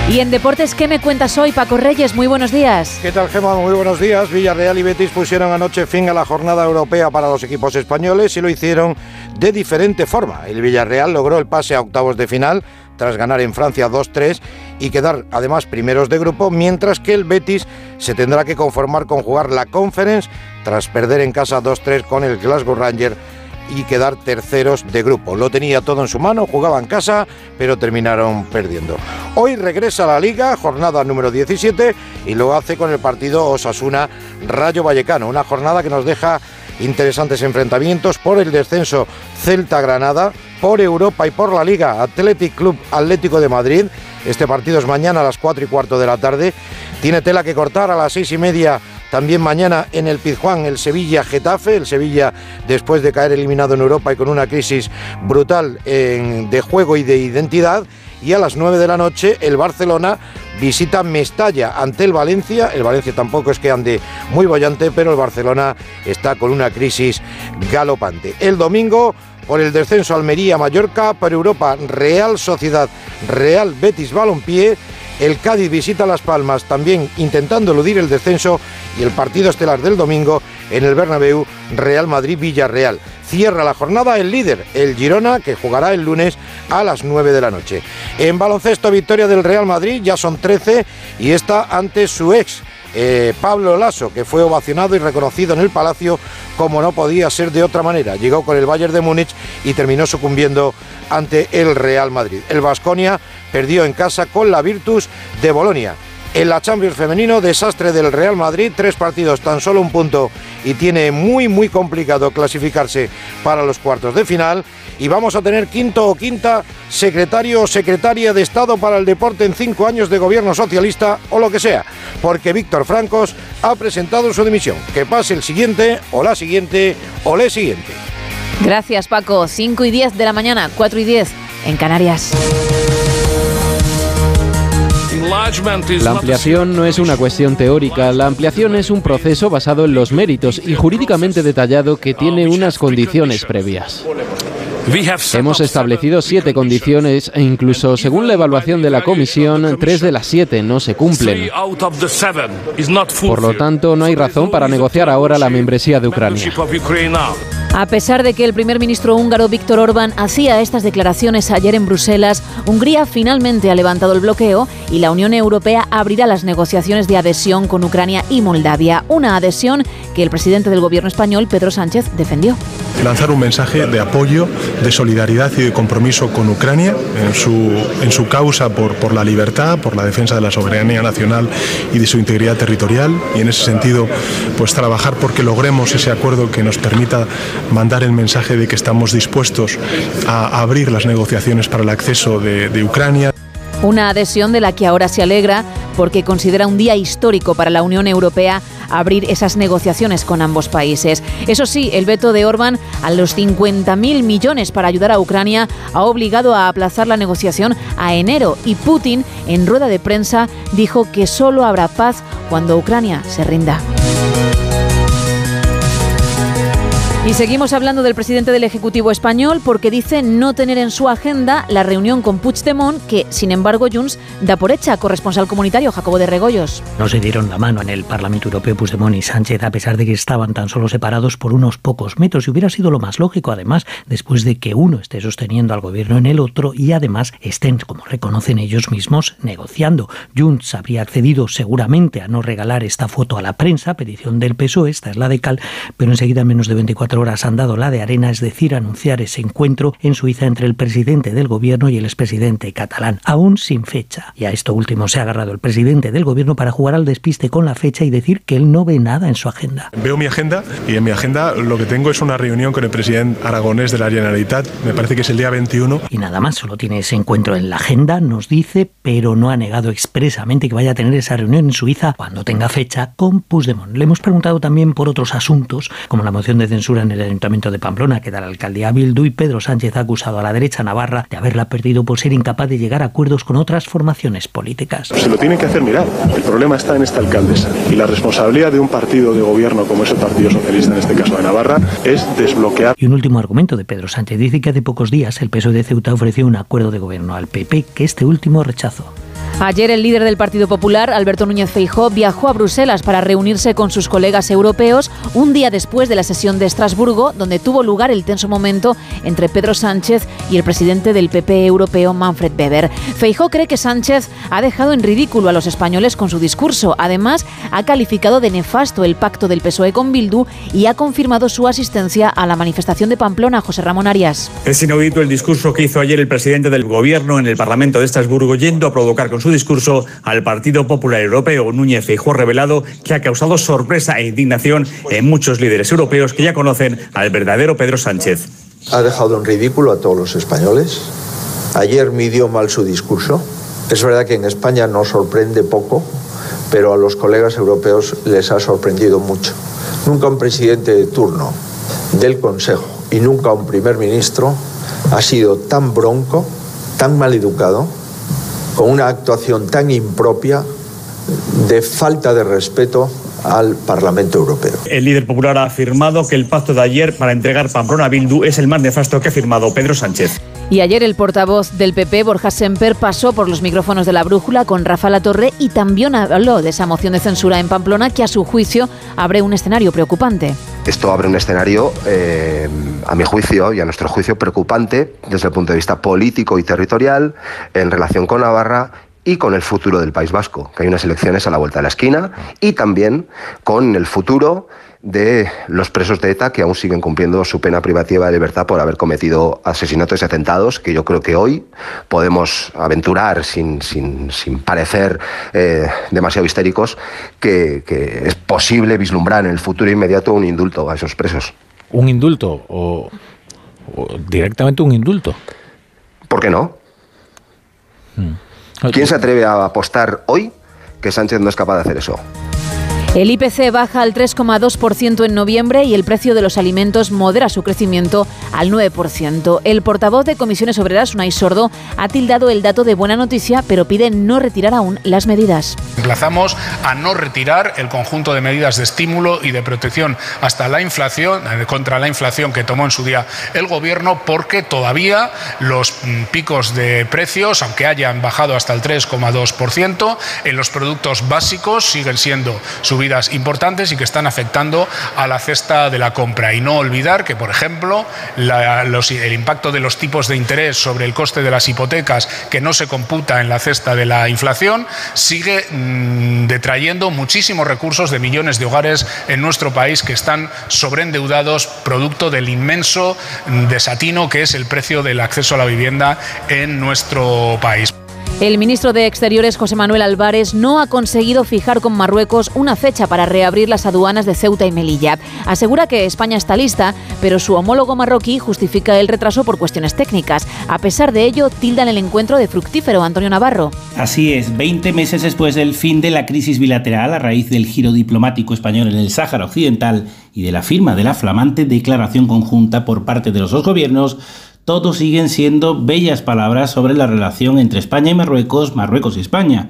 Y en deportes, ¿qué me cuentas hoy, Paco Reyes? Muy buenos días. ¿Qué tal, Gemma? Muy buenos días. Villarreal y Betis pusieron anoche fin a la jornada europea para los equipos españoles y lo hicieron de diferente forma. El Villarreal logró el pase a octavos de final tras ganar en Francia 2-3 y quedar además primeros de grupo, mientras que el Betis se tendrá que conformar con jugar la Conference tras perder en casa 2-3 con el Glasgow Ranger y quedar terceros de grupo. Lo tenía todo en su mano, jugaba en casa, pero terminaron perdiendo. Hoy regresa a la liga, jornada número 17, y lo hace con el partido Osasuna Rayo Vallecano, una jornada que nos deja interesantes enfrentamientos por el descenso Celta Granada, por Europa y por la Liga Athletic Club Atlético de Madrid. Este partido es mañana a las 4 y cuarto de la tarde. Tiene tela que cortar a las seis y media también mañana en el Pizjuán el Sevilla Getafe, el Sevilla después de caer eliminado en Europa y con una crisis brutal de juego y de identidad. Y a las 9 de la noche el Barcelona visita Mestalla ante el Valencia. El Valencia tampoco es que ande muy bollante, pero el Barcelona está con una crisis galopante. El domingo por el descenso Almería-Mallorca, por Europa Real Sociedad, Real Betis Balompié. El Cádiz visita Las Palmas también intentando eludir el descenso y el partido estelar del domingo en el Bernabéu Real Madrid-Villarreal. Cierra la jornada el líder, el Girona, que jugará el lunes a las 9 de la noche. En baloncesto, victoria del Real Madrid, ya son 13 y está ante su ex. Eh, Pablo Lasso, que fue ovacionado y reconocido en el Palacio como no podía ser de otra manera. Llegó con el Bayern de Múnich y terminó sucumbiendo ante el Real Madrid. El Vasconia perdió en casa con la Virtus de Bolonia. En la Champions femenino, desastre del Real Madrid, tres partidos, tan solo un punto y tiene muy muy complicado clasificarse para los cuartos de final. Y vamos a tener quinto o quinta secretario o secretaria de Estado para el deporte en cinco años de gobierno socialista o lo que sea, porque Víctor Francos ha presentado su dimisión. Que pase el siguiente o la siguiente o le siguiente. Gracias, Paco. 5 y 10 de la mañana, 4 y 10 en Canarias. La ampliación no es una cuestión teórica, la ampliación es un proceso basado en los méritos y jurídicamente detallado que tiene unas condiciones previas. Hemos establecido siete condiciones e incluso según la evaluación de la Comisión, tres de las siete no se cumplen. Por lo tanto, no hay razón para negociar ahora la membresía de Ucrania. A pesar de que el primer ministro húngaro Víctor Orbán hacía estas declaraciones ayer en Bruselas, Hungría finalmente ha levantado el bloqueo y la Unión Europea abrirá las negociaciones de adhesión con Ucrania y Moldavia, una adhesión que el presidente del gobierno español, Pedro Sánchez, defendió. Lanzar un mensaje de apoyo, de solidaridad y de compromiso con Ucrania en su, en su causa por, por la libertad, por la defensa de la soberanía nacional y de su integridad territorial y en ese sentido pues trabajar porque logremos ese acuerdo que nos permita mandar el mensaje de que estamos dispuestos a abrir las negociaciones para el acceso de, de Ucrania. Una adhesión de la que ahora se alegra porque considera un día histórico para la Unión Europea abrir esas negociaciones con ambos países. Eso sí, el veto de Orbán a los 50.000 millones para ayudar a Ucrania ha obligado a aplazar la negociación a enero y Putin, en rueda de prensa, dijo que solo habrá paz cuando Ucrania se rinda. Y seguimos hablando del presidente del Ejecutivo español porque dice no tener en su agenda la reunión con Puigdemont, que sin embargo Junts da por hecha. Corresponsal comunitario Jacobo de Regoyos. No se dieron la mano en el Parlamento Europeo Puigdemont y Sánchez a pesar de que estaban tan solo separados por unos pocos metros y hubiera sido lo más lógico además después de que uno esté sosteniendo al gobierno en el otro y además estén, como reconocen ellos mismos, negociando. Junts habría accedido seguramente a no regalar esta foto a la prensa, petición del PSOE, esta es la de Cal, pero enseguida en menos de 24 horas han dado la de arena, es decir, anunciar ese encuentro en Suiza entre el presidente del gobierno y el expresidente catalán, aún sin fecha. Y a esto último se ha agarrado el presidente del gobierno para jugar al despiste con la fecha y decir que él no ve nada en su agenda. Veo mi agenda y en mi agenda lo que tengo es una reunión con el presidente aragonés de la Generalitat, me parece que es el día 21. Y nada más, solo tiene ese encuentro en la agenda, nos dice, pero no ha negado expresamente que vaya a tener esa reunión en Suiza cuando tenga fecha con Puigdemont. Le hemos preguntado también por otros asuntos, como la moción de censura en el Ayuntamiento de Pamplona que da la alcaldía Bildu y Pedro Sánchez ha acusado a la derecha navarra de haberla perdido por ser incapaz de llegar a acuerdos con otras formaciones políticas. Se lo tienen que hacer mirar. El problema está en esta alcaldesa. Y la responsabilidad de un partido de gobierno como es el Partido Socialista, en este caso de Navarra, es desbloquear. Y un último argumento de Pedro Sánchez dice que hace pocos días el PSOE de Ceuta ofreció un acuerdo de gobierno al PP que este último rechazó. Ayer el líder del Partido Popular, Alberto Núñez Feijó, viajó a Bruselas para reunirse con sus colegas europeos un día después de la sesión de Estrasburgo, donde tuvo lugar el tenso momento entre Pedro Sánchez y el presidente del PP europeo, Manfred Weber. Feijó cree que Sánchez ha dejado en ridículo a los españoles con su discurso. Además, ha calificado de nefasto el pacto del PSOE con Bildu y ha confirmado su asistencia a la manifestación de Pamplona, José Ramón Arias. Es inaudito el discurso que hizo ayer el presidente del gobierno en el Parlamento de Estrasburgo, yendo a provocar con su discurso al Partido Popular Europeo. Núñez Feijóo revelado que ha causado sorpresa e indignación en muchos líderes europeos que ya conocen al verdadero Pedro Sánchez. Ha dejado en ridículo a todos los españoles. Ayer midió mal su discurso. Es verdad que en España nos sorprende poco, pero a los colegas europeos les ha sorprendido mucho. Nunca un presidente de turno del Consejo y nunca un primer ministro ha sido tan bronco, tan mal educado, con una actuación tan impropia de falta de respeto al Parlamento Europeo. El líder popular ha afirmado que el pacto de ayer para entregar Pamplona a Bildu es el más nefasto que ha firmado Pedro Sánchez. Y ayer el portavoz del PP, Borja Semper, pasó por los micrófonos de la brújula con Rafa Latorre y también habló de esa moción de censura en Pamplona que a su juicio abre un escenario preocupante. Esto abre un escenario, eh, a mi juicio y a nuestro juicio, preocupante desde el punto de vista político y territorial en relación con Navarra y con el futuro del País Vasco, que hay unas elecciones a la vuelta de la esquina, y también con el futuro de los presos de ETA que aún siguen cumpliendo su pena privativa de libertad por haber cometido asesinatos y atentados, que yo creo que hoy podemos aventurar sin, sin, sin parecer eh, demasiado histéricos, que, que es posible vislumbrar en el futuro inmediato un indulto a esos presos. ¿Un indulto o, o directamente un indulto? ¿Por qué no? ¿Quién se atreve a apostar hoy que Sánchez no es capaz de hacer eso? El IPC baja al 3,2% en noviembre y el precio de los alimentos modera su crecimiento al 9%. El portavoz de Comisiones Obreras, Unai Sordo, ha tildado el dato de buena noticia, pero pide no retirar aún las medidas. Emplazamos a no retirar el conjunto de medidas de estímulo y de protección hasta la inflación, eh, contra la inflación que tomó en su día el gobierno, porque todavía los mm, picos de precios, aunque hayan bajado hasta el 3,2%, en los productos básicos siguen siendo importantes y que están afectando a la cesta de la compra. Y no olvidar que, por ejemplo, la- los- el impacto de los tipos de interés sobre el coste de las hipotecas, que no se computa en la cesta de la inflación, sigue mm, detrayendo muchísimos recursos de millones de hogares en nuestro país que están sobreendeudados producto del inmenso desatino que es el precio del acceso a la vivienda en nuestro país. El ministro de Exteriores, José Manuel Álvarez, no ha conseguido fijar con Marruecos una fecha para reabrir las aduanas de Ceuta y Melilla. Asegura que España está lista, pero su homólogo marroquí justifica el retraso por cuestiones técnicas. A pesar de ello, tildan el encuentro de fructífero Antonio Navarro. Así es, 20 meses después del fin de la crisis bilateral a raíz del giro diplomático español en el Sáhara Occidental y de la firma de la flamante declaración conjunta por parte de los dos gobiernos, todos siguen siendo bellas palabras sobre la relación entre España y Marruecos, Marruecos y España.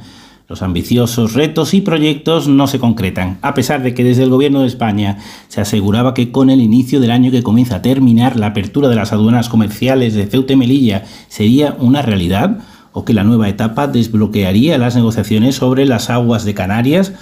Los ambiciosos retos y proyectos no se concretan, a pesar de que desde el gobierno de España se aseguraba que con el inicio del año que comienza a terminar la apertura de las aduanas comerciales de Ceuta y Melilla sería una realidad, o que la nueva etapa desbloquearía las negociaciones sobre las aguas de Canarias,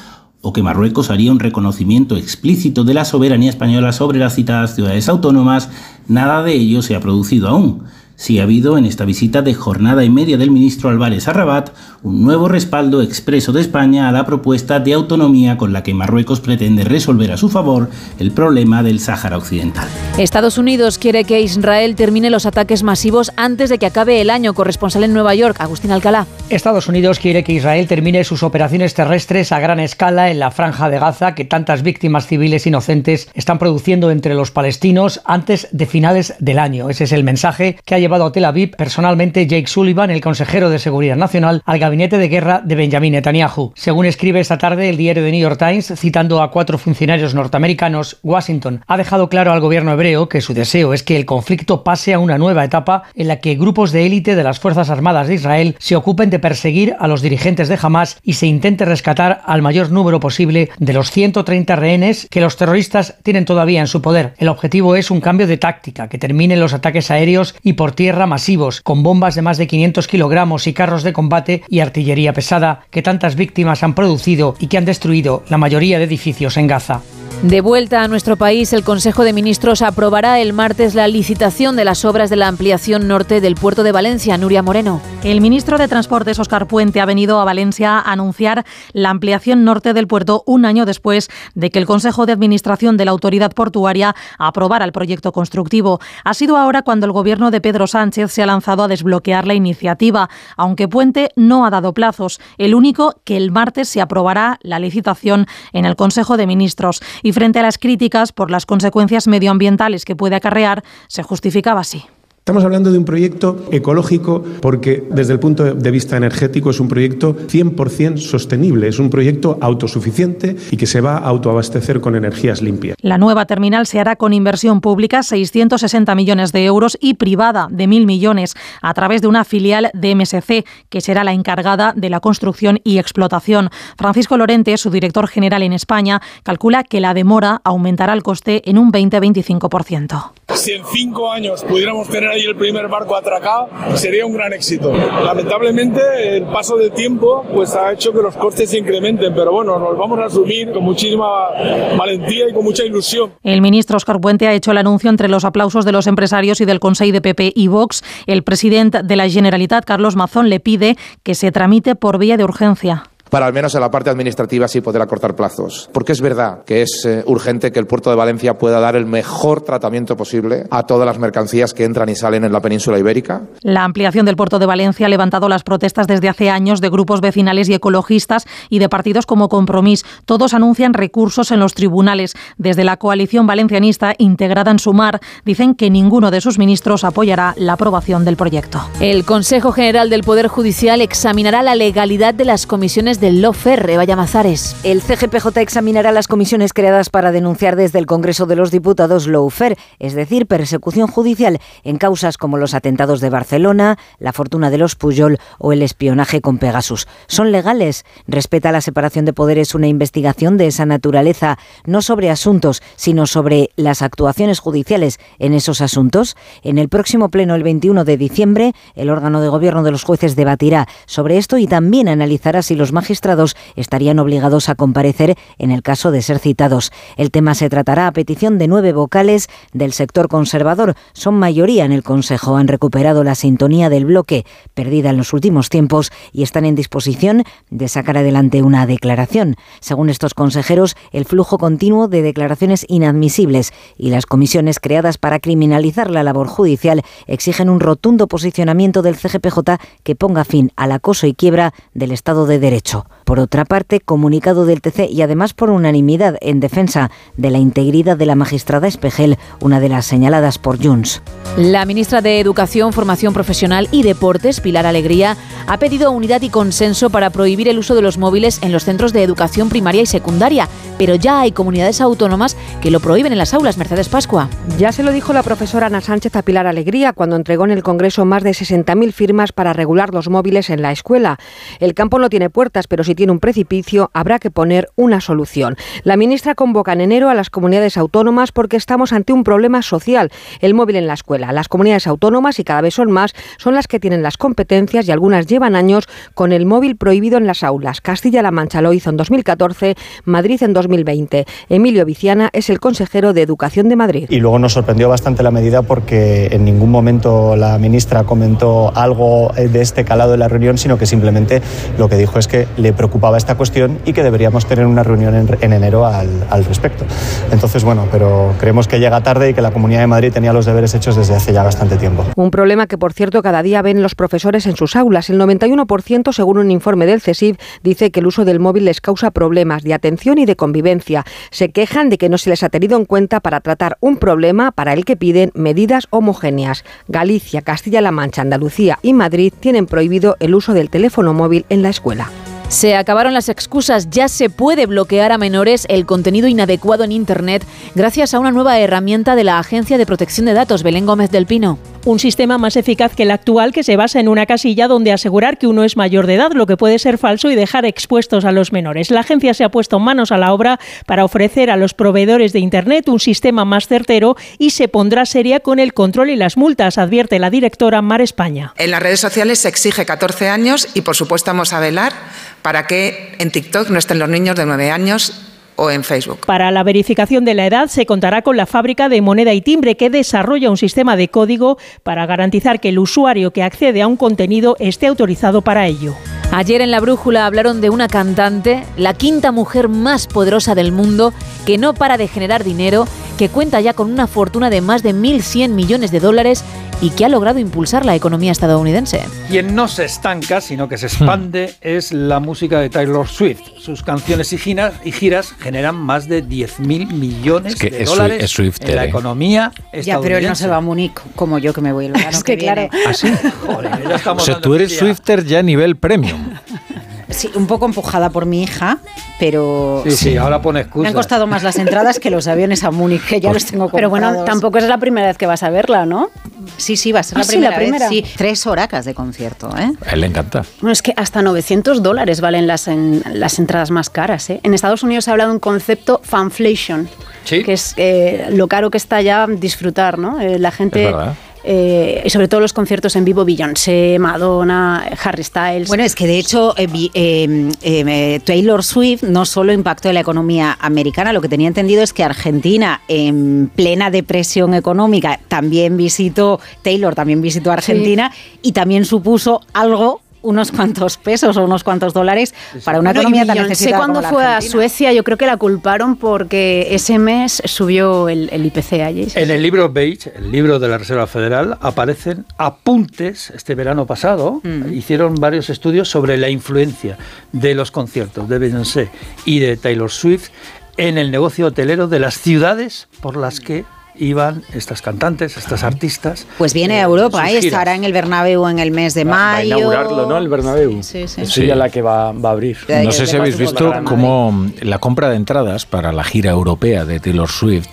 o que Marruecos haría un reconocimiento explícito de la soberanía española sobre las citadas ciudades autónomas, nada de ello se ha producido aún. Sí ha habido en esta visita de jornada y media del ministro Álvarez a Rabat un nuevo respaldo expreso de España a la propuesta de autonomía con la que Marruecos pretende resolver a su favor el problema del Sáhara Occidental. Estados Unidos quiere que Israel termine los ataques masivos antes de que acabe el año. Corresponsal en Nueva York, Agustín Alcalá. Estados Unidos quiere que Israel termine sus operaciones terrestres a gran escala en la franja de Gaza que tantas víctimas civiles inocentes están produciendo entre los palestinos antes de finales del año. Ese es el mensaje que ha llevado a Tel Aviv personalmente Jake Sullivan, el consejero de Seguridad Nacional, al gabinete de guerra de Benjamin Netanyahu. Según escribe esta tarde el diario The New York Times, citando a cuatro funcionarios norteamericanos, Washington ha dejado claro al gobierno hebreo que su deseo es que el conflicto pase a una nueva etapa en la que grupos de élite de las Fuerzas Armadas de Israel se ocupen de perseguir a los dirigentes de Hamas y se intente rescatar al mayor número posible de los 130 rehenes que los terroristas tienen todavía en su poder. El objetivo es un cambio de táctica, que terminen los ataques aéreos y por tierra masivos, con bombas de más de 500 kilogramos y carros de combate y artillería pesada que tantas víctimas han producido y que han destruido la mayoría de edificios en Gaza. De vuelta a nuestro país, el Consejo de Ministros aprobará el martes la licitación de las obras de la ampliación norte del puerto de Valencia. Nuria Moreno. El ministro de Transportes, Oscar Puente, ha venido a Valencia a anunciar la ampliación norte del puerto un año después de que el Consejo de Administración de la Autoridad Portuaria aprobara el proyecto constructivo. Ha sido ahora cuando el gobierno de Pedro Sánchez se ha lanzado a desbloquear la iniciativa, aunque Puente no ha dado plazos. El único que el martes se aprobará la licitación en el Consejo de Ministros. Y frente a las críticas por las consecuencias medioambientales que puede acarrear, se justificaba así. Estamos hablando de un proyecto ecológico porque desde el punto de vista energético es un proyecto 100% sostenible, es un proyecto autosuficiente y que se va a autoabastecer con energías limpias. La nueva terminal se hará con inversión pública 660 millones de euros y privada de 1.000 millones a través de una filial de MSC que será la encargada de la construcción y explotación. Francisco Lorente, su director general en España, calcula que la demora aumentará el coste en un 20-25%. Si en cinco años pudiéramos tener ahí el primer barco atracado, sería un gran éxito. Lamentablemente, el paso del tiempo pues ha hecho que los costes se incrementen, pero bueno, nos vamos a asumir con muchísima valentía y con mucha ilusión. El ministro Oscar Puente ha hecho el anuncio entre los aplausos de los empresarios y del Consejo de PP y Vox. El presidente de la Generalitat, Carlos Mazón, le pide que se tramite por vía de urgencia para al menos en la parte administrativa sí poder acortar plazos. Porque es verdad que es eh, urgente que el puerto de Valencia pueda dar el mejor tratamiento posible a todas las mercancías que entran y salen en la península ibérica. La ampliación del puerto de Valencia ha levantado las protestas desde hace años de grupos vecinales y ecologistas y de partidos como Compromís. Todos anuncian recursos en los tribunales. Desde la coalición valencianista integrada en Sumar dicen que ninguno de sus ministros apoyará la aprobación del proyecto. El Consejo General del Poder Judicial examinará la legalidad de las comisiones del Lofer, Vaya Mazares. El CGPJ examinará las comisiones creadas para denunciar desde el Congreso de los Diputados lawfare, es decir, persecución judicial en causas como los atentados de Barcelona, la fortuna de los Puyol o el espionaje con Pegasus. ¿Son legales? ¿Respeta la separación de poderes una investigación de esa naturaleza, no sobre asuntos, sino sobre las actuaciones judiciales en esos asuntos? En el próximo pleno, el 21 de diciembre, el órgano de gobierno de los jueces debatirá sobre esto y también analizará si los magistrados magistrados estarían obligados a comparecer en el caso de ser citados. El tema se tratará a petición de nueve vocales del sector conservador. Son mayoría en el Consejo. Han recuperado la sintonía del bloque, perdida en los últimos tiempos, y están en disposición de sacar adelante una declaración. Según estos consejeros, el flujo continuo de declaraciones inadmisibles y las comisiones creadas para criminalizar la labor judicial exigen un rotundo posicionamiento del CGPJ que ponga fin al acoso y quiebra del Estado de Derecho. ょ Por otra parte, comunicado del TC y además por unanimidad en defensa de la integridad de la magistrada Espejel, una de las señaladas por Junts. La ministra de Educación, Formación Profesional y Deportes, Pilar Alegría, ha pedido unidad y consenso para prohibir el uso de los móviles en los centros de educación primaria y secundaria, pero ya hay comunidades autónomas que lo prohíben en las aulas. Mercedes Pascua. Ya se lo dijo la profesora Ana Sánchez a Pilar Alegría cuando entregó en el Congreso más de 60.000 firmas para regular los móviles en la escuela. El campo no tiene puertas, pero si tiene un precipicio, habrá que poner una solución. La ministra convoca en enero a las comunidades autónomas porque estamos ante un problema social, el móvil en la escuela. Las comunidades autónomas, y cada vez son más, son las que tienen las competencias y algunas llevan años con el móvil prohibido en las aulas. Castilla-La Mancha lo hizo en 2014, Madrid en 2020. Emilio Viciana es el consejero de Educación de Madrid. Y luego nos sorprendió bastante la medida porque en ningún momento la ministra comentó algo de este calado en la reunión, sino que simplemente lo que dijo es que le preocupaba esta cuestión y que deberíamos tener una reunión en, enero al, al, respecto. Entonces, bueno, pero creemos que llega tarde y que la Comunidad de Madrid tenía los deberes hechos desde hace ya bastante tiempo. Un problema que, por cierto, cada día ven los profesores en sus aulas. El 91%, según un informe del CESIF, dice que el uso del móvil les causa problemas de atención y de convivencia. Se quejan de que no se les ha tenido en cuenta para tratar un problema para el que piden medidas homogéneas. Galicia, Castilla-La Mancha, Andalucía y Madrid tienen prohibido el uso del teléfono móvil en la escuela. Se acabaron las excusas, ya se puede bloquear a menores el contenido inadecuado en Internet gracias a una nueva herramienta de la Agencia de Protección de Datos, Belén Gómez del Pino. Un sistema más eficaz que el actual que se basa en una casilla donde asegurar que uno es mayor de edad, lo que puede ser falso y dejar expuestos a los menores. La agencia se ha puesto manos a la obra para ofrecer a los proveedores de Internet un sistema más certero y se pondrá seria con el control y las multas, advierte la directora Mar España. En las redes sociales se exige 14 años y por supuesto vamos a velar para que en TikTok no estén los niños de 9 años o en Facebook. Para la verificación de la edad se contará con la fábrica de moneda y timbre que desarrolla un sistema de código para garantizar que el usuario que accede a un contenido esté autorizado para ello. Ayer en La Brújula hablaron de una cantante, la quinta mujer más poderosa del mundo, que no para de generar dinero, que cuenta ya con una fortuna de más de 1.100 millones de dólares y que ha logrado impulsar la economía estadounidense. Quien no se estanca, sino que se expande, Hmm. es la música de Taylor Swift. Sus canciones y giras, y giras generan más de 10.000 millones Es que de es dólares es Swifter, en la eh. economía Ya, pero él no se va a Múnich como yo que me voy el verano Es que que viene. ¿Ah, sí? Joder, ya estamos O sea, tú eres. Swifter ya a nivel premium. Sí, un poco empujada por mi hija, pero Sí, sí, ahora pone me excusas. han costado más las entradas que los aviones a Múnich, que ya los tengo comprados. Pero bueno, tampoco es la primera vez que vas a verla, ¿no? Sí, sí, va a ser Ah, la, sí, primera la primera. vez. Sí, tres horacas de concierto, ¿eh? A él le encanta. Bueno, es que hasta 900 dólares valen las, en- las entradas más caras. ¿eh? En Estados Unidos se habla de un concepto fanflation, que es eh, lo caro que está ya disfrutar, ¿no? Eh, la gente Es verdad. Eh, y sobre todo los conciertos en vivo, Beyoncé, Madonna, Harry Styles. Bueno, es que de hecho eh, eh, Taylor Swift no solo impactó en la economía americana, lo que tenía entendido es que Argentina, en plena depresión económica, también visitó, Taylor también visitó Argentina y también supuso algo unos cuantos pesos o unos cuantos dólares para una economía tan Beyoncé necesitada cuando como la fue a. Suecia, yo creo que la culparon porque ese mes subió el, el IPC allí. En el libro Beige, el libro de la Reserva Federal, aparecen apuntes este verano pasado. Mm. Hicieron varios estudios sobre la influencia de los conciertos de Beyoncé y de Taylor Swift en el negocio hotelero de las ciudades por las que iban estas cantantes, estas artistas. Pues viene a Europa, ¿eh? giras. estará en el Bernabéu en el mes de Va a mayo. inaugurarlo, ¿no? El Bernabéu. Sí, sí. Es Sí. ella la que va, va a abrir. No sé si habéis visto cómo la compra de entradas para la gira europea de Taylor Swift,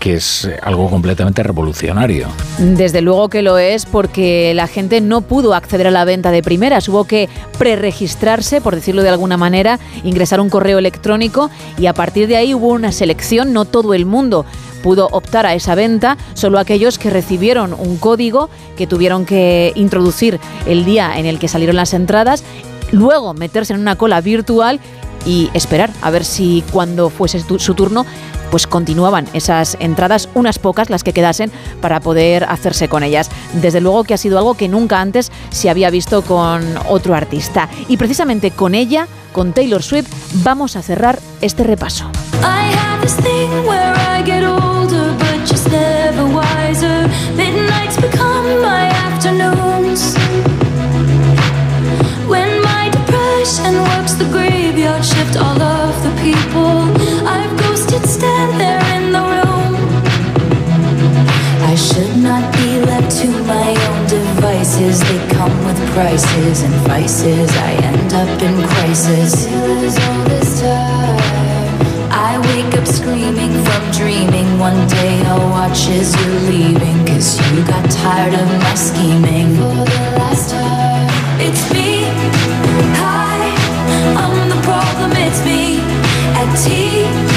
que es eh, algo completamente revolucionario. Desde luego que lo es porque la gente no pudo acceder a la venta de primeras, hubo que preregistrarse, por decirlo de alguna manera, ingresar un correo electrónico y a partir de ahí hubo una selección, no todo el mundo pudo optar a esa venta, solo aquellos que recibieron un código que tuvieron que introducir el día en el que salieron las entradas, luego meterse en una cola virtual y esperar a ver si cuando fuese su turno pues continuaban esas entradas, unas pocas las que quedasen para poder hacerse con ellas. Desde luego que ha sido algo que nunca antes se había visto con otro artista. Y precisamente con ella, con Taylor Swift, vamos a cerrar este repaso. Prices and vices. I end up in crisis. I wake up screaming from dreaming. One day I'll watch as you're leaving. Cause you got tired of my scheming. For the last time, it's me. Hi, I'm the problem, it's me. At tea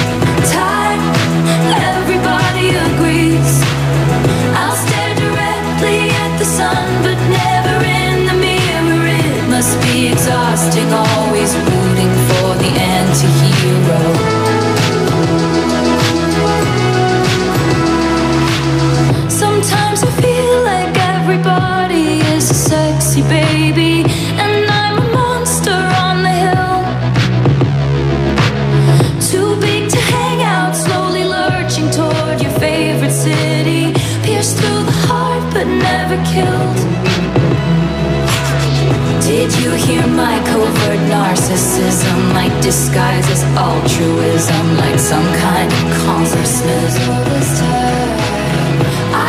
exhausting, always rooting for the anti hero. Sometimes I feel like everybody is a sexy baby, narcissism? Like disguise as altruism, like some kind of consciousness.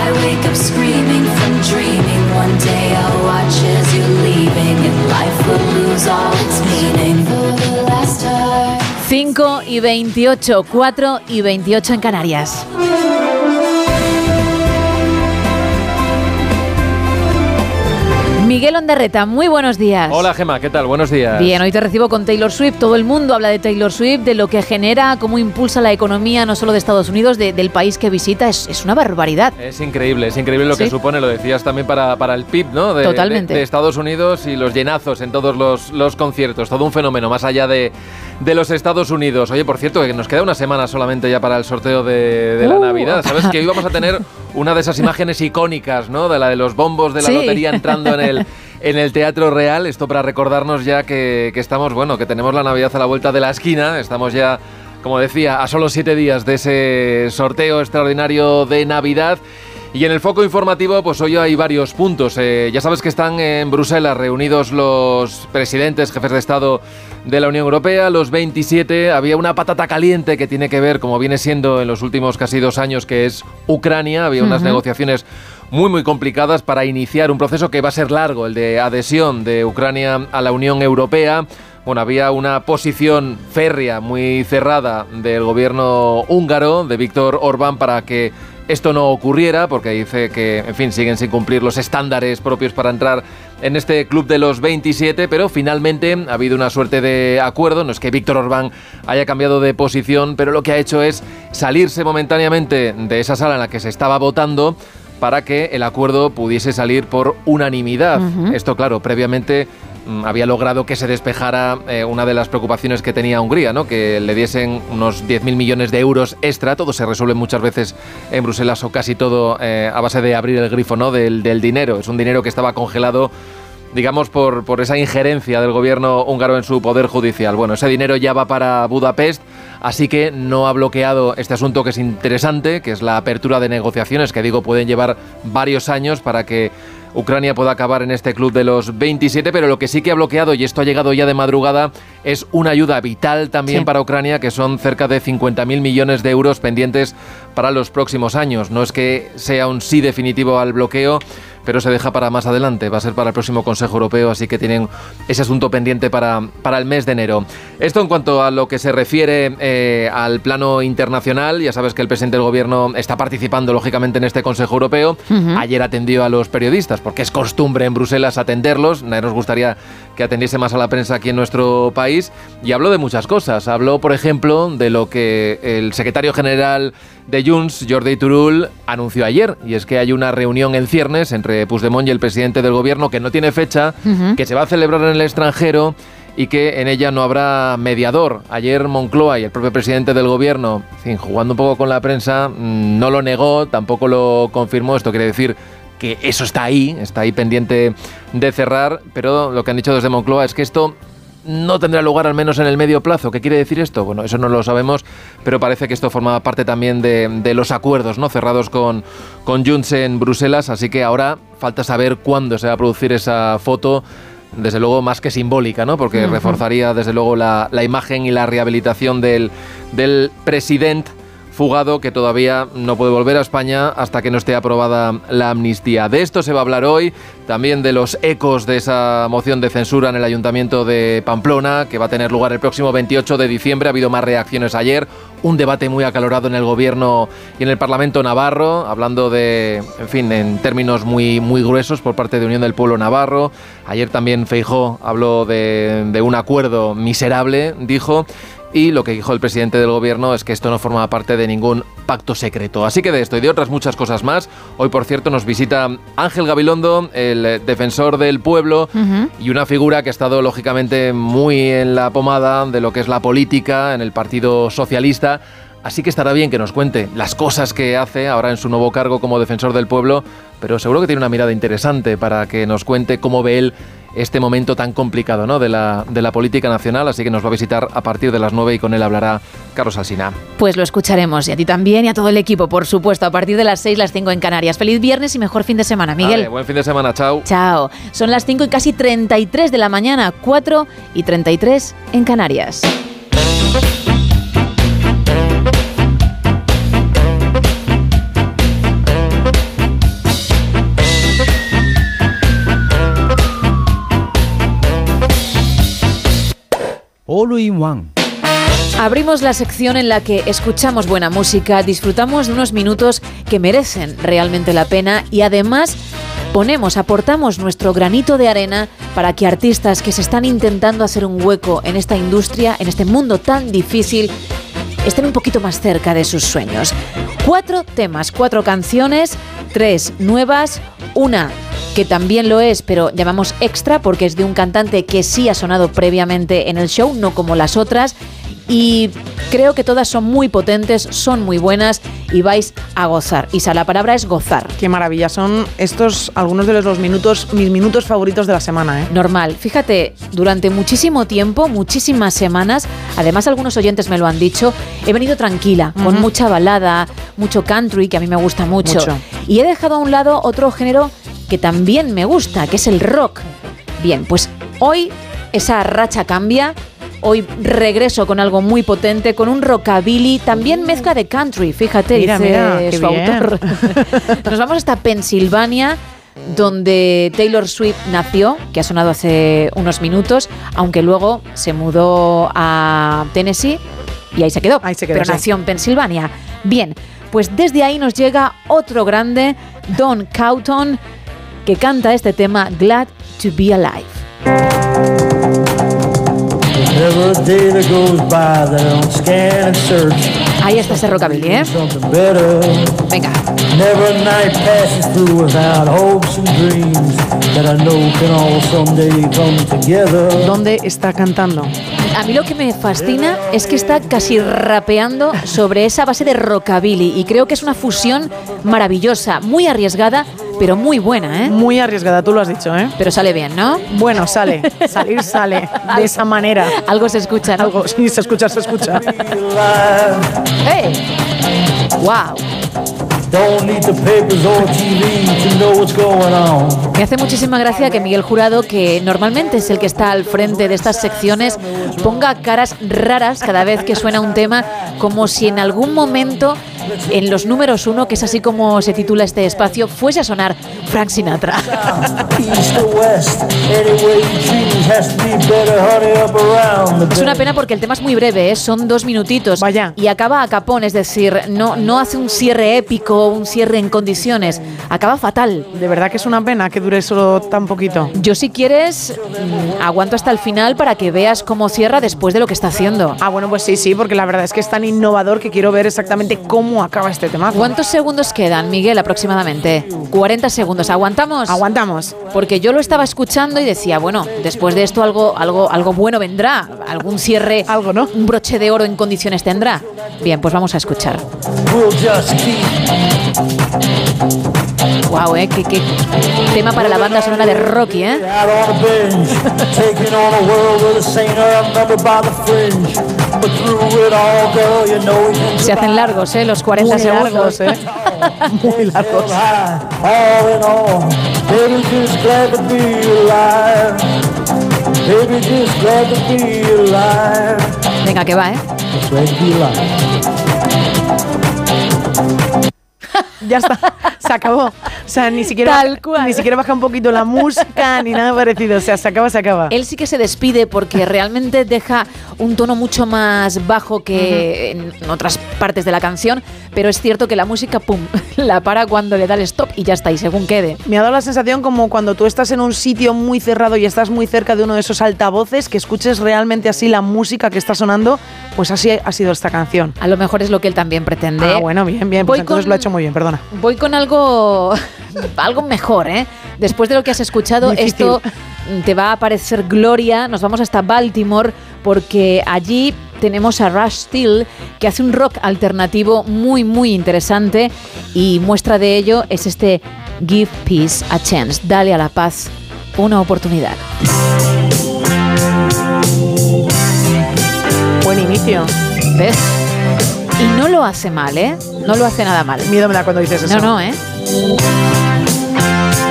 I wake up screaming from dreaming. One day I'll watch as you're leaving, and life will lose all its meaning. For the last time. 5 y 28, 4 y 28 en Canarias. Miguel Ondarreta, muy buenos días. Hola Gema, ¿qué tal? Buenos días. Bien, hoy te recibo con Taylor Swift. Todo el mundo habla de Taylor Swift, de lo que genera, cómo impulsa la economía no solo de Estados Unidos, de- del país que visita. Es, es una barbaridad. Es increíble, es increíble lo que supone, lo decías también para, para el PIB, ¿no? De, Totalmente. de- de Estados Unidos y los llenazos en todos los, los conciertos, todo un fenómeno más allá de, de los Estados Unidos. Oye, por cierto, que nos queda una semana solamente ya para el sorteo de, de la Uh. Navidad. ¿Sabes? Que hoy vamos a tener una de esas imágenes icónicas, ¿no? De la de los bombos de la Sí. lotería entrando en el, en el Teatro Real. Esto para recordarnos ya que, que estamos, bueno, que tenemos la Navidad a la vuelta de la esquina. Estamos ya, como decía, a solo siete días de ese sorteo extraordinario de Navidad. Y en el foco informativo, pues hoy hay varios puntos. Eh, ya sabes que están en Bruselas reunidos los presidentes, jefes de Estado de la Unión Europea, los 27. Había una patata caliente que tiene que ver, como viene siendo en los últimos casi dos años, que es Ucrania. Había unas negociaciones muy, muy complicadas para iniciar un proceso que va a ser largo, el de adhesión de Ucrania a la Unión Europea. Bueno, había una posición férrea, muy cerrada del gobierno húngaro, de Víctor Orbán, para que esto no ocurriera, porque dice que, en fin, siguen sin cumplir los estándares propios para entrar en este club de los 27, pero finalmente ha habido una suerte de acuerdo. No es que Víctor Orbán haya cambiado de posición, pero lo que ha hecho es salirse momentáneamente de esa sala en la que se estaba votando para que el acuerdo pudiese salir por unanimidad. Esto, claro, previamente había logrado que se despejara eh, una de las preocupaciones que tenía Hungría, ¿no? que le diesen unos 10.000 millones de euros extra. Todo se resuelve muchas veces en Bruselas o casi todo eh, a base de abrir el grifo ¿no? del, del dinero. Es un dinero que estaba congelado digamos, por, por esa injerencia del gobierno húngaro en su poder judicial. Bueno, ese dinero ya va para Budapest, así que no ha bloqueado este asunto que es interesante, que es la apertura de negociaciones, que digo pueden llevar varios años para que Ucrania pueda acabar en este club de los 27, pero lo que sí que ha bloqueado, y esto ha llegado ya de madrugada, es una ayuda vital también para Ucrania, que son cerca de 50.000 millones de euros pendientes para los próximos años. No es que sea un sí definitivo al bloqueo, pero se deja para más adelante, va a ser para el próximo Consejo Europeo, así que tienen ese asunto pendiente para, para el mes de enero. Esto en cuanto a lo que se refiere eh, al plano internacional, ya sabes que el presidente del gobierno está participando lógicamente en este Consejo Europeo. Ayer atendió a los periodistas, porque es costumbre en Bruselas atenderlos, nos gustaría que atendiese más a la prensa aquí en nuestro país, y habló de muchas cosas. Habló, por ejemplo, de lo que el secretario general de Junts, Jordi Turul, anunció ayer, y es que hay una reunión en ciernes entre Puigdemont y el presidente del gobierno que no tiene fecha, que se va a celebrar en el extranjero y que en ella no habrá mediador. Ayer Moncloa y el propio presidente del gobierno, jugando un poco con la prensa, mm, no lo negó, tampoco lo confirmó. Esto quiere decir que eso está ahí, está ahí pendiente de cerrar, pero lo que han dicho desde Moncloa es que esto no tendrá lugar al menos en el medio plazo. ¿Qué quiere decir esto? Bueno, eso no lo sabemos, pero parece que esto formaba parte también de, los acuerdos ¿no? cerrados con, con Junts en Bruselas, así que ahora falta saber cuándo se va a producir esa foto. Desde luego más que simbólica, ¿no? Porque reforzaría desde luego la, la, imagen y la rehabilitación del, del presidente fugado que todavía no puede volver a España hasta que no esté aprobada la amnistía. De esto se va a hablar hoy, también de los ecos de esa moción de censura en el Ayuntamiento de Pamplona, que va a tener lugar el próximo 28 de diciembre. Ha habido más reacciones ayer, un debate muy acalorado en el Gobierno y en el Parlamento Navarro, hablando de, en fin, en términos muy, muy gruesos por parte de Unión del Pueblo Navarro. Ayer también Feijó habló de, de un acuerdo miserable, dijo, y lo que dijo el presidente del gobierno es que esto no forma parte de ningún pacto secreto. Así que de esto y de otras muchas cosas más, hoy por cierto nos visita Ángel Gabilondo, el defensor del pueblo y una figura que ha estado lógicamente muy en la pomada de lo que es la política en el Partido Socialista. Así que estará bien que nos cuente las cosas que hace ahora en su nuevo cargo como defensor del pueblo, pero seguro que tiene una mirada interesante para que nos cuente cómo ve él este momento tan complicado ¿no? de, la, de la política nacional, así que nos va a visitar a partir de las 9 y con él hablará Carlos Alsina. Pues lo escucharemos y a ti también y a todo el equipo, por supuesto, a partir de las 6, las 5 en Canarias. Feliz viernes y mejor fin de semana, Miguel. buen fin de semana, chao. Chao. Son las 5 y casi 33 de la mañana, 4 y 33 en Canarias. All in One. Abrimos la sección en la que escuchamos buena música, disfrutamos de unos minutos que merecen realmente la pena y además ponemos, aportamos nuestro granito de arena para que artistas que se están intentando hacer un hueco en esta industria, en este mundo tan difícil, estén un poquito más cerca de sus sueños. Cuatro temas, cuatro canciones, tres nuevas, una que también lo es, pero llamamos extra porque es de un cantante que sí ha sonado previamente en el show, no como las otras. Y creo que todas son muy potentes, son muy buenas y vais a gozar. Isa, la palabra es gozar. Qué maravilla, son estos algunos de los minutos, mis minutos favoritos de la semana. ¿eh? Normal, fíjate, durante muchísimo tiempo, muchísimas semanas, además algunos oyentes me lo han dicho, he venido tranquila, con mucha balada, mucho country, que a mí me gusta mucho. Y he dejado a un lado otro género que también me gusta, que es el rock. Bien, pues hoy esa racha cambia. Hoy regreso con algo muy potente, con un rockabilly, también mezcla de country, fíjate, mira, dice su autor. Nos vamos hasta Pensilvania, donde Taylor Swift nació, que ha sonado hace unos minutos, aunque luego se mudó a Tennessee y ahí se quedó. Ahí se quedó pero nació en Pensilvania. Bien, pues desde ahí nos llega otro grande, Don Cowton que canta este tema Glad to be Alive. Ahí está ese rockabilly, ¿eh? Venga. Never a night passes through without hopes and dreams that I know can all someday come together. ¿Dónde está cantando? A mí lo que me fascina es que está casi rapeando sobre esa base de rockabilly y creo que es una fusión maravillosa, muy arriesgada, pero muy buena, ¿eh? Muy arriesgada, tú lo has dicho, ¿eh? Pero sale bien, ¿no? Bueno, sale. Salir sale. De esa manera. Algo se escucha, ¿no? Algo, sí, se escucha, se escucha. ¡Hey! ¡Wow! Me hace muchísima gracia que Miguel Jurado, que normalmente es el que está al frente de estas secciones, ponga caras raras cada vez que suena un tema, como si en algún momento en los números uno, que es así como se titula este espacio, fuese a sonar Frank Sinatra. Es una pena porque el tema es muy breve, ¿eh? son dos minutitos. Vaya. Y acaba a capón, es decir, no, no hace un cierre épico, un cierre en condiciones. Acaba fatal. De verdad que es una pena que dure solo tan poquito. Yo si quieres, mm, aguanto hasta el final para que veas cómo cierra después de lo que está haciendo. Ah, bueno, pues sí, sí, porque la verdad es que es tan innovador que quiero ver exactamente cómo acaba este tema. ¿Cuántos segundos quedan, Miguel, aproximadamente? 40 segundos. ¿Aguantamos? Aguantamos. Porque yo lo estaba escuchando y decía, bueno, después de esto algo, algo, algo bueno vendrá. Algún cierre, algo, ¿no? Un broche de oro en condiciones tendrá. Bien, pues vamos a escuchar. Wow, eh, qué, qué tema para la banda sonora de Rocky, eh. Se hacen largos, eh, los 40 Muy segundos. largos, ¿eh? Muy largos. alive. Venga, que va, eh. Just glad to be alive. Ya está, se acabó. O sea, ni siquiera, Tal cual. ni siquiera baja un poquito la música ni nada parecido. O sea, se acaba, se acaba. Él sí que se despide porque realmente deja un tono mucho más bajo que en otras partes de la canción, pero es cierto que la música, pum, la para cuando le da el stop y ya está, y según quede. Me ha dado la sensación como cuando tú estás en un sitio muy cerrado y estás muy cerca de uno de esos altavoces, que escuches realmente así la música que está sonando, pues así ha sido esta canción. A lo mejor es lo que él también pretende. Ah, bueno, bien, bien. Voy Pues entonces con- lo ha hecho muy bien, Voy con algo, algo mejor, ¿eh? Después de lo que has escuchado, Difícil. esto te va a parecer gloria. Nos vamos hasta Baltimore porque allí tenemos a Rush Steele que hace un rock alternativo muy, muy interesante y muestra de ello es este Give Peace a Chance. Dale a la paz una oportunidad. Buen inicio. ¿Ves? Y no lo hace mal, ¿eh? No lo hace nada mal. Miedo me da cuando dices eso. No, no, ¿eh?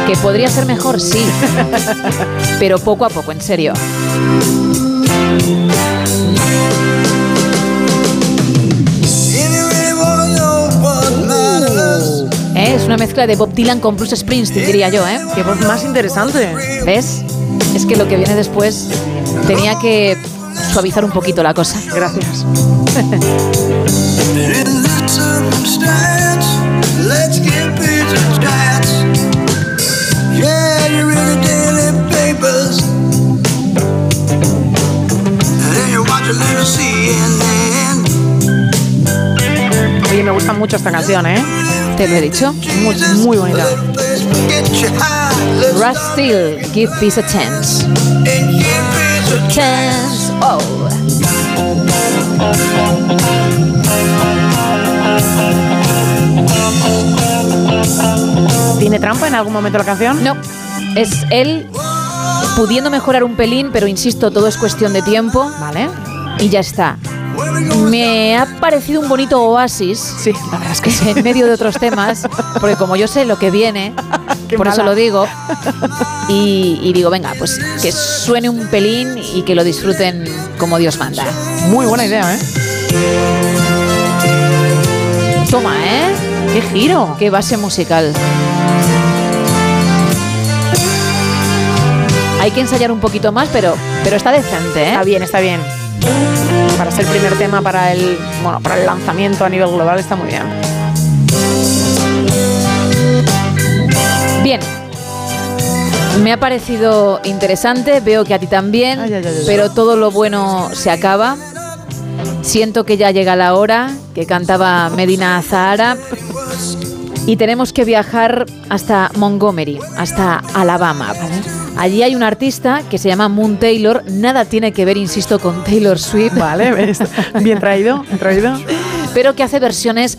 Que podría ser mejor, sí. Pero poco a poco, en serio. ¿Eh? Es una mezcla de Bob Dylan con Bruce Springsteen, diría yo, ¿eh? Qué voz más interesante. ¿Ves? Es que lo que viene después tenía que suavizar un poquito la cosa. Gracias. Oye, me gusta mucho esta canción, ¿eh? Te lo he dicho. Muy, muy bonita. Steele, Give Peace a Chance. and give peace a Chance. Oh. ¿Tiene trampa en algún momento la canción? No, es él pudiendo mejorar un pelín, pero insisto, todo es cuestión de tiempo. Vale. Y ya está. Me ha parecido un bonito oasis. Sí, la verdad es que sí. En medio de otros temas, porque como yo sé lo que viene, Por eso lo digo. Y, y digo, venga, pues que suene un pelín y que lo disfruten como Dios manda. Muy buena idea, ¿eh? Toma, ¿eh? ¡Qué giro! Qué base musical. Hay que ensayar un poquito más, pero, pero está decente, ¿eh? Está bien, está bien. Para ser el primer tema para el, bueno, para el lanzamiento a nivel global está muy bien. Bien. Me ha parecido interesante, veo que a ti también, Ay, ay, ay, ay. pero todo lo bueno se acaba. Siento que ya llega la hora, que cantaba Medina Zahara. Y tenemos que viajar hasta Montgomery, hasta Alabama. Allí hay un artista que se llama Moon Taylor. Nada tiene que ver, insisto, con Taylor Swift. Vale, bien traído, bien traído. Pero que hace versiones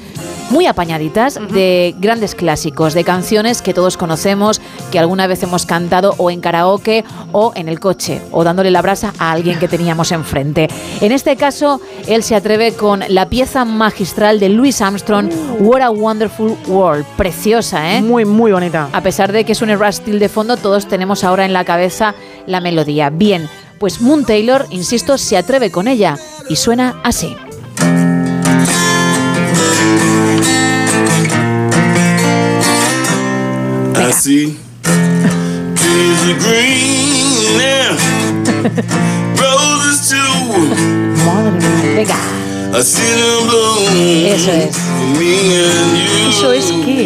muy apañaditas de grandes clásicos, de canciones que todos conocemos, que alguna vez hemos cantado o en karaoke o en el coche, o dándole la brasa a alguien que teníamos enfrente. En este caso, él se atreve con la pieza magistral de Louis Armstrong, What a Wonderful World. Preciosa, ¿eh? Muy, muy bonita. A pesar de que es un Rustil de fondo, todos tenemos ahora en la cabeza la melodía. Bien, pues Moon Taylor, insisto, se atreve con ella y suena así. I see trees are green now, roses too. Madre mía, venga. I see them bloom Eso es. me and you. ¿Eso es qué?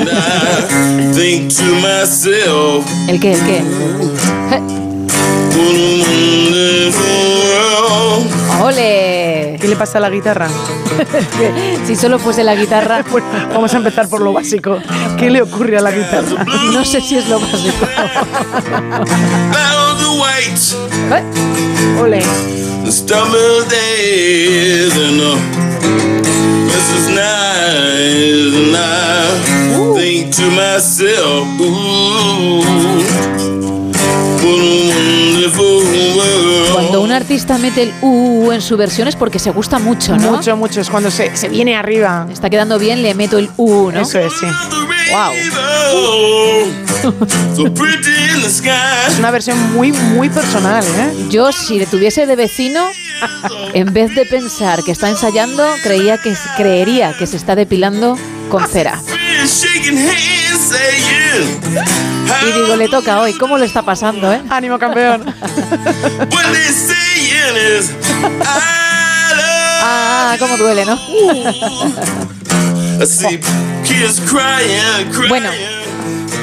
And I think to myself, ¿El qué? ¿El qué? what a wonderful. ¡Ole! ¿Qué le pasa a la guitarra? si solo fuese la guitarra. Bueno, vamos a empezar por lo básico. ¿Qué le ocurre a la guitarra? No sé si es lo básico. White Ole. uh, artista mete el uh en su versión es porque se gusta mucho, ¿no? Mucho, mucho. Es cuando se, se viene arriba. Está quedando bien, le meto el uh, ¿no? Eso es, sí. Wow. Es una versión muy, muy personal, ¿eh? Yo, si le tuviese de vecino, en vez de pensar que está ensayando, creía que creería que se está depilando con cera. Y digo, le toca hoy. ¿Cómo le está pasando, eh? Ánimo, campeón. Ah, cómo duele, ¿no? Bueno,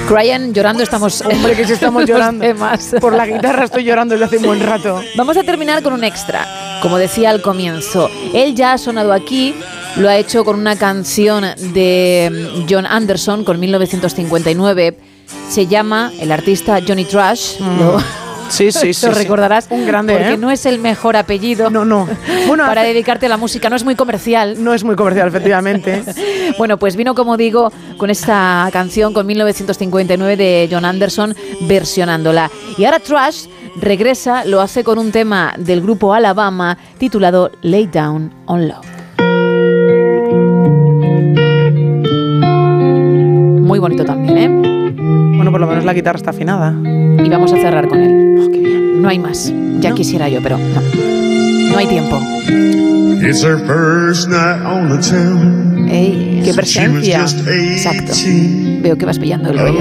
Ryan llorando estamos. Hombre, que si estamos llorando. temas. Por la guitarra estoy llorando desde hace un buen rato. Vamos a terminar con un extra. Como decía al comienzo, él ya ha sonado aquí, lo ha hecho con una canción de mm, John Anderson con 1959. Se llama el artista Johnny Trash. Lo, Sí, sí, sí. lo sí. recordarás. Un grande, Porque ¿eh? no es el mejor apellido No, no. Bueno, para dedicarte a la música. No es muy comercial. no es muy comercial, efectivamente. Bueno, pues vino, como digo, con esta canción con 1959 de John Anderson versionándola. Y ahora Trash regresa, lo hace con un tema del grupo Alabama titulado Lay Down on Love. Muy bonito también, ¿eh? Bueno, por lo menos la guitarra está afinada. Y vamos a cerrar con él. No hay más. Ya quisiera yo, pero no. No hay tiempo. It's her first night on the town. Ey, ¡Qué presencia! Exacto. Veo que vas pillando el rollo.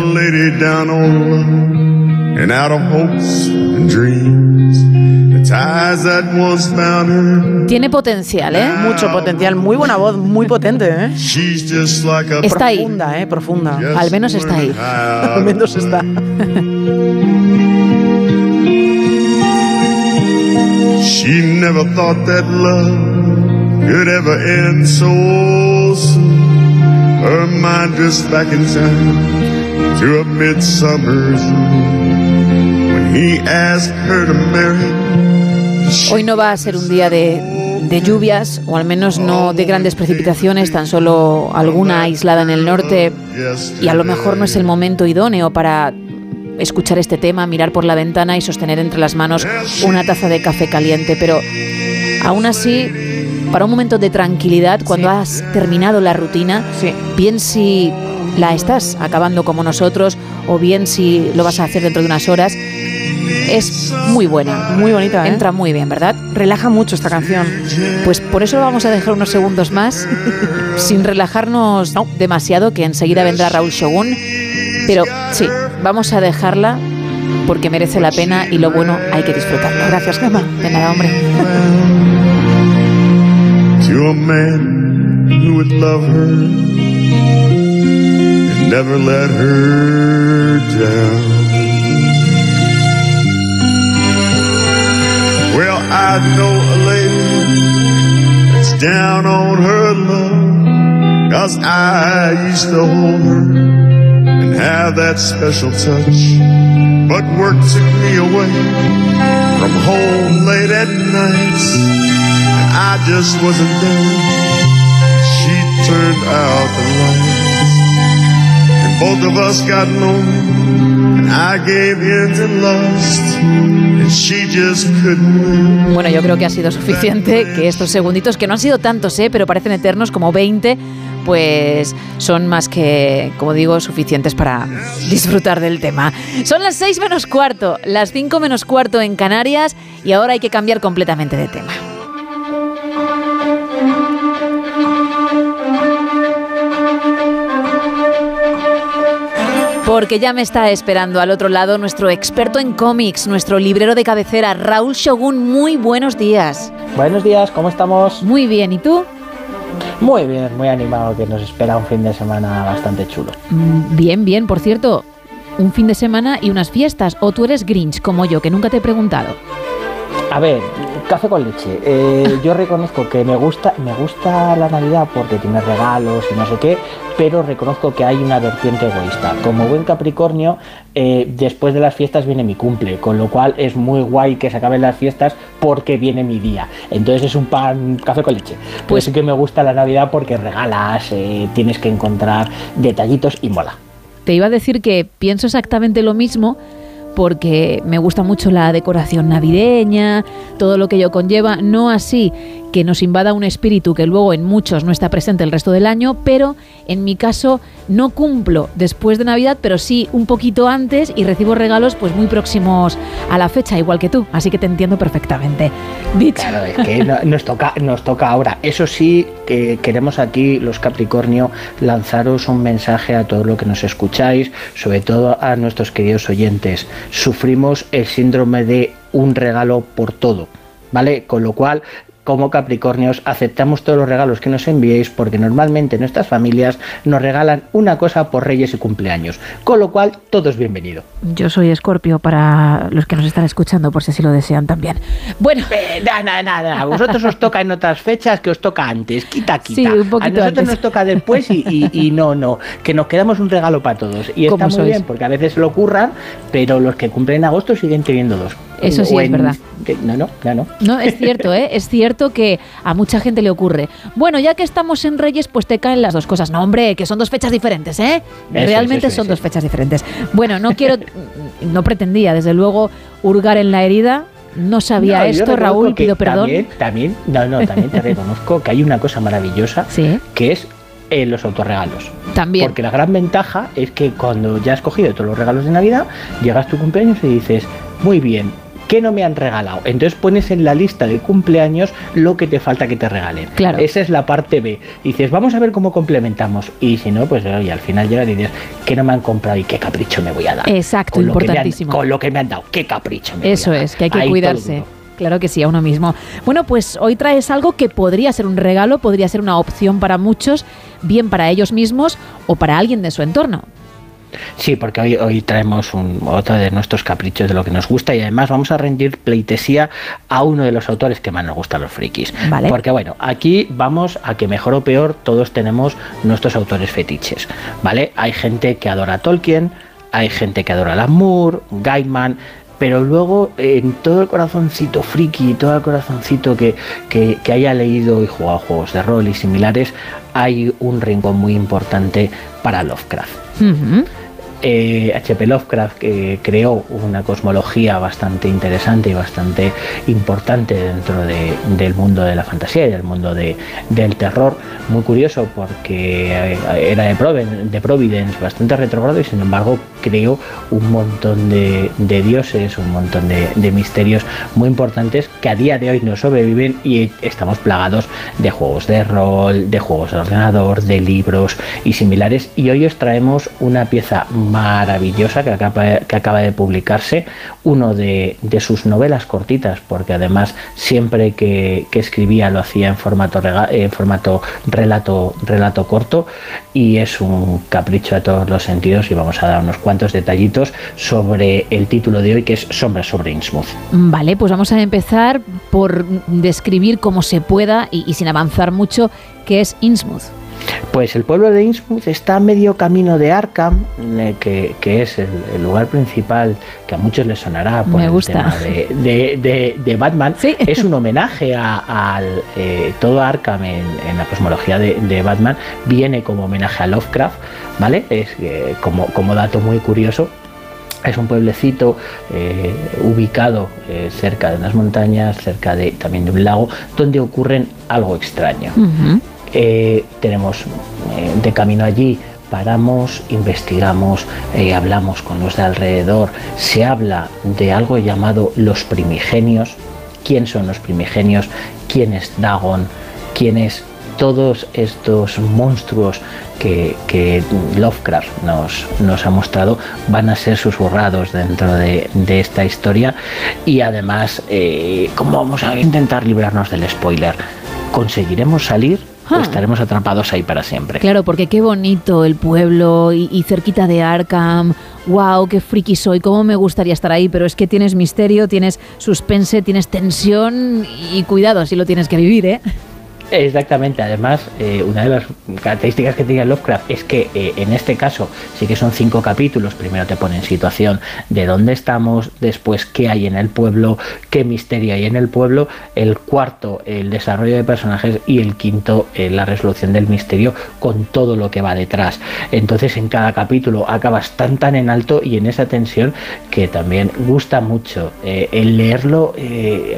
and out of hopes and dreams. The ties that once bound her. Tiene potencial, ¿eh? Mucho potencial, muy buena voz, muy potente, ¿eh? She's just like a Está ahí. Profunda, ¿eh? Profunda. Al menos está ahí. Al menos está. She never thought that love could ever end so soon. Her mind just back in time to a midsummer's moon. Hoy no va a ser un día de, de lluvias, o al menos no de grandes precipitaciones, tan solo alguna aislada en el norte, y a lo mejor no es el momento idóneo para escuchar este tema, mirar por la ventana y sostener entre las manos una taza de café caliente, pero aún así, para un momento de tranquilidad, cuando has terminado la rutina, Sí. bien si la estás acabando como nosotros, o bien si lo vas a hacer dentro de unas horas, es muy buena. Muy bonita, ¿eh? Entra muy bien, ¿verdad? Relaja mucho esta canción. Pues por eso vamos a dejar unos segundos más, sin relajarnos demasiado, que enseguida vendrá Raúl Shogun. Pero sí, vamos a dejarla porque merece la pena y lo bueno hay que disfrutarlo. Gracias, Gemma. De nada, hombre. to a man who would love her and never let her down. I know a lady that's down on her love. Cause I used to hold her and have that special touch. But work took me away from home late at night. And I just wasn't there. She turned out the lights. And both of us got lonely. And I gave in to lust. Bueno, yo creo que ha sido suficiente que estos segunditos, que no han sido tantos, ¿eh? pero parecen eternos, como 20, pues son más que, como digo, suficientes para disfrutar del tema. Son las 6 menos cuarto, las 5 menos cuarto en Canarias y ahora hay que cambiar completamente de tema. Porque ya me está esperando al otro lado nuestro experto en cómics, nuestro librero de cabecera, Raúl Shogun. Muy buenos días. Buenos días, ¿cómo estamos? Muy bien, ¿y tú? Muy bien, muy animado que nos espera un fin de semana bastante chulo. Mm, Bien, bien, por cierto, un fin de semana y unas fiestas. O tú eres Grinch, como yo, que nunca te he preguntado. A ver, café con leche. Eh, yo reconozco que me gusta, me gusta la Navidad porque tiene regalos y no sé qué, pero reconozco que hay una vertiente egoísta. Como buen Capricornio, eh, después de las fiestas viene mi cumple, con lo cual es muy guay que se acaben las fiestas porque viene mi día. Entonces es un pan café con leche. Pues sí que me gusta la Navidad porque regalas, eh, tienes que encontrar detallitos y mola. Te iba a decir que pienso exactamente lo mismo porque me gusta mucho la decoración navideña, todo lo que ello conlleva, no así que nos invada un espíritu que luego en muchos no está presente el resto del año, pero en mi caso no cumplo después de Navidad, pero sí un poquito antes y recibo regalos pues muy próximos a la fecha, igual que tú, así que te entiendo perfectamente. Dicho. Claro, es que no- nos toca, nos toca ahora. Eso sí, que queremos aquí, los Capricornio, lanzaros un mensaje a todos los que nos escucháis, sobre todo a nuestros queridos oyentes. Sufrimos el síndrome de un regalo por todo, ¿vale? Con lo cual, como Capricornios, aceptamos todos los regalos que nos enviéis porque normalmente nuestras familias nos regalan una cosa por reyes y cumpleaños. Con lo cual, todo es bienvenido. Yo soy Escorpio para los que nos están escuchando, por si así lo desean también. Bueno, nada, nada, nada. Vosotros os toca en otras fechas que os toca antes. Quita, quita. Sí, un poquito a nosotros antes. nos toca después y, y- y no, no. Que nos quedamos un regalo para todos. Y está ¿Cómo muy sois? bien, porque a veces lo ocurran, pero los que cumplen en agosto siguen teniendo dos. Eso sí es verdad. que- no, no, ya no. No, es cierto, ¿eh? Es cierto que a mucha gente le ocurre. Bueno, ya que estamos en Reyes, pues te caen las dos cosas. No, hombre, que son dos fechas diferentes, ¿eh? Realmente eso son dos fechas diferentes. Bueno, no quiero, no pretendía, desde luego, hurgar en la herida. No sabía No, esto, Raúl, pido perdón. También, también, no, no, también te reconozco que hay una cosa maravillosa que es eh, los autorregalos. También. Porque la gran ventaja es que cuando ya has cogido todos los regalos de Navidad, llegas tu cumpleaños y dices, muy bien, ¿qué no me han regalado? Entonces pones en la lista de cumpleaños lo que te falta que te regalen. Claro. Esa es la parte B. Dices, vamos a ver cómo complementamos. Y si no, pues oye, al final llegas y dices, ¿qué no me han comprado y qué capricho me voy a dar? Exacto, Con lo han- importantísimo. con lo que me han dado, qué capricho me Eso voy a dar? es, que hay que Ahí cuidarse. Claro que sí, a uno mismo. Bueno, pues hoy traes algo que podría ser un regalo, podría ser una opción para muchos, bien para ellos mismos o para alguien de su entorno. Sí, porque hoy, hoy traemos un, otro de nuestros caprichos de lo que nos gusta y además vamos a rendir pleitesía a uno de los autores que más nos gustan los frikis. Vale. Porque bueno, aquí vamos a que mejor o peor todos tenemos nuestros autores fetiches, ¿vale? Hay gente que adora a Tolkien, hay gente que adora a Moore, Gaiman, pero luego en todo el corazoncito friki, todo el corazoncito que, que, que haya leído y jugado juegos de rol y similares, hay un rincón muy importante para Lovecraft. Eh, H.P. Lovecraft que creó una cosmología bastante interesante y bastante importante dentro de- del mundo de la fantasía y del mundo de- del terror. Muy curioso porque eh, era de, Proven- de Providence, bastante retrogrado y sin embargo creó un montón de, de dioses, un montón de, misterios muy importantes que a día de hoy no sobreviven y estamos plagados de juegos de rol, de juegos de ordenador, de libros y similares. Y hoy os traemos una pieza maravillosa que acaba, que acaba de publicarse, uno de, de sus novelas cortitas, porque además siempre que, que escribía lo hacía en formato, rega- en formato relato, relato corto y es un capricho a todos los sentidos y vamos a dar unos cuantos detallitos sobre el título de hoy que es Sombras sobre Innsmouth. Vale, pues vamos a empezar por describir como se pueda y, y sin avanzar mucho qué es Innsmouth. Pues el pueblo de Innsmouth está a medio camino de Arkham, que, que es el, el lugar principal que a muchos les sonará por Me el gusta. tema de, de- de- de Batman. Es un homenaje a, eh, todo Arkham en, en la cosmología de, Batman, viene como homenaje a Lovecraft, ¿vale? Es eh, como, como dato muy curioso. Es un pueblecito eh, ubicado eh, cerca de unas montañas, cerca de, también de un lago, donde ocurren algo extraño. Eh, tenemos eh, de camino allí, paramos, investigamos, eh, hablamos con los de alrededor, se habla de algo llamado los primigenios. ¿Quién son los primigenios? ¿Quién es Dagon? ¿Quién es todos estos monstruos que, Lovecraft nos, ha mostrado van a ser susurrados dentro de, de esta historia y además, eh, ¿cómo vamos a intentar librarnos del spoiler? ¿Conseguiremos salir Ah. estaremos atrapados ahí para siempre? Claro, porque qué bonito el pueblo y, y cerquita de Arkham. Wow, qué friki soy, cómo me gustaría estar ahí, pero es que tienes misterio, tienes suspense, tienes tensión y cuidado, así lo tienes que vivir, ¿eh? Exactamente, además, eh, una de las características que tiene Lovecraft es que eh, en este caso sí que son cinco capítulos. Primero te pone en situación de dónde estamos, después qué hay en el pueblo, qué misterio hay en el pueblo, el cuarto, el desarrollo de personajes y el quinto, eh, la resolución del misterio con todo lo que va detrás. Entonces, en cada capítulo acabas tan tan en alto y en esa tensión que también gusta mucho el leerlo.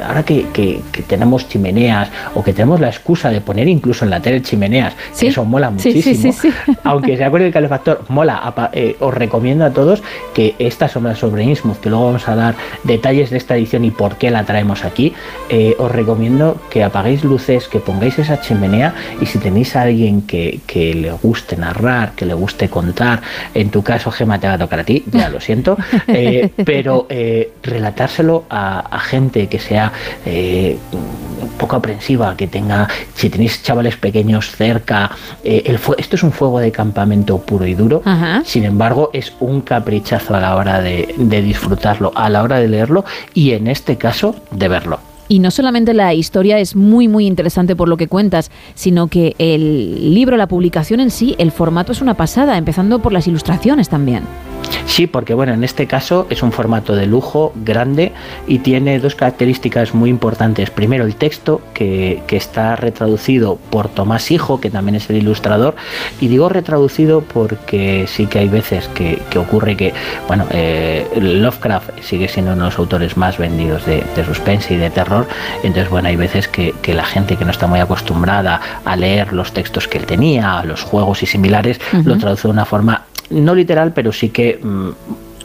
ahora que- que tenemos chimeneas o que tenemos la excusa de poner incluso en la tele chimeneas, que eso mola Sí, sí, muchísimo. sí, sí. Aunque sea con el calefactor, mola. Eh, os recomiendo a todos que esta sombra sobre Innsmouth, que luego vamos a dar detalles de esta edición y por qué la traemos aquí, eh, os recomiendo que apaguéis luces, que pongáis esa chimenea y si tenéis a alguien que, que le guste narrar, que le guste contar, en tu caso Gema te va a tocar a ti, ya lo siento, eh, pero relatárselo a, a gente que sea un poco aprensiva, que tenga, si tenéis chavales pequeños cerca, eh, el fue- esto es un fuego de campamento puro y duro, sin embargo es un caprichazo a la hora de, de disfrutarlo, a la hora de leerlo y en este caso de verlo. Y no solamente la historia es muy, muy interesante por lo que cuentas, sino que el libro, la publicación en sí, el formato es una pasada, empezando por las ilustraciones también. Sí, porque bueno, en este caso es un formato de lujo grande y tiene dos características muy importantes. Primero, el texto, que, está retraducido por Tomás Hijo, que también es el ilustrador. Y digo retraducido porque sí que hay veces que, que ocurre que, bueno, eh, Lovecraft sigue siendo uno de los autores más vendidos de, de suspense y de terror. Entonces, bueno, hay veces que, que la gente que no está muy acostumbrada a leer los textos que él tenía, los juegos y similares, lo traduce de una forma no literal, pero sí que mm,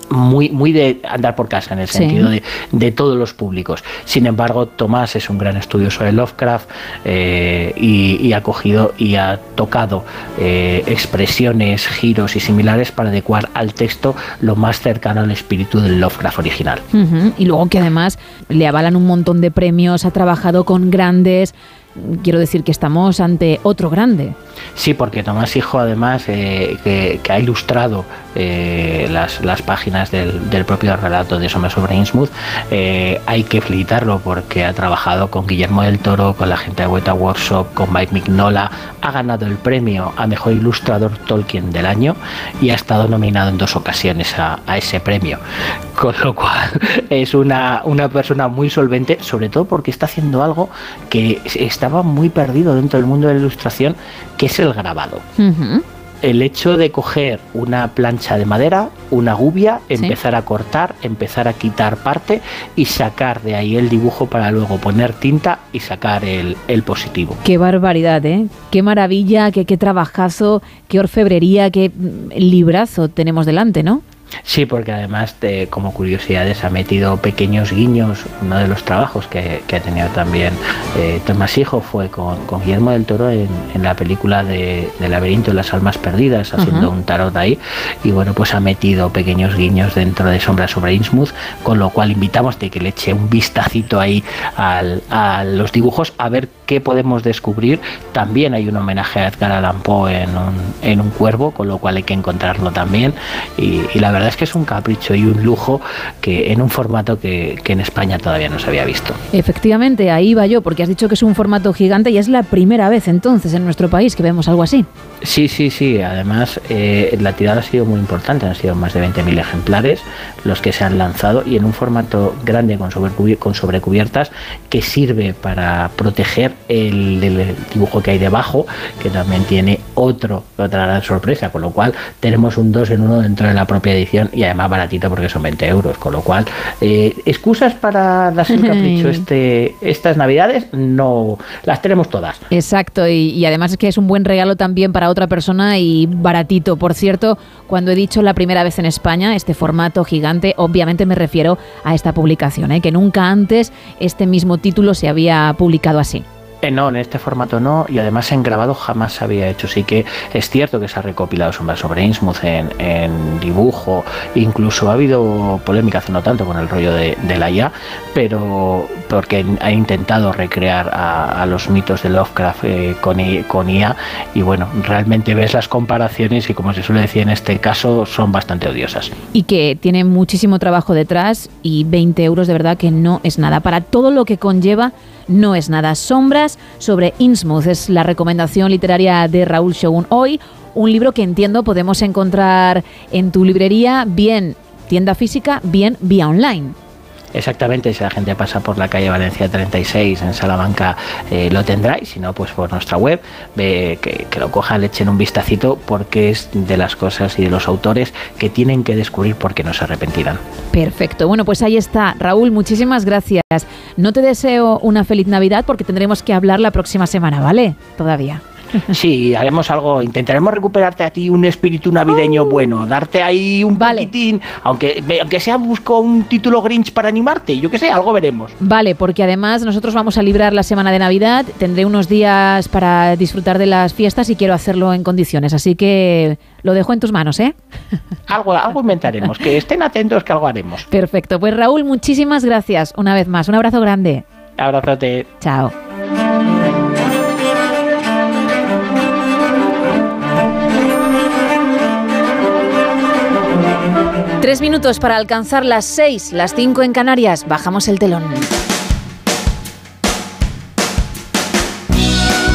muy, muy de andar por casa, en el Sí. sentido de, de todos los públicos. Sin embargo, Tomás es un gran estudioso de Lovecraft eh, y, y ha cogido y ha tocado eh, expresiones, giros y similares para adecuar al texto lo más cercano al espíritu del Lovecraft original. Y luego que además le avalan un montón de premios, ha trabajado con grandes. Quiero decir que estamos ante otro grande. Sí, porque Tomás Hijo además eh, que, ha ilustrado eh, las, las páginas del, del propio relato de Sombra sobre Innsmouth, eh, hay que felicitarlo porque ha trabajado con Guillermo del Toro, con la gente de Weta Workshop, con Mike Mignola, ha ganado el premio a Mejor Ilustrador Tolkien del año y ha estado nominado en dos ocasiones a ese premio. Con lo cual es una, una persona muy solvente, sobre todo porque está haciendo algo que estaba muy perdido dentro del mundo de la ilustración, que es el grabado. El hecho de coger una plancha de madera, una gubia, empezar a cortar, empezar a quitar parte y sacar de ahí el dibujo para luego poner tinta y sacar el, el positivo. Qué barbaridad, ¿eh? Qué maravilla, qué, qué trabajazo, qué orfebrería, qué mm, librazo tenemos delante, ¿no? Sí, porque además, de, como curiosidades, ha metido pequeños guiños. Uno de los trabajos que, que ha tenido también eh, Tomás Hijo fue con, con Guillermo del Toro en, en la película de, de Laberinto de las Almas Perdidas, haciendo un tarot ahí. Y bueno, pues ha metido pequeños guiños dentro de Sombra sobre Innsmouth, con lo cual invitamos de que le eche un vistacito ahí al- a los dibujos a ver qué podemos descubrir. También hay un homenaje a Edgar Allan Poe en un, en un cuervo, con lo cual hay que encontrarlo también. Y, y la verdad es que es un capricho y un lujo que en un formato que, que en España todavía no se había visto. Efectivamente, ahí va yo, porque has dicho que es un formato gigante y es la primera vez entonces en nuestro país que vemos algo así. Sí, sí, sí. Además, eh, la tirada ha sido muy importante. Han sido más de 20.000 ejemplares los que se han lanzado y en un formato grande con, sobrecubi- con sobrecubiertas que sirve para proteger el, el dibujo que hay debajo, que también tiene otro, otra gran sorpresa. Con lo cual, tenemos un 2 en 1 dentro de la propia edición y además baratito porque son 20 euros. Con lo cual, eh, excusas para darse el capricho este, estas navidades, no las tenemos todas. Exacto, y, y además es que es un buen regalo también para otra persona y baratito. Por cierto, cuando he dicho la primera vez en España, este formato gigante, obviamente me refiero a esta publicación, ¿eh? que nunca antes este mismo título se había publicado así. Eh, no, en este formato no, y además en grabado jamás se había hecho. Sí que es cierto que se ha recopilado sombras sobre Innsmouth en, dibujo, incluso ha habido polémica hace no tanto con el rollo de, la IA, pero porque ha intentado recrear a, los mitos de Lovecraft eh, con IA, y bueno, realmente ves las comparaciones y como se suele decir en este caso, son bastante odiosas. Y que tiene muchísimo trabajo detrás y 20 euros de verdad que no es nada. Para todo lo que conlleva, no es nada. Sombras sobre Innsmouth es la recomendación literaria de Raúl Shogun hoy. Un libro que entiendo podemos encontrar en tu librería, bien tienda física, bien vía online. Exactamente, si la gente pasa por la calle Valencia 36 en Salamanca eh, lo tendrá y si no, pues por nuestra web, que, que lo cojan, le echen un vistacito porque es de las cosas y de los autores que tienen que descubrir porque no se arrepentirán. Perfecto. Bueno, pues ahí está. Raúl, muchísimas gracias. No te deseo una feliz Navidad porque tendremos que hablar la próxima semana, ¿vale? Todavía. Sí, haremos algo, intentaremos recuperarte a ti un espíritu navideño bueno, darte ahí un poquitín, aunque, aunque sea busco un título Grinch para animarte, yo que sé, algo veremos. Vale, porque además nosotros vamos a librar la semana de Navidad. Tendré unos días para disfrutar de las fiestas y quiero hacerlo en condiciones. Así que lo dejo en tus manos, ¿eh? Algo, algo inventaremos, que estén atentos que algo haremos. Perfecto. Pues Raúl, muchísimas gracias una vez más. Un abrazo grande. Abrazote. Chao. Tres minutos para alcanzar las seis, las cinco en Canarias. Bajamos el telón.